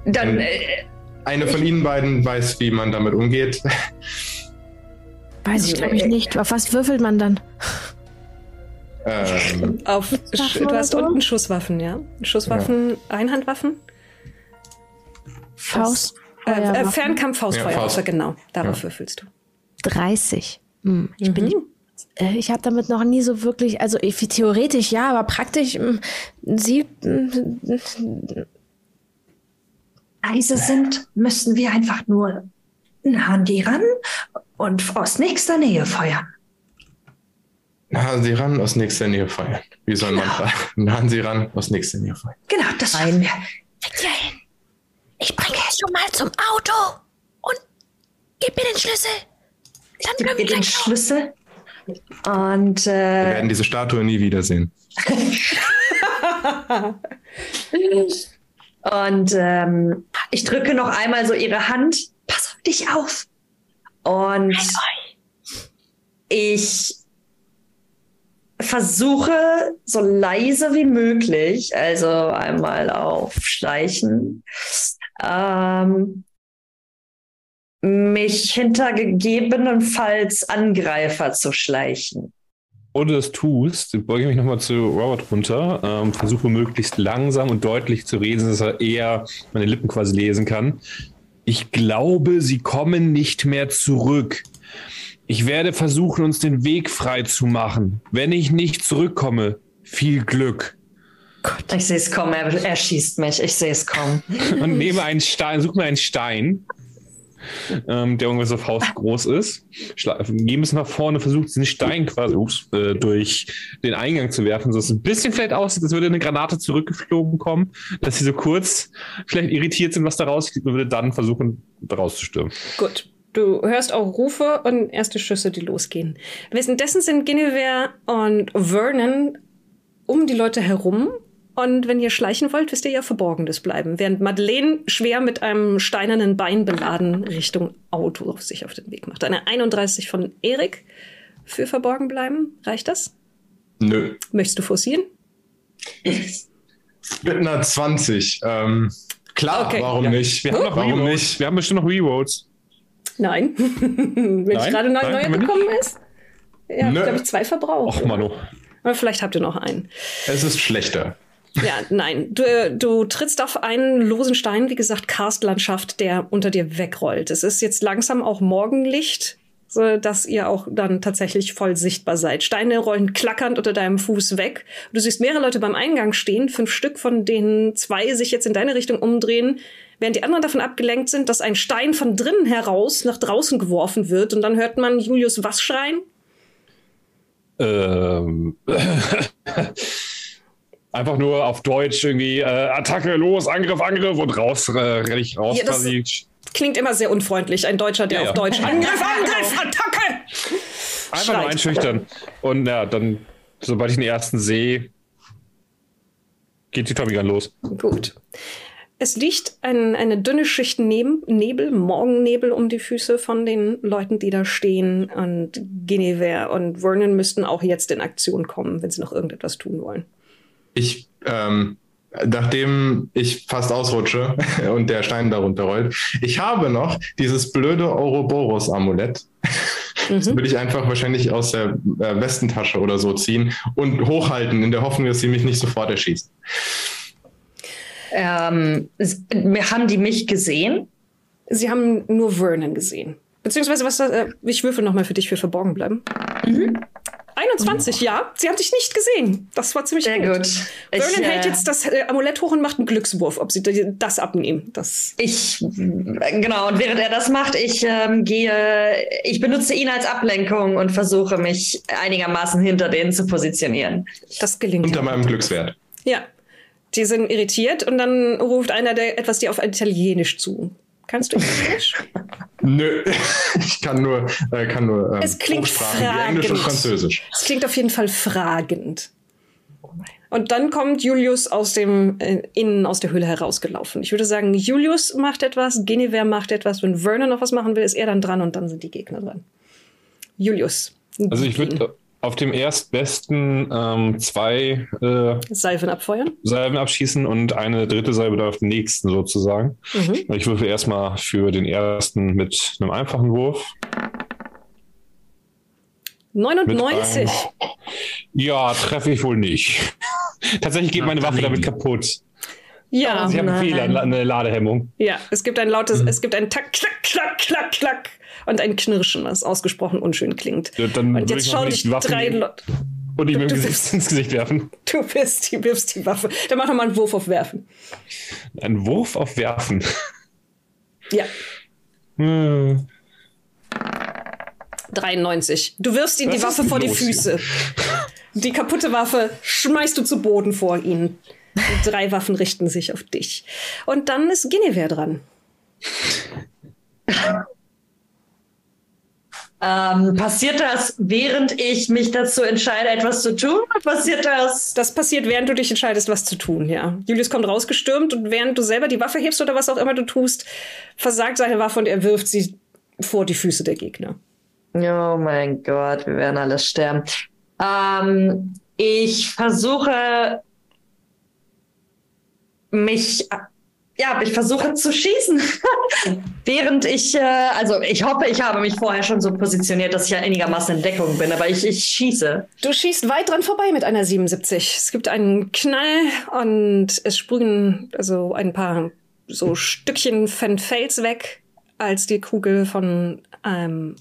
Dann, äh, eine von Ihnen beiden weiß, wie man damit umgeht. Weiß ich, glaube ich, nicht. Auf was würfelt man dann? ähm, Auf, Waffen du hast so? unten Schusswaffen, ja? Schusswaffen, Einhandwaffen? Faust. Äh, äh, Feuerwaffen. Fernkampf-Faustfeuerwaffe, Faust. genau. Darauf Ja. würfelst du. 30. Hm, ich bin Mhm. Äh, Ich habe damit noch nie so wirklich, also ich- theoretisch ja, aber praktisch mm, sie. mm, leise sind, müssen wir einfach nur nah an die ran und aus nächster Nähe feuern. nahen Sie ran, aus nächster Nähe feuern. Wie soll man sagen? Nahen Sie ran, aus nächster Nähe feuern. Genau, das schaffen wir. Hin? Ich bringe es schon mal zum Auto und gib mir den Schlüssel. Dann Gib können mir wir den. Schlüssel. Und Wir äh, werden diese Statue nie wiedersehen. Und ähm, ich drücke noch einmal so ihre Hand. Pass auf dich auf. Und ich versuche so leise wie möglich, also einmal auf Schleichen, ähm, mich hinter gegebenenfalls Angreifer zu schleichen. Wo du das tust, beuge ich mich nochmal zu Robert runter, ähm, versuche möglichst langsam und deutlich zu reden, dass er eher meine Lippen quasi lesen kann. Ich glaube, sie kommen nicht mehr zurück. Ich werde versuchen, uns den Weg frei zu machen. Wenn ich nicht zurückkomme, viel Glück. Ich sehe es kommen, er, er schießt mich, ich sehe es kommen. Und nehme einen Stein, suche mir einen Stein ähm, der ungefähr so faustgroß ist. Schla geben es nach vorne, versucht den Stein quasi ups, äh, durch den Eingang zu werfen, so es ein bisschen vielleicht aussieht, als würde eine Granate zurückgeflogen kommen, dass sie so kurz vielleicht irritiert sind, was da rausgeht und würde dann versuchen, rauszustürmen. Gut. Du hörst auch Rufe und erste Schüsse, die losgehen. Währenddessen sind Guinevere und Vernon um die Leute herum und wenn ihr schleichen wollt, wisst ihr ja Verborgenes bleiben. Während Madeleine schwer mit einem steinernen Bein beladen Richtung Auto sich auf den Weg macht. Eine 31 von Erik für Verborgen bleiben. Reicht das? Nö. Möchtest du forcieren? Mit einer 20. Ähm, klar, Okay. warum Ja. nicht? Wir haben noch warum nicht? Wir haben bestimmt noch Reroads. Nein. wenn ich Nein? gerade neu, Nein, neu haben wir nicht? gekommen ist. Ja, Nö. glaube ich, zwei verbraucht. Och, Manu. Aber vielleicht habt ihr noch einen. Es ist schlechter. Ja, nein. Du, äh, du trittst auf einen losen Stein, wie gesagt, Karstlandschaft, der unter dir wegrollt. Es ist jetzt langsam auch Morgenlicht, so dass ihr auch dann tatsächlich voll sichtbar seid. Steine rollen klackernd unter deinem Fuß weg. Du siehst mehrere Leute beim Eingang stehen, fünf Stück, von denen zwei sich jetzt in deine Richtung umdrehen, während die anderen davon abgelenkt sind, dass ein Stein von drinnen heraus nach draußen geworfen wird. Und dann hört man Julius was schreien? Ähm, einfach nur auf Deutsch irgendwie äh, Attacke, los, Angriff, Angriff und raus, äh, renn ich raus Ja, das- quasi. Klingt immer sehr unfreundlich. Ein Deutscher, der Ja, ja. auf Deutsch Angriff, Angriff, Attacke! Einfach nur schreit. einschüchtern. Und ja, dann, sobald ich den ersten sehe, geht die Tommy los. Gut. Es liegt ein, eine dünne Schicht Neb Nebel, Morgennebel um die Füße von den Leuten, die da stehen. Und Guinevere und Vernon müssten auch jetzt in Aktion kommen, wenn sie noch irgendetwas tun wollen. Ich, ähm, nachdem ich fast ausrutsche und der Stein darunter rollt, ich habe noch dieses blöde Ouroboros-Amulett. Das würde ich einfach wahrscheinlich aus der äh, Westentasche oder so ziehen und hochhalten, in der Hoffnung, dass sie mich nicht sofort erschießen. Ähm, haben die mich gesehen? Sie haben nur Vernon gesehen. Beziehungsweise, was, äh, ich würfel noch mal für dich für verborgen bleiben. 21, ja. Sie haben dich nicht gesehen. Das war ziemlich Sehr gut. gut. Vernon Ich, hält äh, jetzt das äh, Amulett hoch und macht einen Glückswurf, ob sie das abnehmen. Das Ich, genau, und während er das macht, ich ähm, gehe, ich benutze ihn als Ablenkung und versuche mich einigermaßen hinter denen zu positionieren. Das gelingt. Unter meinem Glückswert. Ja. Die sind irritiert und dann ruft einer der etwas dir auf Italienisch zu. Kannst du Italienisch? Nö, ich kann nur, äh, kann nur ähm, Es klingt wie Englisch und fragend. Französisch. Es klingt auf jeden Fall fragend. Und dann kommt Julius aus dem äh, innen aus der Höhle herausgelaufen. Ich würde sagen, Julius macht etwas, Guinevere macht etwas. Wenn Vernon noch was machen will, ist er dann dran und dann sind die Gegner dran. Julius. Also ich würde auf dem erstbesten ähm, zwei äh, Salven abfeuern. Salben abschießen und eine dritte Salbe dann auf den nächsten sozusagen. Mhm. Ich würfel erstmal für den ersten mit einem einfachen Wurf. Mit 99. einem- Ja, treffe ich wohl nicht. Tatsächlich geht Na, meine Waffe damit kaputt. Ja. Sie haben einen nein. Fehler, eine Ladehemmung. Ja, es gibt ein lautes, es gibt ein Tack, klack, klack, klack, klack und ein Knirschen, was ausgesprochen unschön klingt. Ja, dann und jetzt ich schauen dich drei. Leute. Und ihm im Du- Gesicht ins Gesicht werfen. Du bist die, wirfst die Waffe. Dann mach doch mal einen Wurf auf Werfen. Ein Wurf auf Werfen. Ja, Hm. 93. Du wirfst ihm die Waffe vor die los hier? Füße. Die kaputte Waffe schmeißt du zu Boden vor ihn. Die drei Waffen richten sich auf dich. Und dann ist Guinevere dran. Ähm, passiert das, während ich mich dazu entscheide, etwas zu tun? Oder passiert das? Das passiert, während du dich entscheidest, was zu tun, ja. Julius kommt rausgestürmt und während du selber die Waffe hebst oder was auch immer du tust, versagt seine Waffe und er wirft sie vor die Füße der Gegner. Oh mein Gott, wir werden alle sterben. Ähm, ich versuche mich, ja, ich versuche zu schießen. Während ich, äh, also ich hoffe, ich habe mich vorher schon so positioniert, dass ich ja einigermaßen in Deckung bin, aber ich, ich schieße. Du schießt weit dran vorbei mit einer 77. Es gibt einen Knall und es sprühen also ein paar so Stückchen von Fels weg, als die Kugel von einem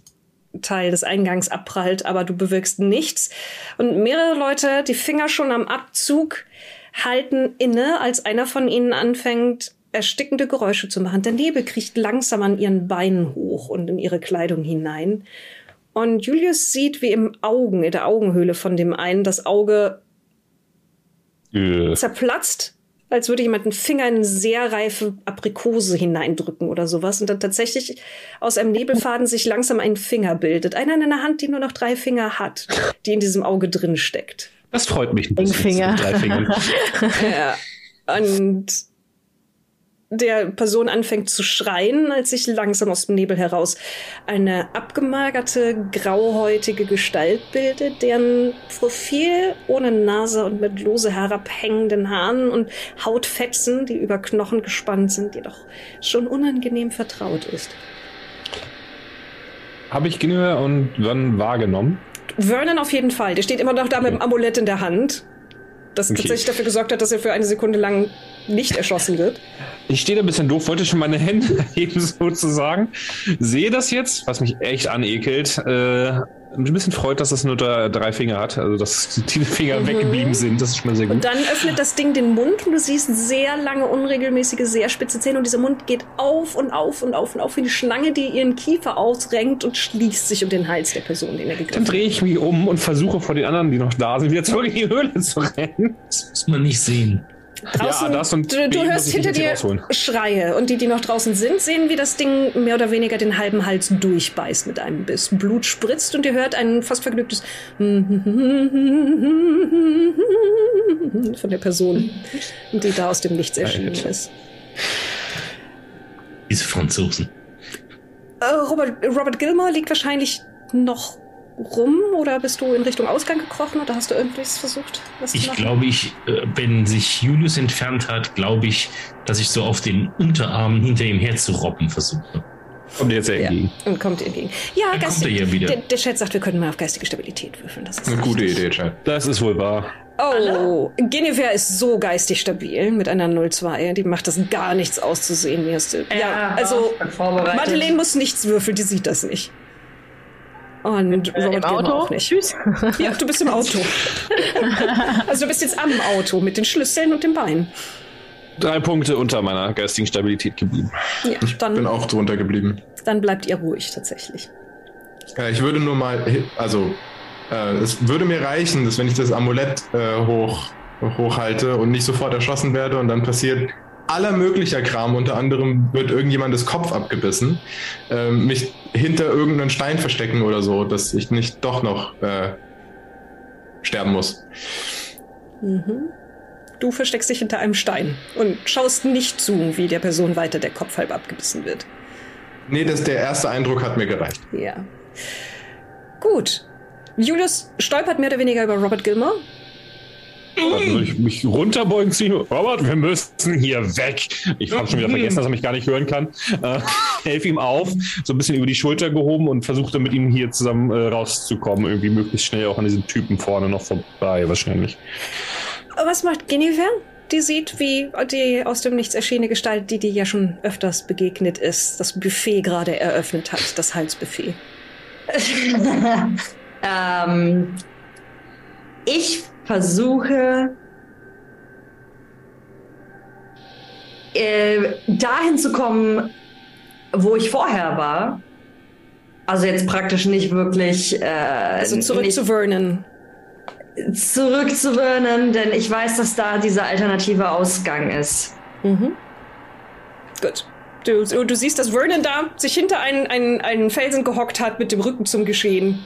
Teil des Eingangs abprallt, aber du bewirkst nichts. Und mehrere Leute, die Finger schon am Abzug, halten inne, als einer von ihnen anfängt, erstickende Geräusche zu machen. Der Nebel kriecht langsam an ihren Beinen hoch und in ihre Kleidung hinein. Und Julius sieht, wie im Augen, in der Augenhöhle von dem einen, das Auge Äh, zerplatzt, als würde jemand einen Finger in eine sehr reife Aprikose hineindrücken oder sowas. Und dann tatsächlich aus einem Nebelfaden sich langsam ein Finger bildet. Einer in einer Hand, die nur noch drei Finger hat, die in diesem Auge drin steckt. Das freut mich ein bisschen. Mit Drei Fingern. Ja. Und der Person anfängt zu schreien, als sich langsam aus dem Nebel heraus eine abgemagerte, grauhäutige Gestalt bildet, deren Profil ohne Nase und mit lose herabhängenden Haaren und Hautfetzen, die über Knochen gespannt sind, jedoch schon unangenehm vertraut ist. Habe ich Ginevra und wann wahrgenommen? Vernon auf jeden Fall. Der steht immer noch da mit dem Amulett in der Hand. Das Okay. tatsächlich dafür gesorgt hat, dass er für eine Sekunde lang nicht erschossen wird. Ich stehe da ein bisschen doof, wollte schon meine Hände heben sozusagen. Sehe das jetzt, was mich echt anekelt. Äh, ein bisschen freut, dass das nur drei, drei Finger hat, also dass die Finger weggeblieben sind. Das ist schon mal sehr Und gut. dann öffnet das Ding den Mund und du siehst sehr lange, unregelmäßige, sehr spitze Zähne und dieser Mund geht auf und auf und auf und auf wie eine Schlange, die ihren Kiefer ausrenkt und schließt sich um den Hals der Person, den er Dann gegriffen hat. drehe ich mich um und versuche vor den anderen, die noch da sind, wieder zurück in die Höhle zu rennen. Das muss man nicht sehen. Draußen, ja, du, du hörst hinter dir rausholen. Schreie und die, die noch draußen sind, sehen, wie das Ding mehr oder weniger den halben Hals durchbeißt mit einem Biss. Blut spritzt und ihr hört ein fast vergnügtes von der Person, die da aus dem Nichts erschienen ist. Diese Franzosen. Äh, Robert, Robert Gilmore liegt wahrscheinlich noch rum oder bist du in Richtung Ausgang gekrochen oder hast du irgendwas versucht, was Ich glaube, ich, äh, wenn sich Julius entfernt hat, glaube ich, dass ich so auf den Unterarmen hinter ihm herzurobben versuche. Kommt jetzt Ja, entgegen. und kommt dir entgegen. Ja, Dann Geist, kommt er hier wieder. Der, der Chat sagt, wir können mal auf geistige Stabilität würfeln. Das ist Eine gute. Idee, Chat. Das ist wohl wahr. Oh, Guinevere ist so geistig stabil mit einer 0-2. Die macht das gar nichts auszusehen. Wie hast du. Ja, also. Madeleine muss nichts würfeln, die sieht das nicht. Und Robert Im Auto? auch nicht. Tschüss. Ja, du bist im Auto. also du bist jetzt am Auto mit den Schlüsseln und dem Bein. Drei Punkte unter meiner geistigen Stabilität geblieben. Ja, Bin dann, auch drunter geblieben. dann bleibt ihr ruhig tatsächlich. Äh, ich würde nur mal, also äh, es würde mir reichen, dass wenn ich das Amulett äh, hoch, hochhalte und nicht sofort erschossen werde und dann passiert aller möglicher Kram, unter anderem wird irgendjemandes Kopf abgebissen, ähm, mich hinter irgendeinen Stein verstecken oder so, dass ich nicht doch noch äh, sterben muss. Mhm. Du versteckst dich hinter einem Stein und schaust nicht zu, wie der Person weiter der Kopf halb abgebissen wird. Nee, das, der erste Eindruck hat mir gereicht. Ja. Gut. Julius stolpert mehr oder weniger über Robert Gilmore. Dann würde ich mich runterbeugen ziehen. Robert, wir müssen hier weg. Ich habe schon wieder vergessen, dass er mich gar nicht hören kann. Äh, helf ihm auf, so ein bisschen über die Schulter gehoben und versuche dann mit ihm hier zusammen äh, rauszukommen. Irgendwie möglichst schnell auch an diesen Typen vorne noch vorbei, wahrscheinlich. Was macht Guinevere? Die sieht, wie die aus dem Nichts erschienene Gestalt, die dir ja schon öfters begegnet ist, das Buffet gerade eröffnet hat, das Halsbuffet. ähm, ich versuche äh, dahin zu kommen, wo ich vorher war. Also jetzt praktisch nicht wirklich. Äh, Also zurück zu Vernon. zurück zu Vernon, denn ich weiß, dass da dieser alternative Ausgang ist. Mhm. Gut. Du, du, du siehst, dass Vernon da sich hinter einen, einen, einen Felsen gehockt hat mit dem Rücken zum Geschehen.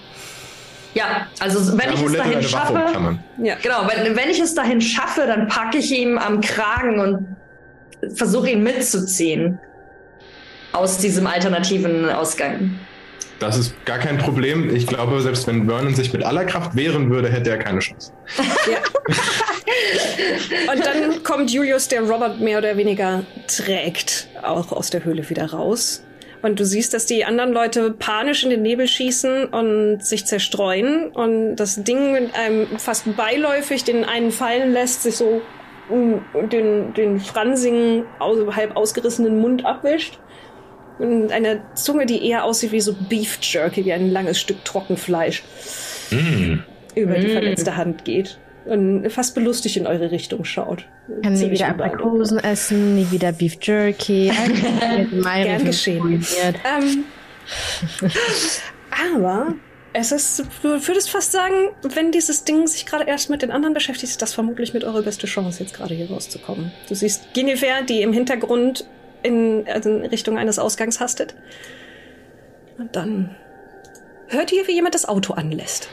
Ja, also wenn ich es dahin schaffe. Ja. Genau, wenn, wenn ich es dahin schaffe, dann packe ich ihm am Kragen und versuche ihn mitzuziehen. Aus diesem alternativen Ausgang. Das ist gar kein Problem. Ich glaube, selbst wenn Vernon sich mit aller Kraft wehren würde, hätte er keine Chance. Ja. Und dann kommt Julius, der Robert mehr oder weniger trägt, auch aus der Höhle wieder raus. Und du siehst, dass die anderen Leute panisch in den Nebel schießen und sich zerstreuen und das Ding mit einem fast beiläufig den einen fallen lässt, sich so den, den fransigen, halb ausgerissenen Mund abwischt. Und eine Zunge, die eher aussieht wie so Beef Jerky, wie ein langes Stück Trockenfleisch, Mm. über die Mm. verletzte Hand geht. Und fast belustigt in eure Richtung schaut. Kann nie wieder. Aprikosen essen, nie wieder Beef Jerky. Gern geschehen. Ähm, aber es ist, du würdest fast sagen, wenn dieses Ding sich gerade erst mit den anderen beschäftigt, ist das vermutlich mit eure beste Chance, jetzt gerade hier rauszukommen. Du siehst Guinevere, die im Hintergrund in, also in Richtung eines Ausgangs hastet. Und dann hört ihr, wie jemand das Auto anlässt.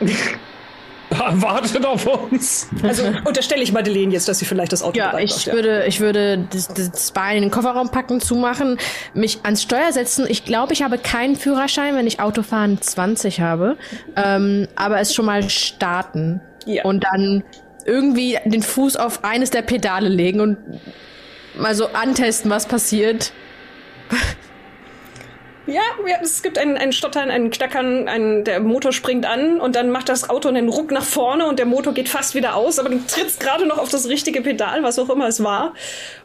Wartet auf uns! Also unterstelle ich Madeleine jetzt, dass sie vielleicht das Auto Ja, bereit ich macht, ja. würde, ich würde das, das Bein in den Kofferraum packen, zumachen, mich ans Steuer setzen. Ich glaube, ich habe keinen Führerschein, wenn ich Autofahren 20 habe. Ähm, aber es schon mal starten. Ja. Und dann irgendwie den Fuß auf eines der Pedale legen und mal so antesten, was passiert. Ja, ja, es gibt ein, ein Stottern, ein Knackern, ein, der Motor springt an und dann macht das Auto einen Ruck nach vorne und der Motor geht fast wieder aus, aber du trittst gerade noch auf das richtige Pedal, was auch immer es war.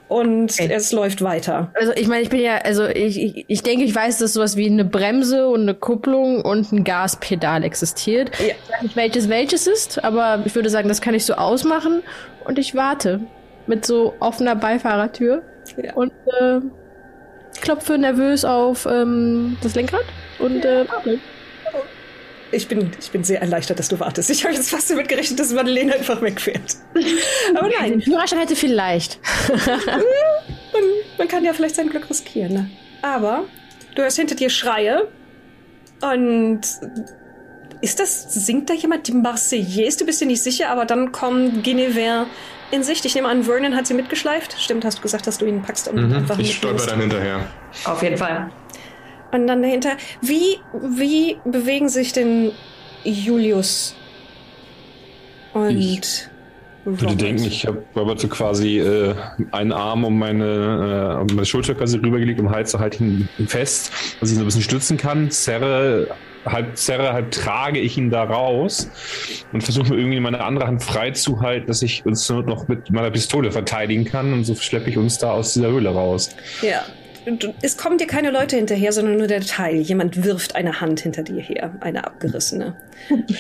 Und Okay. es läuft weiter. Also ich meine, ich bin ja, also ich, ich, ich denke, ich weiß, dass sowas wie eine Bremse und eine Kupplung und ein Gaspedal existiert. Ja. Ich weiß nicht, welches welches ist, aber ich würde sagen, das kann ich so ausmachen und ich warte mit so offener Beifahrertür Ja. und äh, klopfe nervös auf ähm, das Lenkrad und äh. Ich bin, ich bin sehr erleichtert, dass du wartest. Ich habe jetzt fast damit gerechnet, dass Madeleine einfach wegfährt. Aber nein, Führerschein hätte vielleicht. man, man kann ja vielleicht sein Glück riskieren. Ne? Aber du hörst hinter dir Schreie und ist das, singt da jemand die Marseillaise? Du bist dir nicht sicher, aber dann kommt Guinevere in Sicht. Ich nehme an, Vernon hat sie mitgeschleift. Stimmt, hast du gesagt, dass du ihn packst und Mhm. einfach Ich stolper dann hinterher. Auf jeden Fall. Und dann dahinter, wie, wie bewegen sich denn Julius und Ich Ich würde Robert? denken, ich habe Robert so quasi äh, einen Arm um meine, äh, um meine Schulter quasi rübergelegt, um Hals halte ich ihn fest, dass ich ihn so ein bisschen stützen kann, zerre, halb zerre, halb trage ich ihn da raus und versuche mir irgendwie meine andere Hand frei zu halten, dass ich uns nur noch mit meiner Pistole verteidigen kann und so schleppe ich uns da aus dieser Höhle raus. Ja. Es kommen dir keine Leute hinterher, sondern nur der Teil. Jemand wirft eine Hand hinter dir her, eine abgerissene.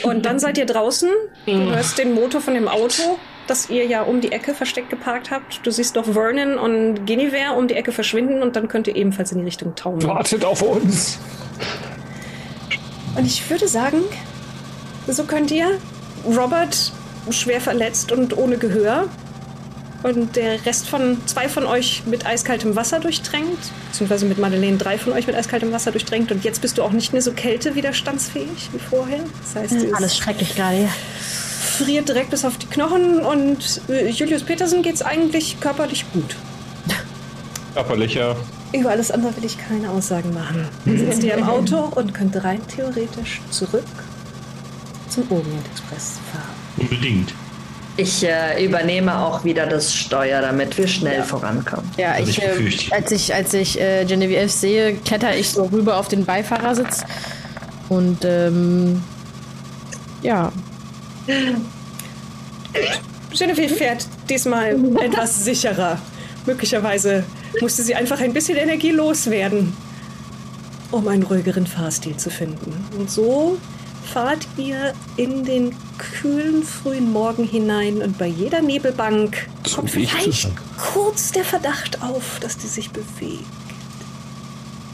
Und dann seid ihr draußen. Du hörst den Motor von dem Auto, das ihr ja um die Ecke versteckt geparkt habt. Du siehst noch Vernon und Guinevere um die Ecke verschwinden und dann könnt ihr ebenfalls in die Richtung taumeln. Wartet auf uns! Und ich würde sagen, so könnt ihr Robert schwer verletzt und ohne Gehör und der Rest von zwei von euch mit eiskaltem Wasser durchtränkt, beziehungsweise mit Madeleine drei von euch mit eiskaltem Wasser durchtränkt und jetzt bist du auch nicht mehr so kältewiderstandsfähig wie vorher. Das heißt, es Alles schrecklich gerade. ja. friert direkt bis auf die Knochen und äh, Julius Petersen geht's eigentlich körperlich gut. Körperlicher. Über alles andere will ich keine Aussagen machen. Dann sitzt ihr im Auto und könnt rein theoretisch zurück zum Orient Express fahren. Unbedingt. Ich äh, übernehme auch wieder das Steuer, damit wir schnell vorankommen. Ja, Also ich, ich äh, befürchte. als ich, als ich äh, Genevieve sehe, kletter ich so rüber auf den Beifahrersitz. Und ähm, ja, Genevieve fährt diesmal etwas sicherer. Möglicherweise musste sie einfach ein bisschen Energie loswerden, um einen ruhigeren Fahrstil zu finden. Und so fahrt ihr in den kühlen frühen Morgen hinein und bei jeder Nebelbank So kommt vielleicht kurz der Verdacht auf, dass die sich bewegt.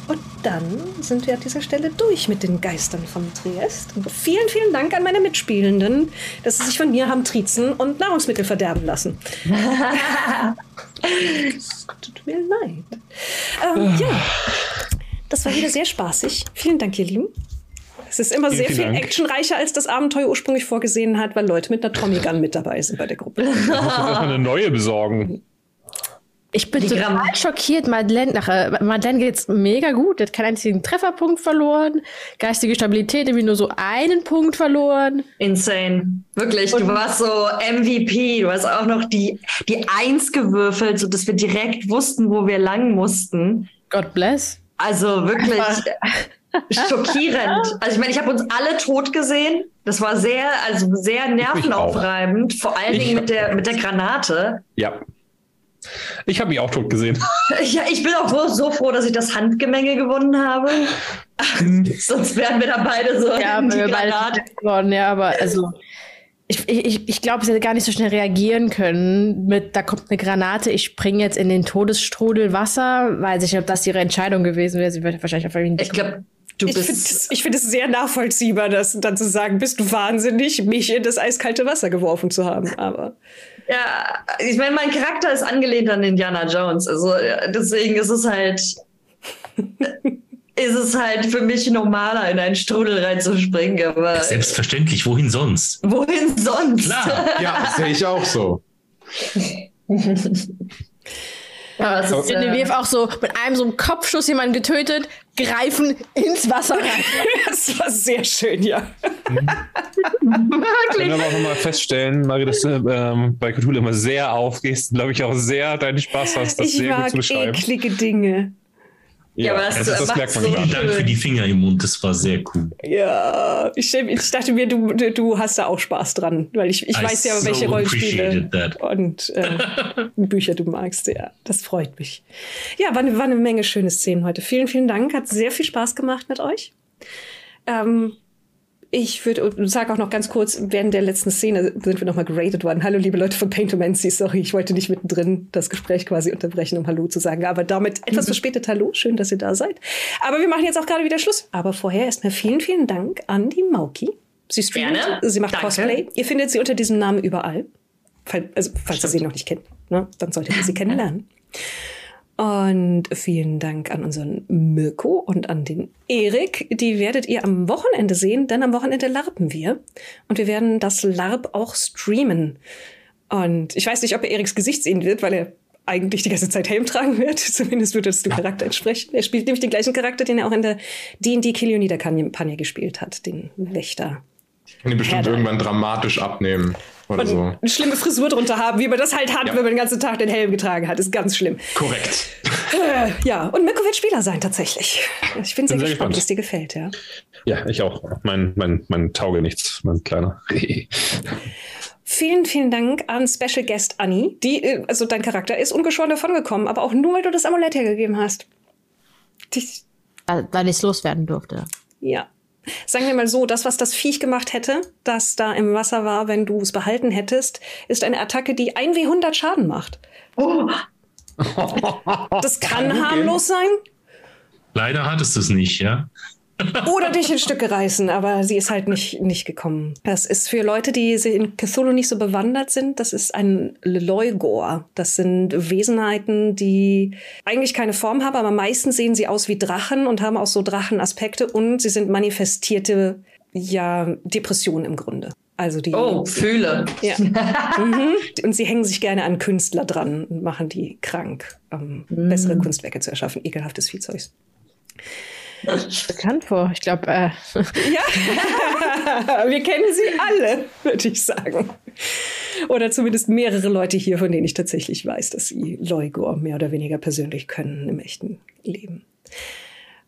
Und dann sind wir an dieser Stelle durch mit den Geistern von Triest. Und vielen, vielen Dank an meine Mitspielenden, dass sie sich von mir haben triezen und Nahrungsmittel verderben lassen. Tut mir leid. Ähm, ja, das war wieder sehr spaßig. Vielen Dank, ihr Lieben. Es ist immer Vielen, sehr viel Dank. actionreicher, als das Abenteuer ursprünglich vorgesehen hat, weil Leute mit einer Tommy Gun mit dabei sind bei der Gruppe. Ich muss erstmal eine neue besorgen. Ich bin Die total Gramm- schockiert. Madeleine, nach, äh, Madeleine geht's mega gut. Die hat keinen einzigen Trefferpunkt verloren. Geistige Stabilität irgendwie nur so einen Punkt verloren. Insane. Wirklich, du warst so MVP. Du hast auch noch die, die Eins gewürfelt, sodass wir direkt wussten, wo wir lang mussten. God bless. Also wirklich schockierend. Also ich meine, ich habe uns alle tot gesehen. Das war sehr, also sehr nervenaufreibend. Vor allen Ich Dingen mit der, mit der Granate. Ja. Ich habe mich auch tot gesehen. Ja, ich bin auch so froh, dass ich das Handgemenge gewonnen habe. Sonst wären wir da beide so Ja, in die wir beide Granate. geworden, ja, aber also Ich, ich, ich glaube, sie hätte gar nicht so schnell reagieren können mit, da kommt eine Granate, ich springe jetzt in den Todesstrudel Wasser. Weiß ich nicht, ob das ihre Entscheidung gewesen wäre. Sie würde wahrscheinlich auf jeden Ich glaube, du Ich bist. finde es sehr nachvollziehbar, das dann zu sagen, bist du wahnsinnig, mich in das eiskalte Wasser geworfen zu haben. Aber Ja, ich meine, mein Charakter ist angelehnt an Indiana Jones. Also deswegen ist es halt. ist es halt für mich normaler, in einen Strudel reinzuspringen, aber Selbstverständlich, wohin sonst? wohin sonst? Klar. Ja, das sehe ich auch so. Aber es ist, Genevieve äh, auch so mit einem so einem Kopfschuss jemanden getötet, greifen ins Wasser rein. das war sehr schön, ja. Ich kann aber auch nochmal feststellen, Marie, dass du ähm, bei Cthulhu immer sehr aufgehst, glaube ich auch sehr deinen Spaß hast, das Ich sehr gut zu beschreiben. eklige Dinge. Ja, aber das- das, das merkt man so. Vielen Dank für die Finger im Mund, das war sehr cool. Ja, ich, ich dachte mir, du, du- hast da auch Spaß dran, weil ich, ich I weiß ja, so welche Rollenspiele und äh, Bücher du magst. Ja, das freut mich. Ja, war eine, war eine Menge schöne Szenen heute. Vielen, vielen Dank. Hat sehr viel Spaß gemacht mit euch. Ähm, ich würde sage auch noch ganz kurz, während der letzten Szene sind wir noch mal geradet worden. Hallo, liebe Leute von Paintomancy. Sorry, ich wollte nicht mittendrin das Gespräch quasi unterbrechen, um Hallo zu sagen. Aber damit etwas verspätet Hallo. Schön, dass ihr da seid. Aber wir machen jetzt auch gerade wieder Schluss. Aber vorher erstmal vielen, vielen Dank an die Mauki. Sie streamt, Gerne. sie macht Danke. Cosplay. Ihr findet sie unter diesem Namen überall. Fall, also, falls ihr sie noch nicht kennt, ne? dann solltet ihr sie kennenlernen. Und vielen Dank an unseren Mirko und an den Erik. Die werdet ihr am Wochenende sehen, denn am Wochenende larpen wir. Und wir werden das LARP auch streamen. Und ich weiß nicht, ob ihr Eriks Gesicht sehen wird, weil er eigentlich die ganze Zeit Helm tragen wird. Zumindest wird das dem Charakter entsprechen. Er spielt nämlich den gleichen Charakter, den er auch in der D&D Kill You Kampagne gespielt hat, den Wächter. Kann die bestimmt Herr, irgendwann dramatisch abnehmen oder Und so. eine schlimme Frisur drunter haben, wie man das halt hat, Ja. wenn man den ganzen Tag den Helm getragen hat. Ist ganz schlimm. Korrekt. Äh, ja, und Mirko wird Spieler sein tatsächlich. Ich bin sehr, Bin sehr gespannt, es dir gefällt, ja. Ja, ich auch. Mein, mein, mein Tauge nichts, mein kleiner. Vielen, vielen Dank an Special Guest Annie, die, äh, also dein Charakter ist ungeschoren davongekommen, aber auch nur, weil du das Amulett hergegeben hast. Dich, Weil weil ich es loswerden durfte. ja. Sagen wir mal so, das, was das Viech gemacht hätte, das da im Wasser war, wenn du es behalten hättest, ist eine Attacke, die 1W100 Schaden macht. oh, Das kann harmlos sein Leider hattest du es nicht, ja? Oder dich in Stücke reißen, aber sie ist halt nicht, nicht gekommen. Das ist für Leute, die in Cthulhu nicht so bewandert sind, das ist ein Leugor. Das sind Wesenheiten, die eigentlich keine Form haben, aber meistens sehen sie aus wie Drachen und haben auch so Drachenaspekte und sie sind manifestierte, ja, Depressionen im Grunde. Also die. oh, fühle. Ja. mhm. Und sie hängen sich gerne an Künstler dran und machen die krank, um bessere Kunstwerke zu erschaffen. Ekelhaftes Viehzeugs. Bekannt vor. Ich glaube, äh, Ja, wir kennen sie alle, würde ich sagen. Oder zumindest mehrere Leute hier, von denen ich tatsächlich weiß, dass sie Leugor mehr oder weniger persönlich können im echten Leben.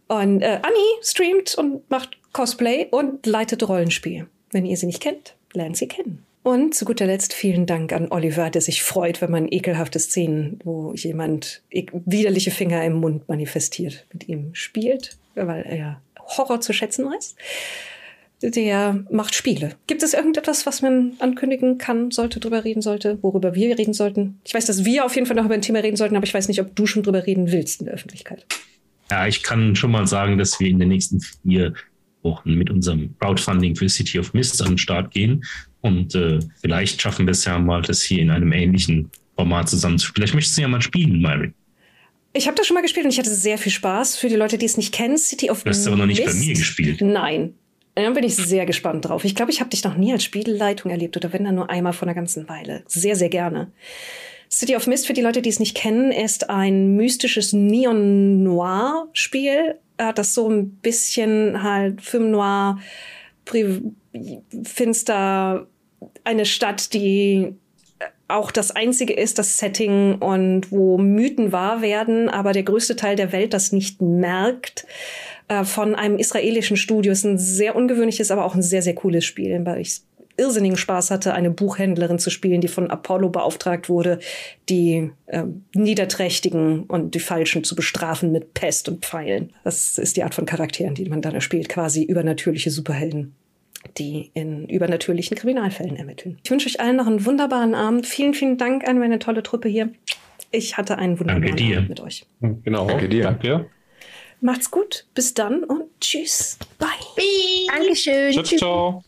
Und äh, Anni streamt und macht Cosplay und leitet Rollenspiel. Wenn ihr sie nicht kennt, lernt sie kennen. Und zu guter Letzt vielen Dank an Oliver, der sich freut, wenn man ekelhafte Szenen, wo jemand ek- widerliche Finger im Mund manifestiert, mit ihm spielt, weil er Horror zu schätzen weiß. Der macht Spiele. Gibt es irgendetwas, was man ankündigen kann, sollte, drüber reden sollte, worüber wir reden sollten? Ich weiß, dass wir auf jeden Fall noch über ein Thema reden sollten, aber ich weiß nicht, ob du schon drüber reden willst in der Öffentlichkeit. Ja, ich kann schon mal sagen, dass wir in den nächsten vier Wochen mit unserem Crowdfunding für City of Mist an den Start gehen. Und äh, vielleicht schaffen wir es ja mal, das hier in einem ähnlichen Format zusammen zu Vielleicht möchtest du ja mal spielen, Myri. Ich habe das schon mal gespielt und ich hatte sehr viel Spaß. Für die Leute, die es nicht kennen, City of Du hast aber noch nicht bei Mist. mir gespielt. Nein. Da bin ich sehr gespannt drauf. Ich glaube, ich habe dich noch nie als Spielleitung erlebt oder wenn dann nur einmal vor einer ganzen Weile. Sehr, sehr gerne. City of Mist, für die Leute, die es nicht kennen, ist ein mystisches Neon-Noir-Spiel, äh, das so ein bisschen halt Film Noir, Pri- finster, eine Stadt, die auch das einzige ist, das Setting und wo Mythen wahr werden, aber der größte Teil der Welt das nicht merkt. Äh, von einem israelischen Studio ist ein sehr ungewöhnliches, aber auch ein sehr, sehr cooles Spiel, weil ich irrsinnigen Spaß hatte, eine Buchhändlerin zu spielen, die von Apollo beauftragt wurde, die äh, Niederträchtigen und die Falschen zu bestrafen mit Pest und Pfeilen. Das ist die Art von Charakteren, die man dann spielt, quasi übernatürliche Superhelden. Die in übernatürlichen Kriminalfällen ermitteln. Ich wünsche euch allen noch einen wunderbaren Abend. Vielen, vielen Dank an meine tolle Truppe hier. Ich hatte einen wunderbaren Danke dir. Abend mit euch. Genau. Danke dir. Danke. Macht's gut. Bis dann und tschüss. Bye. Dankeschön. Ciao, ciao.